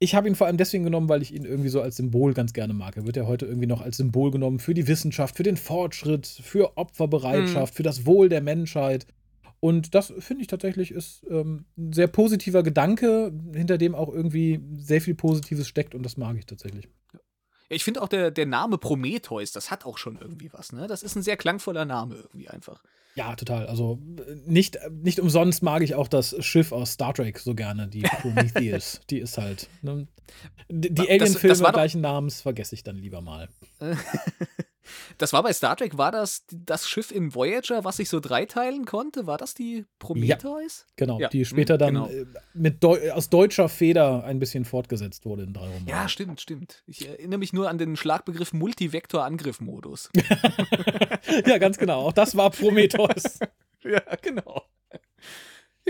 [SPEAKER 4] Ich habe ihn vor allem deswegen genommen, weil ich ihn irgendwie so als Symbol ganz gerne mag. Er wird ja heute irgendwie noch als Symbol genommen für die Wissenschaft, für den Fortschritt, für Opferbereitschaft, mhm. für das Wohl der Menschheit. Und das finde ich tatsächlich ist ähm, ein sehr positiver Gedanke, hinter dem auch irgendwie sehr viel Positives steckt und das mag ich tatsächlich.
[SPEAKER 2] Ja. Ich finde auch der, der Name Prometheus, das hat auch schon irgendwie was, ne? Das ist ein sehr klangvoller Name irgendwie einfach.
[SPEAKER 4] Ja, total. Also nicht, nicht umsonst mag ich auch das Schiff aus Star Trek so gerne, die Prometheus. die ist halt. Ne? Die Alien-Filme gleichen Namens vergesse ich dann lieber mal.
[SPEAKER 2] Das war bei Star Trek, war das das Schiff in Voyager, was sich so dreiteilen konnte? War das die Prometheus?
[SPEAKER 4] Ja, genau, ja. die später dann genau. Äh, mit Deu aus deutscher Feder ein bisschen fortgesetzt wurde in drei Romanen.
[SPEAKER 2] Ja, stimmt, stimmt. Ich erinnere mich nur an den Schlagbegriff Multivektor-Angriff-Modus.
[SPEAKER 4] ja, ganz genau. Auch das war Prometheus.
[SPEAKER 2] ja, genau.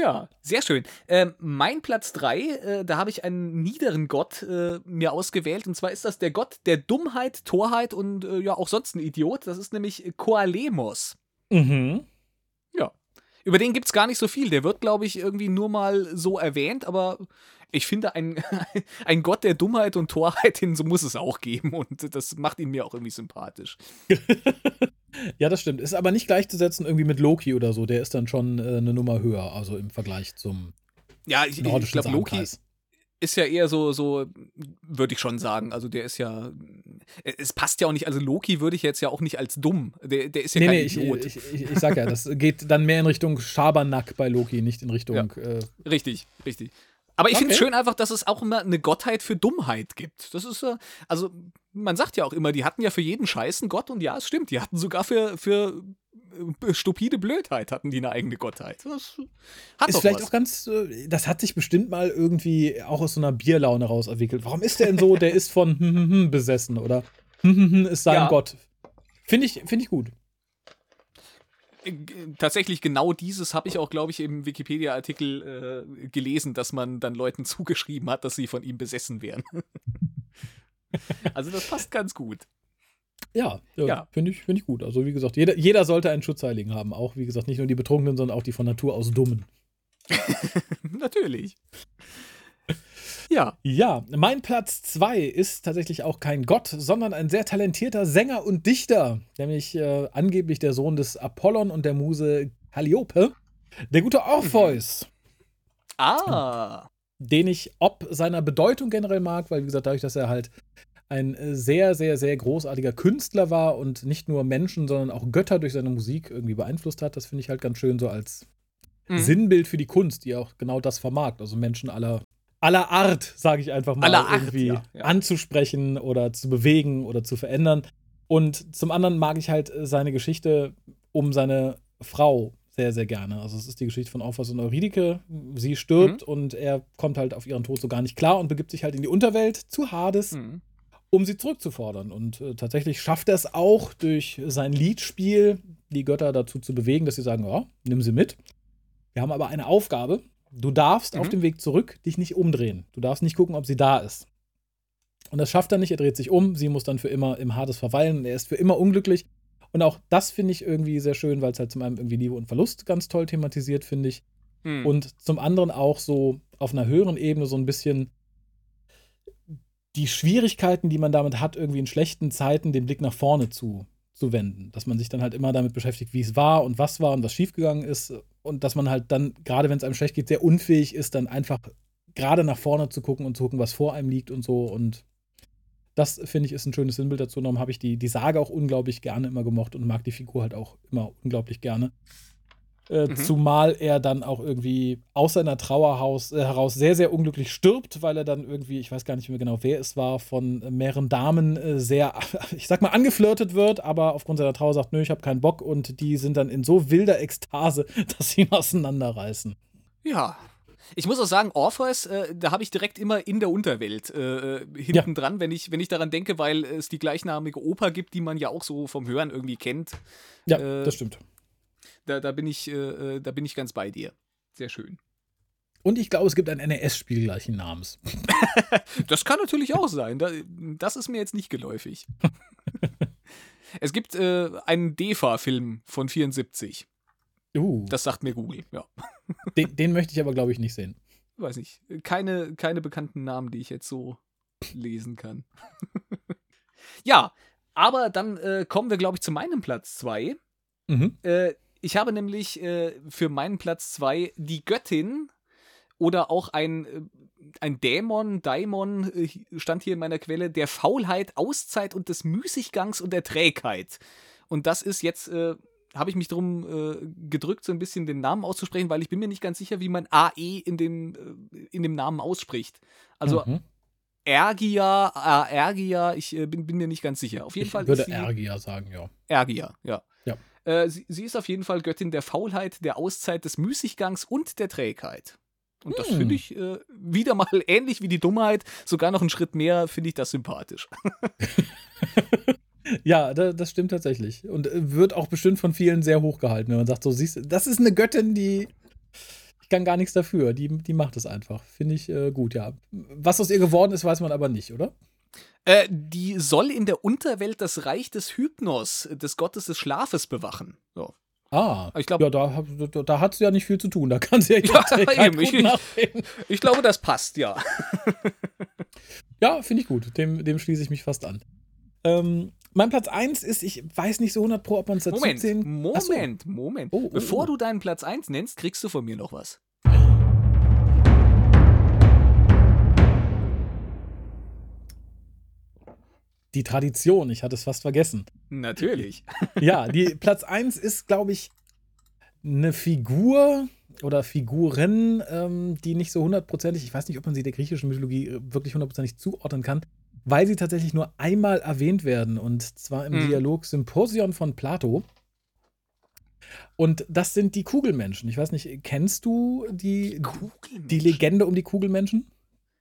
[SPEAKER 2] Ja, sehr schön. Ähm, mein Platz 3, äh, da habe ich einen niederen Gott äh, mir ausgewählt. Und zwar ist das der Gott der Dummheit, Torheit und äh, ja auch sonst ein Idiot. Das ist nämlich Koalemos.
[SPEAKER 4] Mhm.
[SPEAKER 2] Ja. Über den gibt es gar nicht so viel. Der wird, glaube ich, irgendwie nur mal so erwähnt, aber ich finde, ein, ein Gott der Dummheit und Torheit, den so muss es auch geben. Und das macht ihn mir auch irgendwie sympathisch.
[SPEAKER 4] ja, das stimmt. Ist aber nicht gleichzusetzen irgendwie mit Loki oder so. Der ist dann schon äh, eine Nummer höher, also im Vergleich zum.
[SPEAKER 2] Ja, ich, ich glaube, Loki ist ja eher so, so würde ich schon sagen. Also der ist ja, es passt ja auch nicht. Also Loki würde ich jetzt ja auch nicht als dumm. Der, der ist ja nee, kein nee, Idiot.
[SPEAKER 4] Ich, ich, ich, ich sag ja, das geht dann mehr in Richtung Schabernack bei Loki, nicht in Richtung. Ja, äh,
[SPEAKER 2] richtig, richtig. Aber ich okay. finde es schön einfach, dass es auch immer eine Gottheit für Dummheit gibt. Das ist, also man sagt ja auch immer, die hatten ja für jeden Scheiß einen Gott und ja, es stimmt, die hatten sogar für, für äh, stupide Blödheit hatten die eine eigene Gottheit. Das
[SPEAKER 4] hat ist vielleicht was. auch ganz, äh, das hat sich bestimmt mal irgendwie auch aus so einer Bierlaune raus entwickelt. Warum ist der denn so? Der ist von hm, hm, hm besessen oder ist sein ja. Gott. Finde ich, find ich gut
[SPEAKER 2] tatsächlich genau dieses habe ich auch, glaube ich, im Wikipedia-Artikel äh, gelesen, dass man dann Leuten zugeschrieben hat, dass sie von ihm besessen wären. also das passt ganz gut.
[SPEAKER 4] Ja, ja, ja. finde ich, find ich gut. Also wie gesagt, jeder, jeder sollte einen Schutzheiligen haben. Auch, wie gesagt, nicht nur die Betrunkenen, sondern auch die von Natur aus Dummen.
[SPEAKER 2] Natürlich.
[SPEAKER 4] Ja. Ja, mein Platz 2 ist tatsächlich auch kein Gott, sondern ein sehr talentierter Sänger und Dichter, nämlich äh, angeblich der Sohn des Apollon und der Muse Calliope, der gute Orpheus.
[SPEAKER 2] Ah.
[SPEAKER 4] Den ich ob seiner Bedeutung generell mag, weil, wie gesagt, dadurch, dass er halt ein sehr, sehr, sehr großartiger Künstler war und nicht nur Menschen, sondern auch Götter durch seine Musik irgendwie beeinflusst hat, das finde ich halt ganz schön so als mhm. Sinnbild für die Kunst, die auch genau das vermag. Also Menschen aller aller Art, sage ich einfach mal, aller irgendwie Art, ja, ja. anzusprechen oder zu bewegen oder zu verändern. Und zum anderen mag ich halt seine Geschichte um seine Frau sehr, sehr gerne. Also es ist die Geschichte von Orpheus und Eurydike. Sie stirbt mhm. und er kommt halt auf ihren Tod so gar nicht klar und begibt sich halt in die Unterwelt zu Hades, mhm. um sie zurückzufordern. Und äh, tatsächlich schafft er es auch durch sein Liedspiel, die Götter dazu zu bewegen, dass sie sagen, ja, nimm sie mit. Wir haben aber eine Aufgabe Du darfst mhm. auf dem Weg zurück dich nicht umdrehen. Du darfst nicht gucken, ob sie da ist. Und das schafft er nicht. Er dreht sich um. Sie muss dann für immer im Hades verweilen. Er ist für immer unglücklich. Und auch das finde ich irgendwie sehr schön, weil es halt zum einen irgendwie Liebe und Verlust ganz toll thematisiert, finde ich. Hm. Und zum anderen auch so auf einer höheren Ebene so ein bisschen die Schwierigkeiten, die man damit hat, irgendwie in schlechten Zeiten den Blick nach vorne zu, zu wenden. Dass man sich dann halt immer damit beschäftigt, wie es war und was war und was schiefgegangen ist. Und dass man halt dann, gerade wenn es einem schlecht geht, sehr unfähig ist, dann einfach gerade nach vorne zu gucken und zu gucken, was vor einem liegt und so. Und das finde ich ist ein schönes Sinnbild dazu. Darum habe ich die, die Sage auch unglaublich gerne immer gemocht und mag die Figur halt auch immer unglaublich gerne. Äh, mhm. Zumal er dann auch irgendwie aus seiner Trauer äh, heraus sehr, sehr unglücklich stirbt, weil er dann irgendwie, ich weiß gar nicht mehr genau, wer es war, von mehreren Damen äh, sehr, ich sag mal, angeflirtet wird, aber aufgrund seiner Trauer sagt, nö, ich habe keinen Bock und die sind dann in so wilder Ekstase, dass sie ihn auseinanderreißen.
[SPEAKER 2] Ja, ich muss auch sagen, Orpheus, äh, da habe ich direkt immer in der Unterwelt äh, äh, hinten ja. dran, wenn ich, wenn ich daran denke, weil es die gleichnamige Oper gibt, die man ja auch so vom Hören irgendwie kennt.
[SPEAKER 4] Ja, äh, das stimmt.
[SPEAKER 2] Da, da, bin ich, äh, äh, da bin ich ganz bei dir. Sehr schön.
[SPEAKER 4] Und ich glaube, es gibt ein NES-Spiel gleichen Namens.
[SPEAKER 2] das kann natürlich auch sein. Das ist mir jetzt nicht geläufig. es gibt äh, einen DEFA-Film von 74. Uh. Das sagt mir Google, ja.
[SPEAKER 4] Den, den möchte ich aber, glaube ich, nicht sehen.
[SPEAKER 2] Weiß nicht. Keine, keine bekannten Namen, die ich jetzt so lesen kann. ja, aber dann äh, kommen wir, glaube ich, zu meinem Platz 2. Mhm. Äh, ich habe nämlich äh, für meinen Platz 2 die Göttin oder auch ein, äh, ein Dämon, Daimon, äh, stand hier in meiner Quelle, der Faulheit, Auszeit und des Müßiggangs und der Trägheit. Und das ist jetzt, äh, habe ich mich darum äh, gedrückt, so ein bisschen den Namen auszusprechen, weil ich bin mir nicht ganz sicher, wie man AE in dem, äh, in dem Namen ausspricht. Also mhm. Ergia, äh, Ergia, ich bin, bin, mir nicht ganz sicher. Auf jeden
[SPEAKER 4] ich
[SPEAKER 2] Fall.
[SPEAKER 4] Ich würde Ergia sagen, ja.
[SPEAKER 2] Ergia, ja. Äh, sie, sie, ist auf jeden Fall Göttin der Faulheit, der Auszeit, des Müßiggangs und der Trägheit. Und das hm. finde ich äh, wieder mal ähnlich wie die Dummheit, sogar noch einen Schritt mehr, finde ich das sympathisch.
[SPEAKER 4] ja, da, das stimmt tatsächlich. Und äh, wird auch bestimmt von vielen sehr hoch gehalten, wenn man sagt, so siehst du, das ist eine Göttin, die ich kann gar nichts dafür. Die, die macht es einfach. Finde ich äh, gut, ja. Was aus ihr geworden ist, weiß man aber nicht, oder?
[SPEAKER 2] Äh, die soll in der Unterwelt das Reich des Hypnos, des Gottes des Schlafes, bewachen. So.
[SPEAKER 4] Ah, ich glaube, ja, da, da, da, hat sie ja nicht viel zu tun. Da kann sie ja, ja eben,
[SPEAKER 2] ich, ich, glaube, das passt, ja.
[SPEAKER 4] ja, finde ich gut. Dem, dem schließe ich mich fast an. Ähm, mein Platz 1 ist, ich weiß nicht so 100 Pro, ob man es dazu
[SPEAKER 2] Moment, zählen Moment, Moment. Oh, oh, Bevor oh. du deinen Platz 1 nennst, kriegst du von mir noch was.
[SPEAKER 4] Die Tradition. Ich hatte es fast vergessen.
[SPEAKER 2] Natürlich.
[SPEAKER 4] Ja, die Platz 1 ist, glaube ich, eine Figur oder Figuren, ähm, die nicht so hundertprozentig, ich weiß nicht, ob man sie der griechischen Mythologie äh, wirklich hundertprozentig zuordnen kann, weil sie tatsächlich nur einmal erwähnt werden und zwar im mhm. Dialog Symposion von Plato. Und das sind die Kugelmenschen. Ich weiß nicht, kennst du die, die Legende um die Kugelmenschen?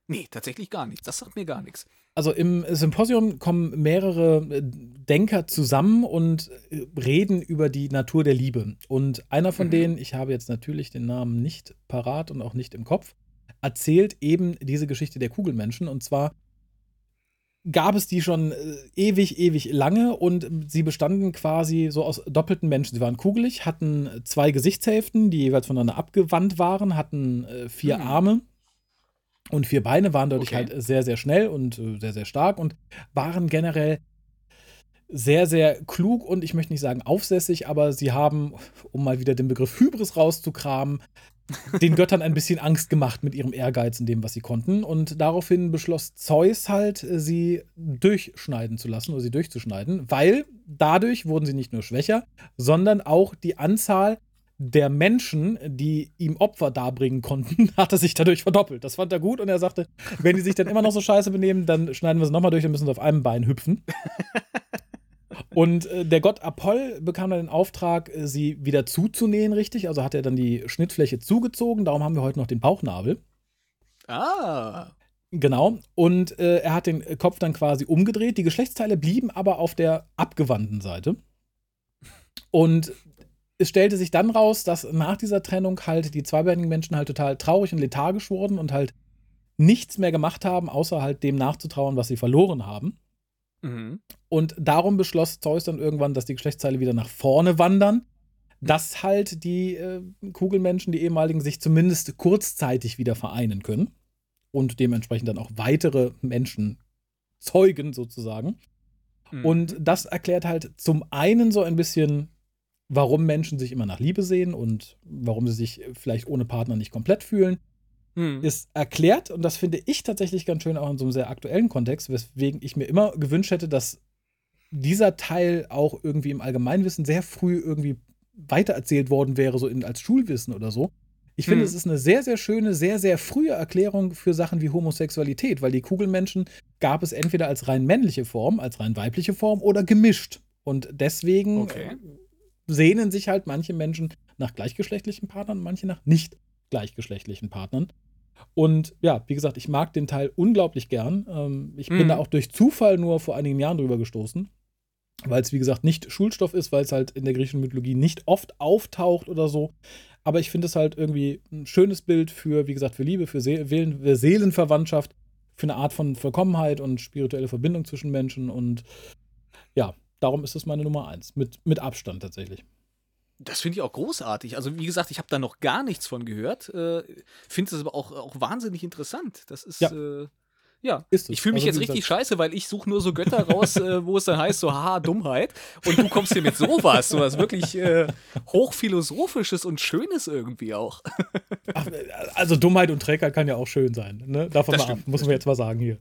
[SPEAKER 2] Nee, tatsächlich gar nichts. Das sagt mir gar nichts.
[SPEAKER 4] Also im Symposium kommen mehrere äh, Denker zusammen und äh, reden über die Natur der Liebe. Und einer von mhm. denen, ich habe jetzt natürlich den Namen nicht parat und auch nicht im Kopf, erzählt eben diese Geschichte der Kugelmenschen. Und zwar gab es die schon äh, ewig, ewig lange und sie bestanden quasi so aus doppelten Menschen. Sie waren kugelig, hatten zwei Gesichtshälften, die jeweils voneinander abgewandt waren, hatten vier mhm. Arme und vier Beine waren dadurch okay. halt sehr, sehr schnell und äh, sehr, sehr stark und waren generell sehr, sehr klug und ich möchte nicht sagen aufsässig, aber sie haben, um mal wieder den Begriff Hybris rauszukramen, den Göttern ein bisschen Angst gemacht mit ihrem Ehrgeiz in dem, was sie konnten. Und daraufhin beschloss Zeus halt, sie durchschneiden zu lassen oder sie durchzuschneiden, weil dadurch wurden sie nicht nur schwächer, sondern auch die Anzahl der Menschen, die ihm Opfer darbringen konnten, hatte sich dadurch verdoppelt. Das fand er gut und er sagte, wenn die sich dann immer noch so scheiße benehmen, dann schneiden wir sie nochmal durch und müssen sie auf einem Bein hüpfen. Und äh, der Gott Apoll bekam dann den Auftrag, äh, sie wieder zuzunähen, richtig. Also hat er dann die Schnittfläche zugezogen. Darum haben wir heute noch den Bauchnabel.
[SPEAKER 2] Ah.
[SPEAKER 4] Genau. Und äh, er hat den Kopf dann quasi umgedreht. Die Geschlechtsteile blieben aber auf der abgewandten Seite. Und es stellte sich dann raus, dass nach dieser Trennung halt die zweibeinigen Menschen halt total traurig und lethargisch wurden und halt nichts mehr gemacht haben, außer halt dem nachzutrauern, was sie verloren haben. Mhm. Und darum beschloss Zeus dann irgendwann, dass die Geschlechtsteile wieder nach vorne wandern, dass halt die äh, Kugelmenschen, die ehemaligen, sich zumindest kurzzeitig wieder vereinen können und dementsprechend dann auch weitere Menschen zeugen sozusagen. Mhm. Und das erklärt halt zum einen so ein bisschen, warum Menschen sich immer nach Liebe sehen und warum sie sich vielleicht ohne Partner nicht komplett fühlen. Mhm. Ist erklärt, und das finde ich tatsächlich ganz schön auch in so einem sehr aktuellen Kontext, weswegen ich mir immer gewünscht hätte, dass dieser Teil auch irgendwie im Allgemeinwissen sehr früh irgendwie weitererzählt worden wäre, so in, als Schulwissen oder so. Ich finde, hm. es ist eine sehr, sehr schöne, sehr, sehr frühe Erklärung für Sachen wie Homosexualität, weil die Kugelmenschen gab es entweder als rein männliche Form, als rein weibliche Form oder gemischt. Und deswegen okay. Sehnen sich halt manche Menschen nach gleichgeschlechtlichen Partnern, manche nach nicht gleichgeschlechtlichen Partnern. Und ja, wie gesagt, ich mag den Teil unglaublich gern. Ähm, ich bin mhm. da auch durch Zufall nur vor einigen Jahren drüber gestoßen, weil es, wie gesagt, nicht Schulstoff ist, weil es halt in der griechischen Mythologie nicht oft auftaucht oder so. Aber ich finde es halt irgendwie ein schönes Bild für, wie gesagt, für Liebe, für, See für Seelenverwandtschaft, für eine Art von Vollkommenheit und spirituelle Verbindung zwischen Menschen. Und ja, darum ist es meine Nummer eins. Mit, mit Abstand tatsächlich.
[SPEAKER 2] Das finde ich auch großartig. Also, wie gesagt, ich habe da noch gar nichts von gehört. Äh, finde es aber auch, auch wahnsinnig interessant. Das ist. Ja. Äh, ja, ich fühle mich also, jetzt richtig scheiße, weil ich suche nur so Götter raus, äh, wo es dann heißt, so haha, Dummheit. Und du kommst hier mit sowas, sowas wirklich äh, hochphilosophisches und Schönes irgendwie auch.
[SPEAKER 4] Ach, also Dummheit und Träger kann ja auch schön sein. Ne? Davon mal ab, muss man jetzt mal sagen hier.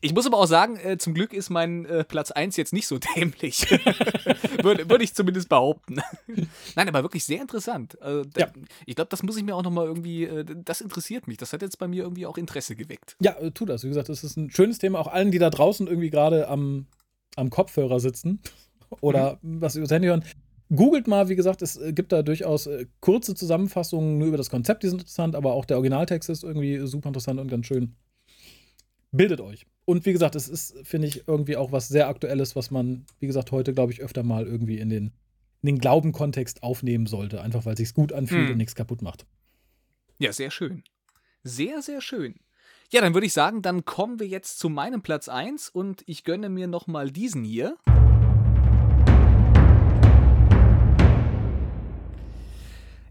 [SPEAKER 2] Ich muss aber auch sagen, äh, zum Glück ist mein äh, Platz 1 jetzt nicht so dämlich. Würde würd ich zumindest behaupten. Nein, aber wirklich sehr interessant. Also, ja. Ich glaube, das muss ich mir auch nochmal irgendwie, äh, das interessiert mich. Das hat jetzt bei mir irgendwie auch Interesse geweckt.
[SPEAKER 4] Ja, äh, tu das. Wie gesagt, das ist ein schönes Thema. Auch allen, die da draußen irgendwie gerade am, am Kopfhörer sitzen oder mhm. was übers Handy hören. Googelt mal, wie gesagt, es äh, gibt da durchaus äh, kurze Zusammenfassungen nur über das Konzept, die sind interessant, aber auch der Originaltext ist irgendwie super interessant und ganz schön bildet euch. Und wie gesagt, es ist, finde ich, irgendwie auch was sehr Aktuelles, was man, wie gesagt, heute, glaube ich, öfter mal irgendwie in den, in den Glaubenkontext aufnehmen sollte. Einfach weil es sich gut anfühlt hm. und nichts kaputt macht.
[SPEAKER 2] Ja, sehr schön. Sehr, sehr schön. Ja, dann würde ich sagen, dann kommen wir jetzt zu meinem Platz 1 und ich gönne mir nochmal diesen hier.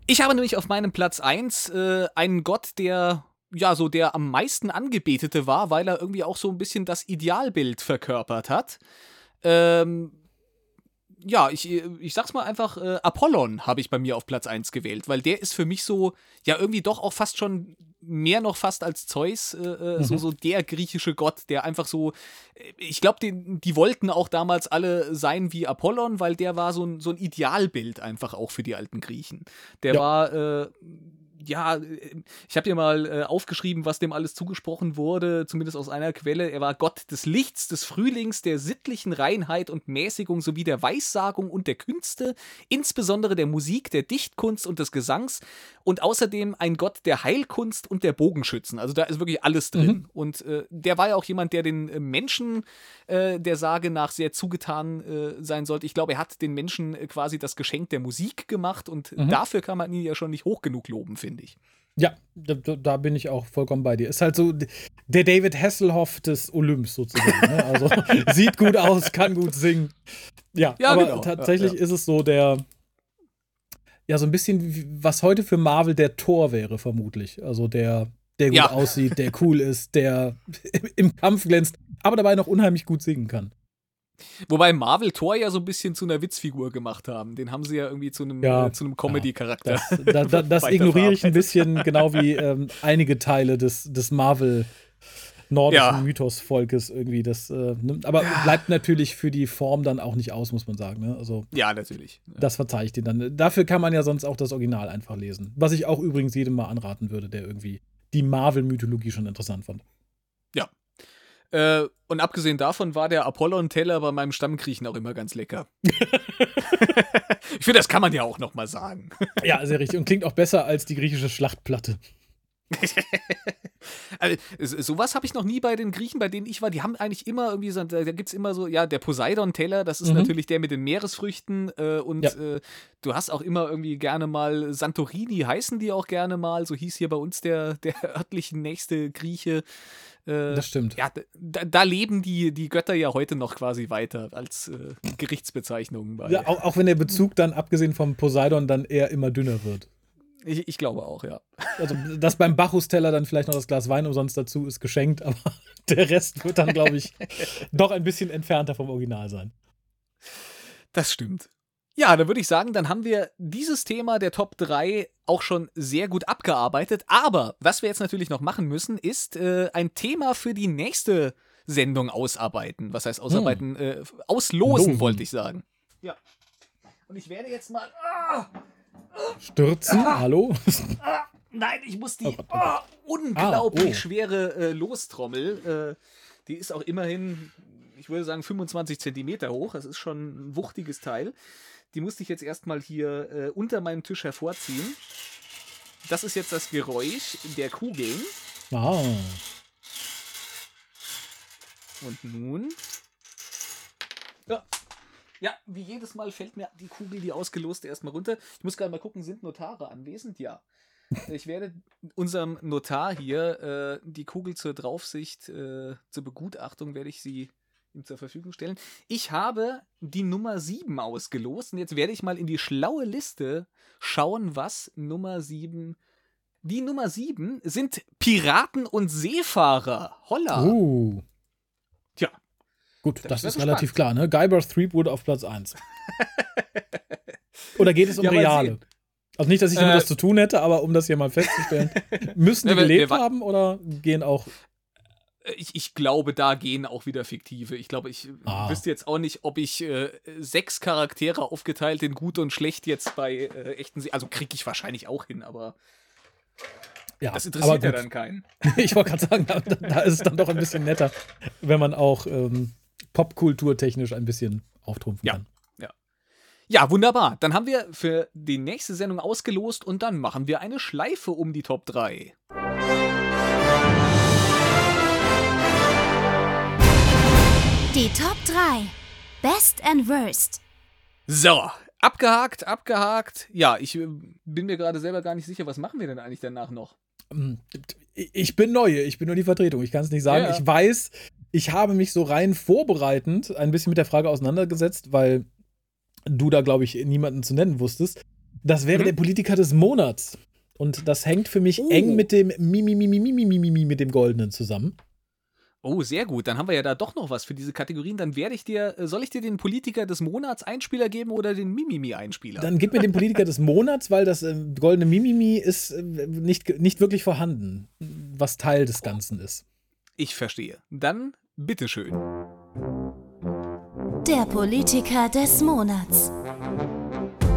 [SPEAKER 2] Ich habe nämlich auf meinem Platz 1 äh, einen Gott, der ja, so der am meisten angebetete war, weil er irgendwie auch so ein bisschen das Idealbild verkörpert hat. Ähm, ja, ich, ich sag's mal einfach, äh, Apollon habe ich bei mir auf Platz 1 gewählt, weil der ist für mich so, ja, irgendwie doch auch fast schon mehr noch fast als Zeus, äh, äh mhm. so, so der griechische Gott, der einfach so, äh, ich glaube, die wollten auch damals alle sein wie Apollon, weil der war so ein, so ein Idealbild einfach auch für die alten Griechen. Der ja. war, äh, ja, ich habe hier mal äh, aufgeschrieben, was dem alles zugesprochen wurde, zumindest aus einer Quelle. Er war Gott des Lichts, des Frühlings, der sittlichen Reinheit und Mäßigung sowie der Weissagung und der Künste, insbesondere der Musik, der Dichtkunst und des Gesangs und außerdem ein Gott der Heilkunst und der Bogenschützen. Also da ist wirklich alles drin. Mhm. Und äh, der war ja auch jemand, der den äh, Menschen äh, der Sage nach sehr zugetan äh, sein sollte. Ich glaube, er hat den Menschen äh, quasi das Geschenk der Musik gemacht und mhm. dafür kann man ihn ja schon nicht hoch genug loben, finde ich.
[SPEAKER 4] Ja, da, da, bin ich auch vollkommen bei dir. Ist halt so der David Hasselhoff des Olymps sozusagen. Ne? Also sieht gut aus, kann gut singen. Ja, ja aber genau. tatsächlich ja, ja. ist es so der, ja, so ein bisschen, was heute für Marvel der Tor wäre, vermutlich. Also der, der gut aussieht, der cool ist, der im Kampf glänzt, aber dabei noch unheimlich gut singen kann.
[SPEAKER 2] Wobei Marvel Thor ja so ein bisschen zu einer Witzfigur gemacht haben. Den haben sie ja irgendwie zu einem, ja, äh, einem Comedy-Charakter.
[SPEAKER 4] Das, da, da, das ignoriere ich ein bisschen, genau wie ähm, einige Teile des, des Marvel nordischen ja. Mythos-Volkes irgendwie. Das, äh, nimmt, aber ja. bleibt natürlich für die Form dann auch nicht aus, muss man sagen. Ne? Also,
[SPEAKER 2] ja, natürlich. Ja.
[SPEAKER 4] Das verzeihe ich dir dann. Dafür kann man ja sonst auch das Original einfach lesen. Was ich auch übrigens jedem mal anraten würde, der irgendwie die Marvel-Mythologie schon interessant fand.
[SPEAKER 2] Äh, und abgesehen davon war der Apollon-Teller bei meinem Stammkriechen auch immer ganz lecker. ich finde, das kann man ja auch noch mal sagen.
[SPEAKER 4] ja, sehr richtig. Und klingt auch besser als die griechische Schlachtplatte.
[SPEAKER 2] also, sowas habe ich noch nie bei den Griechen, bei denen ich war. Die haben eigentlich immer irgendwie so, da gibt es immer so, ja, der Poseidon-Teller, das ist mhm. natürlich der mit den Meeresfrüchten. Äh, und ja. äh, du hast auch immer irgendwie gerne mal Santorini, heißen die auch gerne mal. So hieß hier bei uns der, der örtliche nächste Grieche.
[SPEAKER 4] Äh, das stimmt.
[SPEAKER 2] Ja, da, da, leben die, die Götter ja heute noch quasi weiter als äh, Gerichtsbezeichnungen. Bei.
[SPEAKER 4] Ja, auch, auch wenn der Bezug dann, abgesehen vom Poseidon, dann eher immer dünner wird.
[SPEAKER 2] Ich, ich, glaube auch, ja.
[SPEAKER 4] Also, dass beim Bacchus-Teller dann vielleicht noch das Glas Wein umsonst dazu ist geschenkt, aber der Rest wird dann, glaube ich, doch ein bisschen entfernter vom Original sein.
[SPEAKER 2] Das stimmt. Ja, dann würde ich sagen, dann haben wir dieses Thema der Top 3 auch schon sehr gut abgearbeitet. Aber was wir jetzt natürlich noch machen müssen, ist äh, ein Thema für die nächste Sendung ausarbeiten. Was heißt ausarbeiten? Hm. Äh, auslosen, Losen. wollte ich sagen. Ja. Und ich werde jetzt mal. Ah,
[SPEAKER 4] Stürzen? Ah, Hallo?
[SPEAKER 2] Ah, nein, ich muss die oh, oh, unglaublich ah, oh. schwere äh, Lostrommel. Äh, die ist auch immerhin, ich würde sagen, 25 Zentimeter hoch. Das ist schon ein wuchtiges Teil. Die musste ich jetzt erstmal hier äh, unter meinem Tisch hervorziehen. Das ist jetzt das Geräusch der Kugeln.
[SPEAKER 4] Ah.
[SPEAKER 2] Und nun. Ja. Ja, wie jedes Mal fällt mir die Kugel, die ausgeloste, erstmal runter. Ich muss gerade mal gucken, sind Notare anwesend? Ja. Ich werde unserem Notar hier äh, die Kugel zur Draufsicht, äh, zur Begutachtung, werde ich sie ihm zur Verfügung stellen. Ich habe die Nummer 7 ausgelost und jetzt werde ich mal in die schlaue Liste schauen, was Nummer 7 die Nummer 7 sind Piraten und Seefahrer. Holla.
[SPEAKER 4] Uh. Tja. Gut, das, ist relativ klar, ne? Guybrush Threepwood auf Platz 1. Oder geht es um ja, Reale? Also nicht, dass ich damit äh, das zu tun hätte, aber um das hier mal festzustellen. Müssen die gelebt haben oder gehen auch
[SPEAKER 2] ich, ich glaube, da gehen auch wieder fiktive. Ich glaube, ich ah. wüsste jetzt auch nicht, ob ich äh, sechs Charaktere aufgeteilt in gut und schlecht jetzt bei äh, echten. Se also kriege ich wahrscheinlich auch hin, aber. Ja, das interessiert ja dann keinen.
[SPEAKER 4] ich wollte gerade sagen, da, da, ist es dann doch ein bisschen netter, wenn man auch ähm, popkulturtechnisch ein bisschen auftrumpfen
[SPEAKER 2] ja.
[SPEAKER 4] kann.
[SPEAKER 2] Ja. Wunderbar. Dann haben wir für die nächste Sendung ausgelost und dann machen wir eine Schleife um die Top 3.
[SPEAKER 3] Die Top 3. Best and Worst.
[SPEAKER 2] So, abgehakt, abgehakt. Ja, ich äh, bin mir gerade selber gar nicht sicher, was machen wir denn eigentlich danach noch?
[SPEAKER 4] Ähm, ich bin neue, ich bin nur die Vertretung, ich kann es nicht sagen. Ja. Ich weiß, ich habe mich so rein vorbereitend ein bisschen mit der Frage auseinandergesetzt, weil du da, glaube ich, niemanden zu nennen wusstest. Das wäre mhm. der Politiker des Monats. Und das hängt für mich uh. eng mit dem Mimi, Mimi, Mimi, Mimi, mit dem Goldenen zusammen.
[SPEAKER 2] Oh, sehr gut. Dann haben wir ja da doch noch was für diese Kategorien. Dann werde ich dir, äh, soll ich dir den Politiker des Monats Einspieler geben oder den Mimimi-Einspieler?
[SPEAKER 4] Dann gib mir den Politiker des Monats, weil das äh, goldene Mimimi ist äh, nicht, nicht wirklich vorhanden, was Teil des Ganzen ist.
[SPEAKER 2] Ich verstehe. Dann bitteschön.
[SPEAKER 3] Der Politiker des Monats.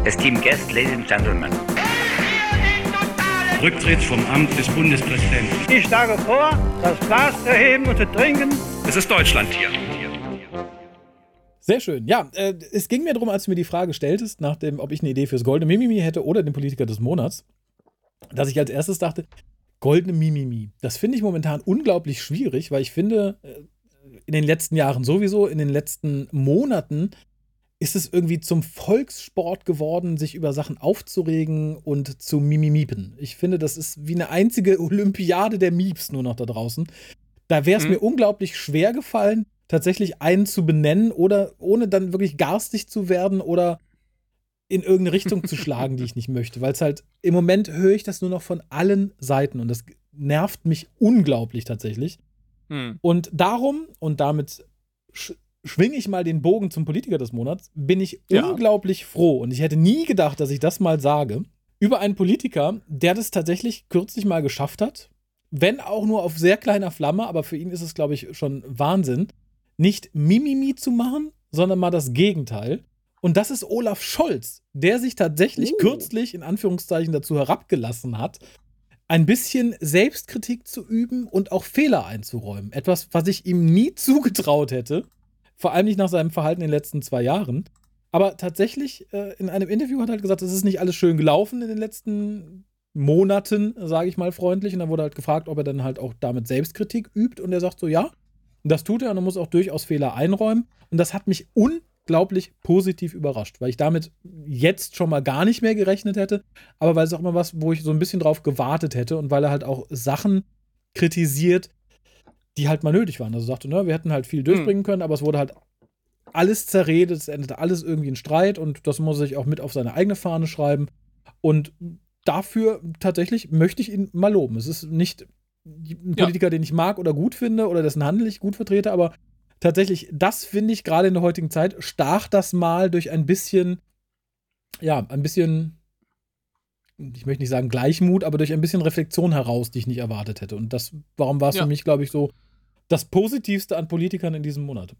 [SPEAKER 5] Esteemed guests, ladies and gentlemen.
[SPEAKER 6] Rücktritt vom Amt des Bundespräsidenten.
[SPEAKER 7] Ich schlage vor, das Glas zu erheben und zu trinken.
[SPEAKER 6] Es ist Deutschland hier.
[SPEAKER 4] Sehr schön. Ja, äh, es ging mir darum, als du mir die Frage stelltest, nach dem, ob ich eine Idee fürs Goldene Mimimi hätte oder den Politiker des Monats, dass ich als erstes dachte, Goldene Mimimi. Das finde ich momentan unglaublich schwierig, weil ich finde, äh, in den letzten Jahren sowieso, in den letzten Monaten ist es irgendwie zum Volkssport geworden, sich über Sachen aufzuregen und zu mimimiepen. Ich finde, das ist wie eine einzige Olympiade der Mieps nur noch da draußen. Da wäre es mhm. mir unglaublich schwer gefallen, tatsächlich einen zu benennen oder ohne dann wirklich garstig zu werden oder in irgendeine Richtung zu schlagen, die ich nicht möchte. Weil es halt, im Moment höre ich das nur noch von allen Seiten und das nervt mich unglaublich tatsächlich. Mhm. Und darum, und damit schwinge ich mal den Bogen zum Politiker des Monats, bin ich ja. unglaublich froh. Und ich hätte nie gedacht, dass ich das mal sage. Über einen Politiker, der das tatsächlich kürzlich mal geschafft hat. Wenn auch nur auf sehr kleiner Flamme, aber für ihn ist es, glaube ich, schon Wahnsinn, nicht Mimimi zu machen, sondern mal das Gegenteil. Und das ist Olaf Scholz, der sich tatsächlich uh. kürzlich in Anführungszeichen dazu herabgelassen hat, ein bisschen Selbstkritik zu üben und auch Fehler einzuräumen. Etwas, was ich ihm nie zugetraut hätte. Vor allem nicht nach seinem Verhalten in den letzten zwei Jahren. Aber tatsächlich, äh, in einem Interview hat er halt gesagt, es ist nicht alles schön gelaufen in den letzten Monaten, sage ich mal freundlich. Und dann wurde halt gefragt, ob er dann halt auch damit Selbstkritik übt. Und er sagt so, ja, das tut er und er muss auch durchaus Fehler einräumen. Und das hat mich unglaublich positiv überrascht, weil ich damit jetzt schon mal gar nicht mehr gerechnet hätte. Aber weil es auch mal was, wo ich so ein bisschen drauf gewartet hätte und weil er halt auch Sachen kritisiert, die halt mal nötig waren. Also sagte, ne, wir hätten halt viel durchbringen können, aber es wurde halt alles zerredet, es endete alles irgendwie in Streit und das muss er sich auch mit auf seine eigene Fahne schreiben. Und dafür tatsächlich möchte ich ihn mal loben. Es ist nicht ein Politiker, ja. den ich mag oder gut finde oder dessen Handel ich gut vertrete, aber tatsächlich, das finde ich gerade in der heutigen Zeit, stach das mal durch ein bisschen, ja, ein bisschen, ich möchte nicht sagen Gleichmut, aber durch ein bisschen Reflexion heraus, die ich nicht erwartet hätte. Und das, warum war es ja. für mich, glaube ich, so das Positivste an Politikern in diesem Monat.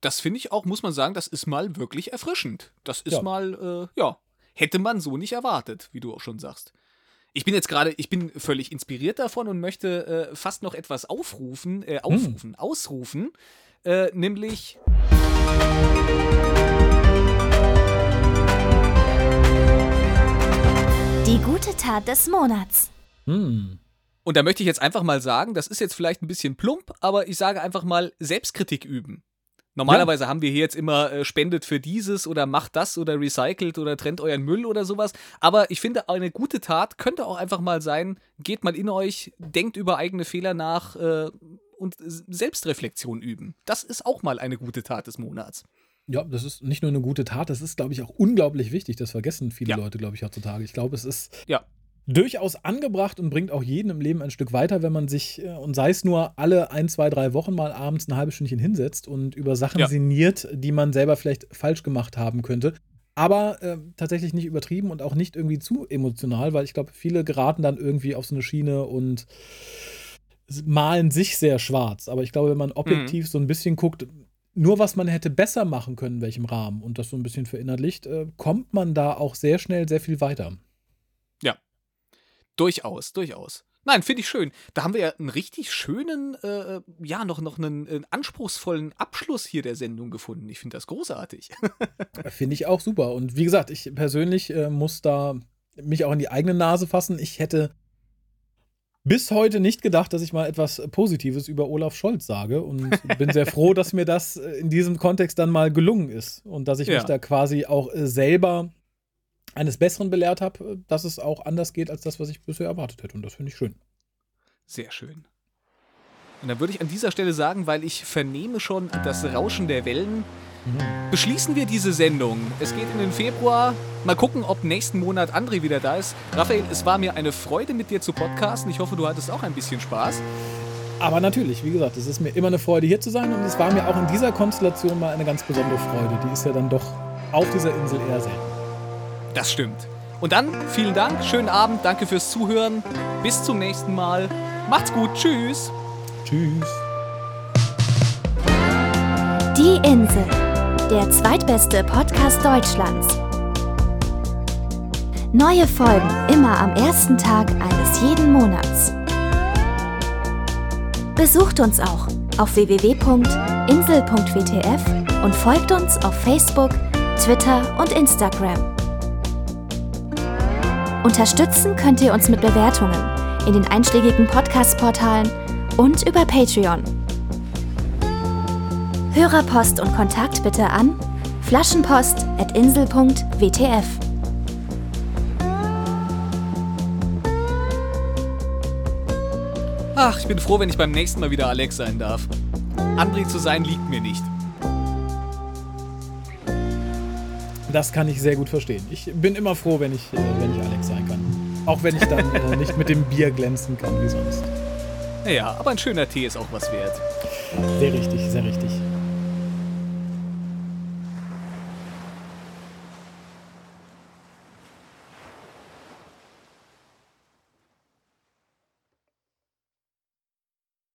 [SPEAKER 2] Das finde ich auch, muss man sagen, das ist mal wirklich erfrischend. Das ist ja. mal, äh, ja, hätte man so nicht erwartet, wie du auch schon sagst. Ich bin jetzt gerade, ich bin völlig inspiriert davon und möchte äh, fast noch etwas aufrufen, äh, aufrufen, hm. ausrufen, äh, nämlich.
[SPEAKER 3] Die gute Tat des Monats.
[SPEAKER 2] Hm. Und da möchte ich jetzt einfach mal sagen, das ist jetzt vielleicht ein bisschen plump, aber ich sage einfach mal Selbstkritik üben. Normalerweise ja. haben wir hier jetzt immer äh, spendet für dieses oder macht das oder recycelt oder trennt euren Müll oder sowas. Aber ich finde, eine gute Tat könnte auch einfach mal sein, geht mal in euch, denkt über eigene Fehler nach äh, und Selbstreflexion üben. Das ist auch mal eine gute Tat des Monats.
[SPEAKER 4] Ja, das ist nicht nur eine gute Tat, das ist, glaube ich, auch unglaublich wichtig. Das vergessen viele ja. Leute, glaube ich, heutzutage. Ich glaube, es ist
[SPEAKER 2] ja
[SPEAKER 4] durchaus angebracht und bringt auch jeden im Leben ein Stück weiter, wenn man sich, äh, und sei es nur alle ein, zwei, drei Wochen mal abends ein halbes Stündchen hinsetzt und über Sachen ja. sinniert, die man selber vielleicht falsch gemacht haben könnte. Aber äh, tatsächlich nicht übertrieben und auch nicht irgendwie zu emotional, weil ich glaube, viele geraten dann irgendwie auf so eine Schiene und malen sich sehr schwarz. Aber ich glaube, wenn man objektiv mhm. so ein bisschen guckt, nur was man hätte besser machen können, in welchem Rahmen und das so ein bisschen verinnerlicht, äh, kommt man da auch sehr schnell sehr viel weiter.
[SPEAKER 2] Durchaus, durchaus. Nein, finde ich schön. Da haben wir ja einen richtig schönen, äh, ja, noch, noch einen, einen, anspruchsvollen Abschluss hier der Sendung gefunden. Ich finde das großartig.
[SPEAKER 4] finde ich auch super. Und wie gesagt, ich persönlich äh, muss da mich auch in die eigene Nase fassen. Ich hätte bis heute nicht gedacht, dass ich mal etwas Positives über Olaf Scholz sage und bin sehr froh, dass mir das äh, in diesem Kontext dann mal gelungen ist und dass ich ja. mich da quasi auch äh, selber eines Besseren belehrt habe, dass es auch anders geht als das, was ich bisher erwartet hätte. Und das finde ich schön.
[SPEAKER 2] Sehr schön. Und dann würde ich an dieser Stelle sagen, weil ich vernehme schon das Rauschen der Wellen, mhm. beschließen wir diese Sendung. Es geht in den Februar. Mal gucken, ob nächsten Monat André wieder da ist. Raphael, es war mir eine Freude, mit dir zu podcasten. Ich hoffe, du hattest auch ein bisschen Spaß.
[SPEAKER 4] Aber natürlich, wie gesagt, es ist mir immer eine Freude, hier zu sein. Und es war mir auch in dieser Konstellation mal eine ganz besondere Freude. Die ist ja dann doch auf dieser Insel eher selten.
[SPEAKER 2] Das stimmt. Und dann vielen Dank, schönen Abend, danke fürs Zuhören. Bis zum nächsten Mal. Macht's gut, tschüss.
[SPEAKER 4] Tschüss.
[SPEAKER 3] Die Insel, der zweitbeste Podcast Deutschlands. Neue Folgen immer am ersten Tag eines jeden Monats. Besucht uns auch auf www.insel.wtf und folgt uns auf Facebook, Twitter und Instagram. Unterstützen könnt ihr uns mit Bewertungen in den einschlägigen Podcast-Portalen und über Patreon. Hörerpost und Kontakt bitte an flaschenpost.insel.wtf.
[SPEAKER 2] Ach, ich bin froh, wenn ich beim nächsten Mal wieder Alex sein darf. André zu sein liegt mir nicht.
[SPEAKER 4] Das kann ich sehr gut verstehen. Ich bin immer froh, wenn ich, äh, wenn ich Alex sein kann. Auch wenn ich dann äh, nicht mit dem Bier glänzen kann wie sonst.
[SPEAKER 2] Naja, aber ein schöner Tee ist auch was wert.
[SPEAKER 4] Sehr richtig, sehr richtig.